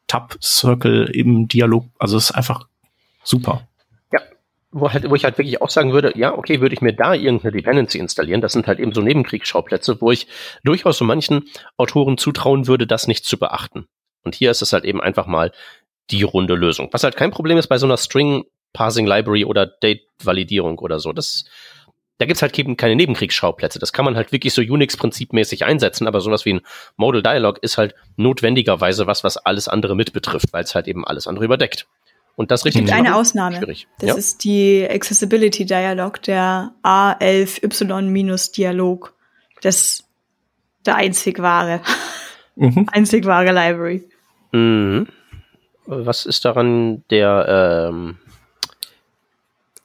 Tab-Circle im Dialog, also es ist einfach super. Wo, halt, wo ich halt wirklich auch sagen würde, ja, okay, würde ich mir da irgendeine Dependency installieren, das sind halt eben so Nebenkriegsschauplätze, wo ich durchaus so manchen Autoren zutrauen würde, das nicht zu beachten. Und hier ist es halt eben einfach mal die runde Lösung. Was halt kein Problem ist bei so einer String Parsing Library oder Date Validierung oder so. Das da gibt's halt eben keine Nebenkriegsschauplätze. Das kann man halt wirklich so Unix-prinzipmäßig einsetzen, aber sowas wie ein Modal Dialog ist halt notwendigerweise was, was alles andere mit betrifft, weil es halt eben alles andere überdeckt. Und das richtig. Es gibt eine Ausnahme. Schwierig. Das ja? ist die Accessibility Dialog, der A11Y-Dialog. Das der einzig wahre. Mhm. einzig wahre Library. Mhm. Was ist daran der ähm,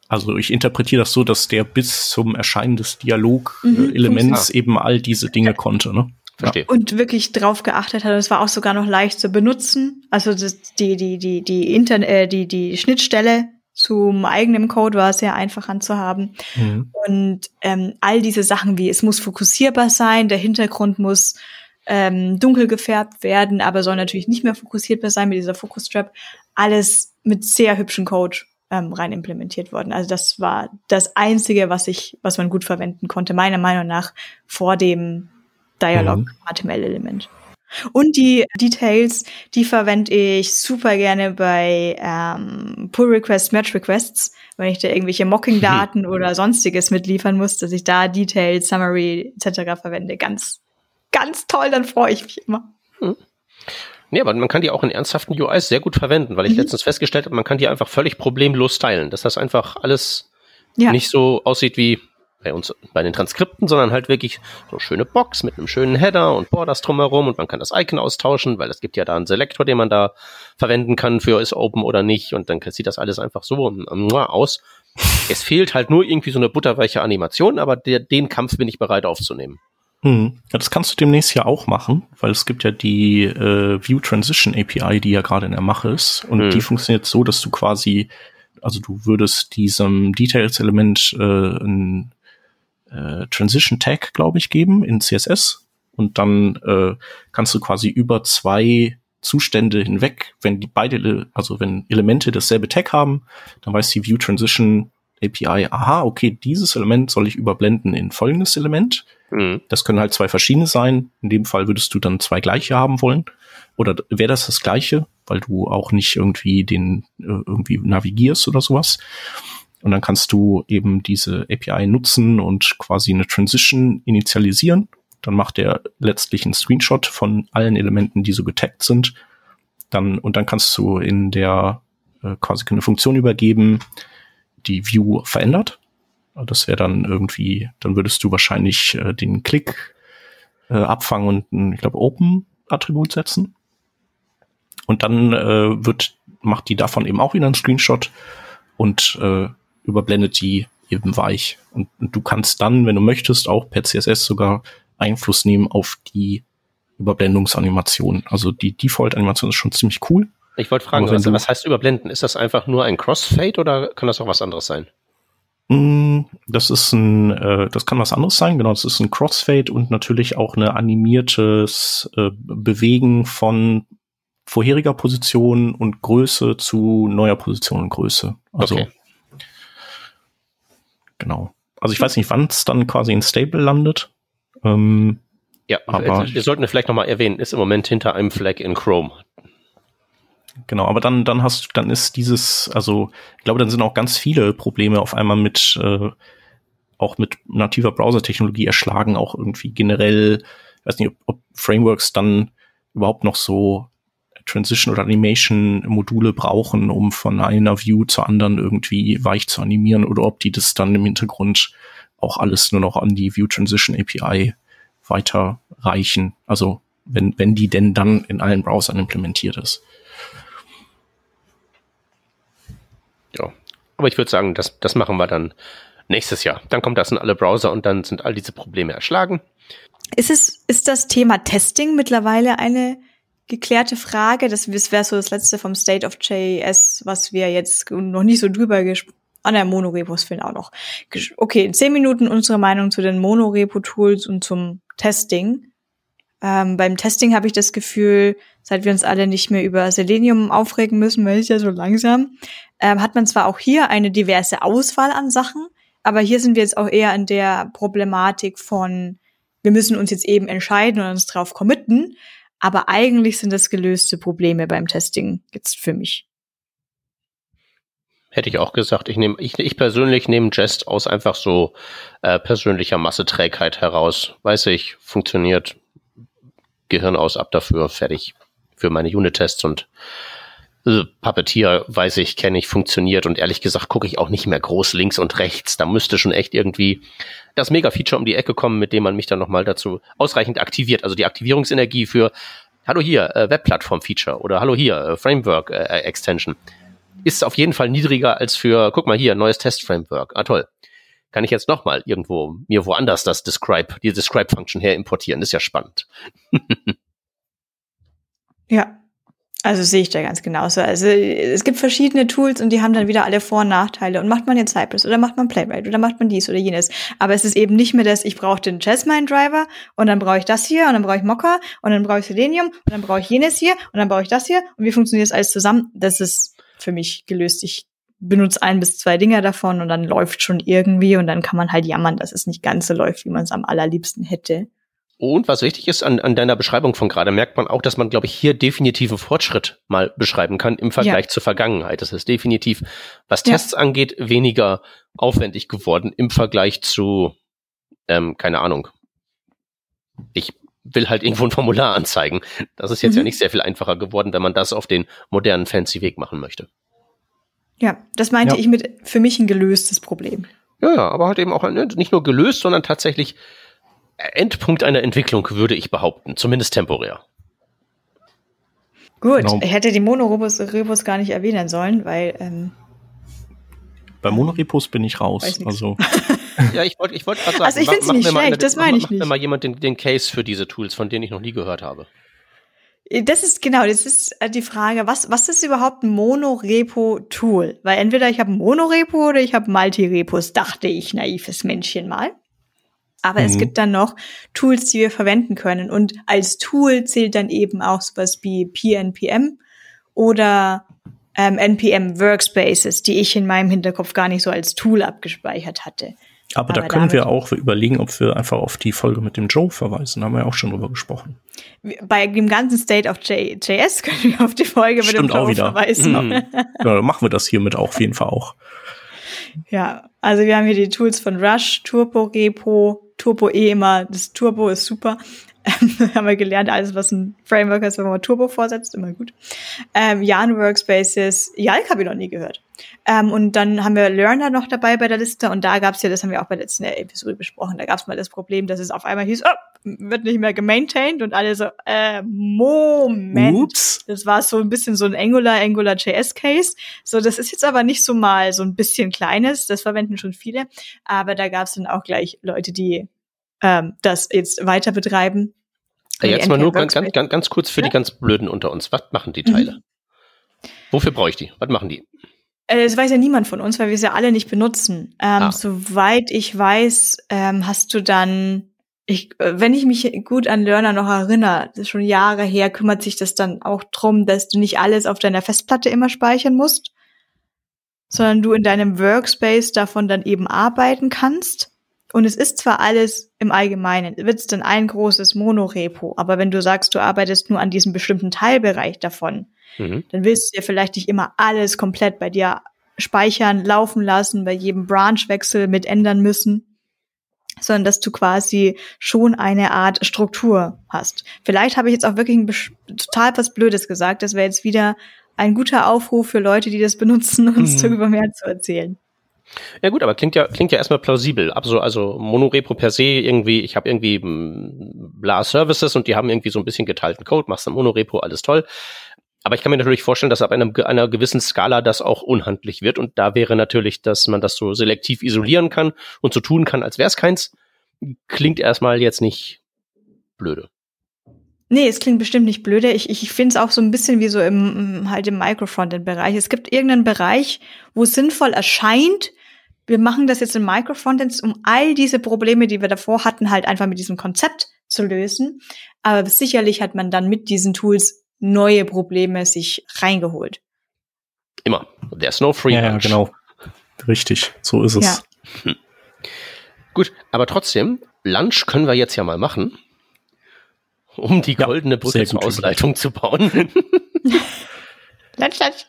also ich interpretiere das so, dass der bis zum Erscheinen des Dialog-Elements mhm, äh, eben all diese Dinge konnte. Ne? Verstehe. Und wirklich drauf geachtet hat. Es war auch sogar noch leicht zu benutzen. Also das, die die die die Internet äh, die die Schnittstelle zum eigenen Code war sehr einfach anzuhaben. Mhm. Und ähm, all diese Sachen wie es muss fokussierbar sein, der Hintergrund muss ähm, dunkel gefärbt werden, aber soll natürlich nicht mehr fokussierbar sein mit dieser Focus Strap. Alles mit sehr hübschen Code ähm, rein implementiert worden. Also das war das einzige, was ich, was man gut verwenden konnte, meiner Meinung nach, vor dem Dialog mhm. HTML-Element. Und die Details, die verwende ich super gerne bei ähm, Pull Requests, Match Requests, wenn ich da irgendwelche Mocking-Daten mhm. oder sonstiges mitliefern muss, dass ich da Details, Summary etc. verwende. Ganz, ganz toll, dann freue ich mich immer. Mhm. Nee, aber man kann die auch in ernsthaften UIs sehr gut verwenden, weil ich mhm. letztens festgestellt habe, man kann die einfach völlig problemlos stylen, dass das einfach alles ja. nicht so aussieht wie bei uns bei den Transkripten, sondern halt wirklich so schöne Box mit einem schönen Header und Borders drumherum und man kann das Icon austauschen, weil es gibt ja da einen Selektor, den man da verwenden kann für ist open oder nicht und dann sieht das alles einfach so aus. Es fehlt halt nur irgendwie so eine butterweiche Animation, aber der, den Kampf bin ich bereit aufzunehmen. Hm. Ja, das kannst du demnächst ja auch machen, weil es gibt ja die äh, View Transition API, die ja gerade in der Mache ist. Und hm. die funktioniert so, dass du quasi, also du würdest diesem Details-Element äh, ein äh, Transition Tag, glaube ich, geben in CSS. Und dann äh, kannst du quasi über zwei Zustände hinweg, wenn die beide, also wenn Elemente dasselbe Tag haben, dann weiß die View Transition API, aha, okay, dieses Element soll ich überblenden in folgendes Element Mhm. Das können halt zwei verschiedene sein. In dem Fall würdest du dann zwei gleiche haben wollen. Oder wäre das das gleiche, weil du auch nicht irgendwie den äh, irgendwie navigierst oder sowas. Und dann kannst du eben diese API nutzen und quasi eine Transition initialisieren. Dann macht er letztlich einen Screenshot von allen Elementen, die so getaggt sind. Dann, und dann kannst du in der äh, quasi eine Funktion übergeben, die View verändert. Das wäre dann irgendwie, dann würdest du wahrscheinlich äh, den Klick äh, abfangen und ein, ich glaube, Open-Attribut setzen. Und dann äh, wird, macht die davon eben auch wieder einen Screenshot und äh, überblendet die eben weich. Und, und du kannst dann, wenn du möchtest, auch per CSS sogar Einfluss nehmen auf die Überblendungsanimation. Also die Default-Animation ist schon ziemlich cool. Ich wollte fragen, was, was, heißt überblenden? Ist das einfach nur ein Crossfade oder kann das auch was anderes sein? Mm, das ist ein, äh, das kann was anderes sein, genau. Das ist ein Crossfade und natürlich auch eine animiertes äh, Bewegen von vorheriger Position und Größe zu neuer Position und Größe. Also, okay. Genau. Also ich weiß nicht, wann es dann quasi in Stable landet. Ähm, ja, aber wir sollten vielleicht nochmal erwähnen, ist im Moment hinter einem Flag in Chrome. Genau, aber dann, dann hast, dann ist dieses, also ich glaube, dann sind auch ganz viele Probleme auf einmal mit, äh, auch mit nativer Browser-Technologie erschlagen, auch irgendwie generell, ich weiß nicht, ob, ob Frameworks dann überhaupt noch so Transition oder Animation Module brauchen, um von einer View zur anderen irgendwie weich zu animieren oder ob die das dann im Hintergrund auch alles nur noch an die View Transition API weiterreichen. Also wenn, wenn die denn dann in allen Browsern implementiert ist. Ja, aber ich würde sagen, das, das machen wir dann nächstes Jahr. Dann kommt das in alle Browser und dann sind all diese Probleme erschlagen. Ist es, ist das Thema Testing mittlerweile eine geklärte Frage? Das, wäre so das letzte vom State of JS, was wir jetzt noch nicht so drüber gesprochen Ah, der Monorepos fehlen auch noch. Okay, in zehn Minuten unsere Meinung zu den Monorepo-Tools und zum Testing. Ähm, beim Testing habe ich das Gefühl, seit wir uns alle nicht mehr über Selenium aufregen müssen, weil es ja so langsam, ähm, hat man zwar auch hier eine diverse Auswahl an Sachen, aber hier sind wir jetzt auch eher in der Problematik von, wir müssen uns jetzt eben entscheiden und uns drauf committen, aber eigentlich sind das gelöste Probleme beim Testing jetzt für mich. Hätte ich auch gesagt. Ich nehme, ich, ich persönlich nehme Jest aus einfach so äh, persönlicher Masseträgheit heraus. Weiß ich, funktioniert. Gehirn aus, ab dafür, fertig. Für meine Unit-Tests und äh, Puppeteer, weiß ich, kenne ich, funktioniert und ehrlich gesagt gucke ich auch nicht mehr groß links und rechts. Da müsste schon echt irgendwie das Mega-Feature um die Ecke kommen, mit dem man mich dann nochmal dazu ausreichend aktiviert. Also die Aktivierungsenergie für Hallo hier, äh, Webplattform-Feature oder Hallo hier, äh, Framework-Extension. Äh, ist auf jeden Fall niedriger als für, guck mal hier, neues Test-Framework. Ah, toll. Kann ich jetzt nochmal irgendwo mir woanders das Describe, die Describe-Function her importieren? ist ja spannend. ja. Also sehe ich da ganz genauso. Also es gibt verschiedene Tools und die haben dann wieder alle Vor- und Nachteile. Und macht man jetzt Cypress oder macht man Playwright oder macht man dies oder jenes. Aber es ist eben nicht mehr das, ich brauche den Jasmine-Driver und dann brauche ich das hier und dann brauche ich Mocha und dann brauche ich Selenium und dann brauche ich jenes hier und dann brauche ich das hier und wie funktioniert das alles zusammen? Das ist für mich gelöst. Ich benutze ein bis zwei Dinger davon und dann läuft schon irgendwie und dann kann man halt jammern, dass es nicht ganz so läuft, wie man es am allerliebsten hätte. Und was wichtig ist an, an deiner Beschreibung von gerade, merkt man auch, dass man, glaube ich, hier definitiven Fortschritt mal beschreiben kann im Vergleich ja. zur Vergangenheit. Das ist definitiv, was Tests ja. angeht, weniger aufwendig geworden im Vergleich zu, ähm, keine Ahnung. Ich will halt irgendwo ein Formular anzeigen. Das ist jetzt mhm. ja nicht sehr viel einfacher geworden, wenn man das auf den modernen fancy Weg machen möchte. Ja, das meinte ja. ich mit für mich ein gelöstes Problem. Ja, ja, aber halt eben auch ne, nicht nur gelöst, sondern tatsächlich Endpunkt einer Entwicklung, würde ich behaupten, zumindest temporär. Gut, genau. ich hätte die Monorepos gar nicht erwähnen sollen, weil ähm, bei Monorepos bin ich raus. Also ja, ich wollte ich wollte gerade sagen, also ich finde es nicht schlecht, eine, das meine ich nicht. Mach mal jemand den, den Case für diese Tools, von denen ich noch nie gehört habe. Das ist genau, das ist äh, die Frage, was, was ist überhaupt ein Monorepo-Tool? Weil entweder ich habe ein Monorepo oder ich habe Multirepos, dachte ich, naives Männchen mal. Aber mhm. es gibt dann noch Tools, die wir verwenden können. Und als Tool zählt dann eben auch sowas wie PNPM oder ähm, NPM Workspaces, die ich in meinem Hinterkopf gar nicht so als Tool abgespeichert hatte. Aber, da können wir auch überlegen, ob wir einfach auf die Folge mit dem Joe verweisen. Da haben wir ja auch schon drüber gesprochen. Bei dem ganzen State of J JS können wir auf die Folge Stimmt mit dem Joe wieder. verweisen. Mhm. ja, dann machen wir das hiermit auch auf jeden Fall auch. Ja, also wir haben hier die Tools von Rush, Turbo Repo, Turbo eh immer. Das Turbo ist super. haben wir gelernt, alles, was ein Framework ist, wenn man Turbo vorsetzt, immer gut. Ähm, Yarn Workspaces, Yalk habe ich noch nie gehört. Ähm, und dann haben wir Learner noch dabei bei der Liste und da gab's ja, das haben wir auch bei der letzten Episode besprochen, da gab's mal das Problem, dass es auf einmal hieß, oh, wird nicht mehr gemaintained und alle so, äh, Moment. Ups. Das war so ein bisschen so ein Angular, Angular JS Case. So, das ist jetzt aber nicht so mal so ein bisschen kleines, das verwenden schon viele, aber da gab's dann auch gleich Leute, die ähm, das jetzt weiter betreiben. Ja, jetzt mal nur ganz, ganz, ganz, ganz kurz für die ganz Blöden unter uns. Was machen die Teile? Wofür brauche ich die? Was machen die? Äh, Das weiß ja niemand von uns, weil wir es ja alle nicht benutzen. Ähm, Ah. Soweit ich weiß, ähm, hast du dann, ich, äh, wenn ich mich gut an Learner noch erinnere, das ist schon Jahre her, kümmert sich das dann auch drum, dass du nicht alles auf deiner Festplatte immer speichern musst, sondern du in deinem Workspace davon dann eben arbeiten kannst. Und es ist zwar alles im Allgemeinen, wird es dann ein großes Monorepo, aber wenn du sagst, du arbeitest nur an diesem bestimmten Teilbereich davon, Mhm. dann willst du dir vielleicht nicht immer alles komplett bei dir speichern, laufen lassen, bei jedem Branchwechsel mit ändern müssen, sondern dass du quasi schon eine Art Struktur hast. Vielleicht habe ich jetzt auch wirklich total was Blödes gesagt. Das wäre jetzt wieder ein guter Aufruf für Leute, die das benutzen, uns Mhm. darüber mehr zu erzählen. Ja gut, aber klingt ja klingt ja erstmal plausibel. Also also Monorepo per se irgendwie, ich habe irgendwie mm, bla Services und die haben irgendwie so ein bisschen geteilten Code, machst dann Monorepo, alles toll. Aber ich kann mir natürlich vorstellen, dass ab einem, einer gewissen Skala das auch unhandlich wird. Und da wäre natürlich, dass man das so selektiv isolieren kann und so tun kann, als wäre es keins. Klingt erstmal jetzt nicht blöde. Nee, es klingt bestimmt nicht blöde. Ich, ich finde es auch so ein bisschen wie so im, im- halt im Microfrontend-Bereich. Es gibt irgendeinen Bereich, wo es sinnvoll erscheint, wir machen das jetzt in Microfrontends, um all diese Probleme, die wir davor hatten, halt einfach mit diesem Konzept zu lösen. Aber sicherlich hat man dann mit diesen Tools neue Probleme sich reingeholt. Immer. There's no free Ja, ja, genau. Richtig, so ist es. Ja. Gut, aber trotzdem, Lunch können wir jetzt ja mal machen, um die Ja, goldene Brücke sehr zur Ausleitung zu bauen. Lunch, Lunch.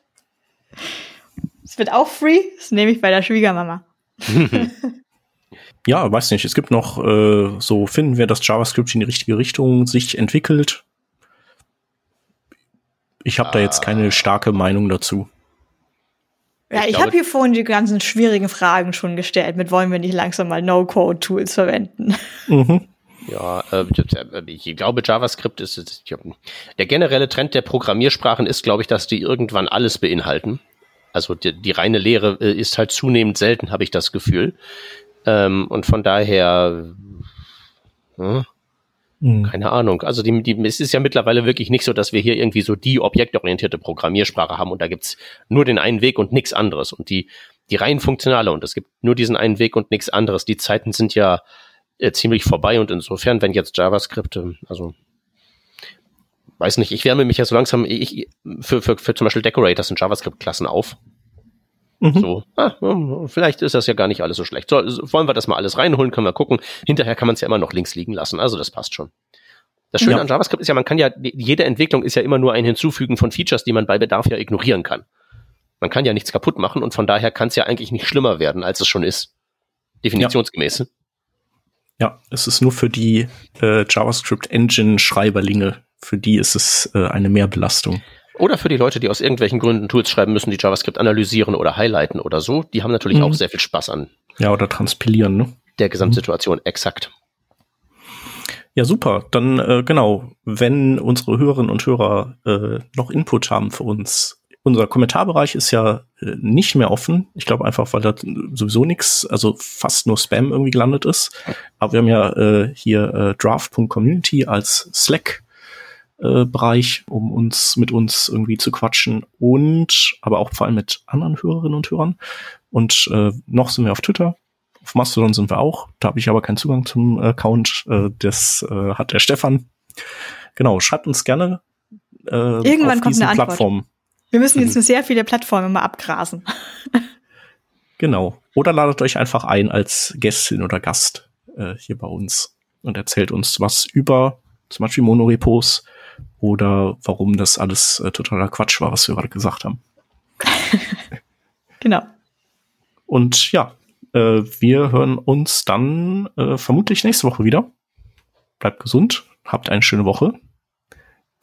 Es wird auch free, das nehme ich bei der Schwiegermama. Ja, weiß nicht. Es gibt noch äh, so, finden wir, dass JavaScript in die richtige Richtung sich entwickelt. Ich habe da jetzt keine starke Meinung dazu. Ja, Ich ich, habe hier vorhin die ganzen schwierigen Fragen schon gestellt. Mit wollen wir nicht langsam mal No-Code-Tools verwenden? Mhm. Ja, äh, ich glaube, JavaScript ist, der generelle Trend der Programmiersprachen ist, glaube ich, dass die irgendwann alles beinhalten. Also die, die reine Lehre äh, ist halt zunehmend selten, habe ich das Gefühl. Ähm, und von daher, hm, Mhm. keine Ahnung. Also die, die, es ist ja mittlerweile wirklich nicht so, dass wir hier irgendwie so die objektorientierte Programmiersprache haben und da gibt's nur den einen Weg und nichts anderes. Und die, die rein funktionale und es gibt nur diesen einen Weg und nichts anderes. Die Zeiten sind ja äh, ziemlich vorbei und insofern, wenn jetzt JavaScript, äh, also weiß nicht, ich wärme mich ja so langsam ich, für, für, für zum Beispiel Decorators und JavaScript-Klassen auf. Mhm. So, ah, vielleicht ist das ja gar nicht alles so schlecht. So, wollen wir das mal alles reinholen, können wir gucken. Hinterher kann man es ja immer noch links liegen lassen, also das passt schon. Das Schöne Ja. an JavaScript ist ja, man kann ja, jede Entwicklung ist ja immer nur ein Hinzufügen von Features, die man bei Bedarf ja ignorieren kann. Man kann ja nichts kaputt machen und von daher kann es ja eigentlich nicht schlimmer werden, als es schon ist. Definitionsgemäß. Ja, es ist nur für die äh, JavaScript-Engine-Schreiberlinge. Für die ist es äh, eine Mehrbelastung. Oder für die Leute, die aus irgendwelchen Gründen Tools schreiben müssen, die JavaScript analysieren oder highlighten oder so, die haben natürlich Mhm. auch sehr viel Spaß an Ja, oder transpilieren, ne? der Gesamtsituation. Exakt. Ja, super. Dann äh, genau, wenn unsere Hörerinnen und Hörer äh, noch Input haben für uns. Unser Kommentarbereich ist ja äh, nicht mehr offen. Ich glaube einfach, weil da sowieso nichts, also fast nur Spam irgendwie gelandet ist. Aber wir haben ja äh, hier äh, draft.community als Slack äh, Bereich, um uns mit uns irgendwie zu quatschen und aber auch vor allem mit anderen Hörerinnen und Hörern. Und äh, noch sind wir auf Twitter. Auf Mastodon sind wir auch. Da habe ich aber keinen Zugang zum Account. Äh, das äh, hat der Stefan. Genau, schreibt uns gerne äh, Irgendwann auf kommt eine Antwort. Plattformen. Wir müssen jetzt sehr viele Plattformen mal abgrasen. Genau. Oder ladet euch einfach ein als Gästin oder Gast äh, hier bei uns und erzählt uns was über zum Beispiel Monorepos oder warum das alles äh, totaler Quatsch war, was wir gerade gesagt haben. genau. Und ja, äh, wir hören uns dann äh, vermutlich nächste Woche wieder. Bleibt gesund, habt eine schöne Woche,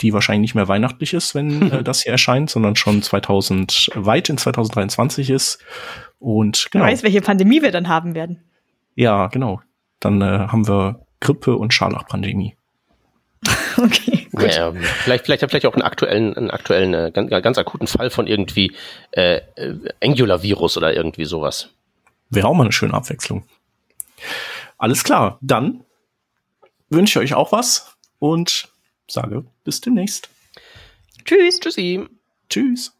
die wahrscheinlich nicht mehr weihnachtlich ist, wenn äh, das hier erscheint, sondern schon 2000 weit in 2023 ist. Und genau. Wer weiß, welche Pandemie wir dann haben werden. Ja, genau. Dann äh, haben wir Grippe und Scharlachpandemie. okay. Gut. Ja, vielleicht, vielleicht, vielleicht auch einen aktuellen, einen aktuellen, äh, ganz, ganz akuten Fall von irgendwie äh, äh, Angular-Virus oder irgendwie sowas. Wäre auch mal eine schöne Abwechslung. Alles klar, dann wünsche ich euch auch was und sage bis demnächst. Tschüss. Tschüssi. Tschüss.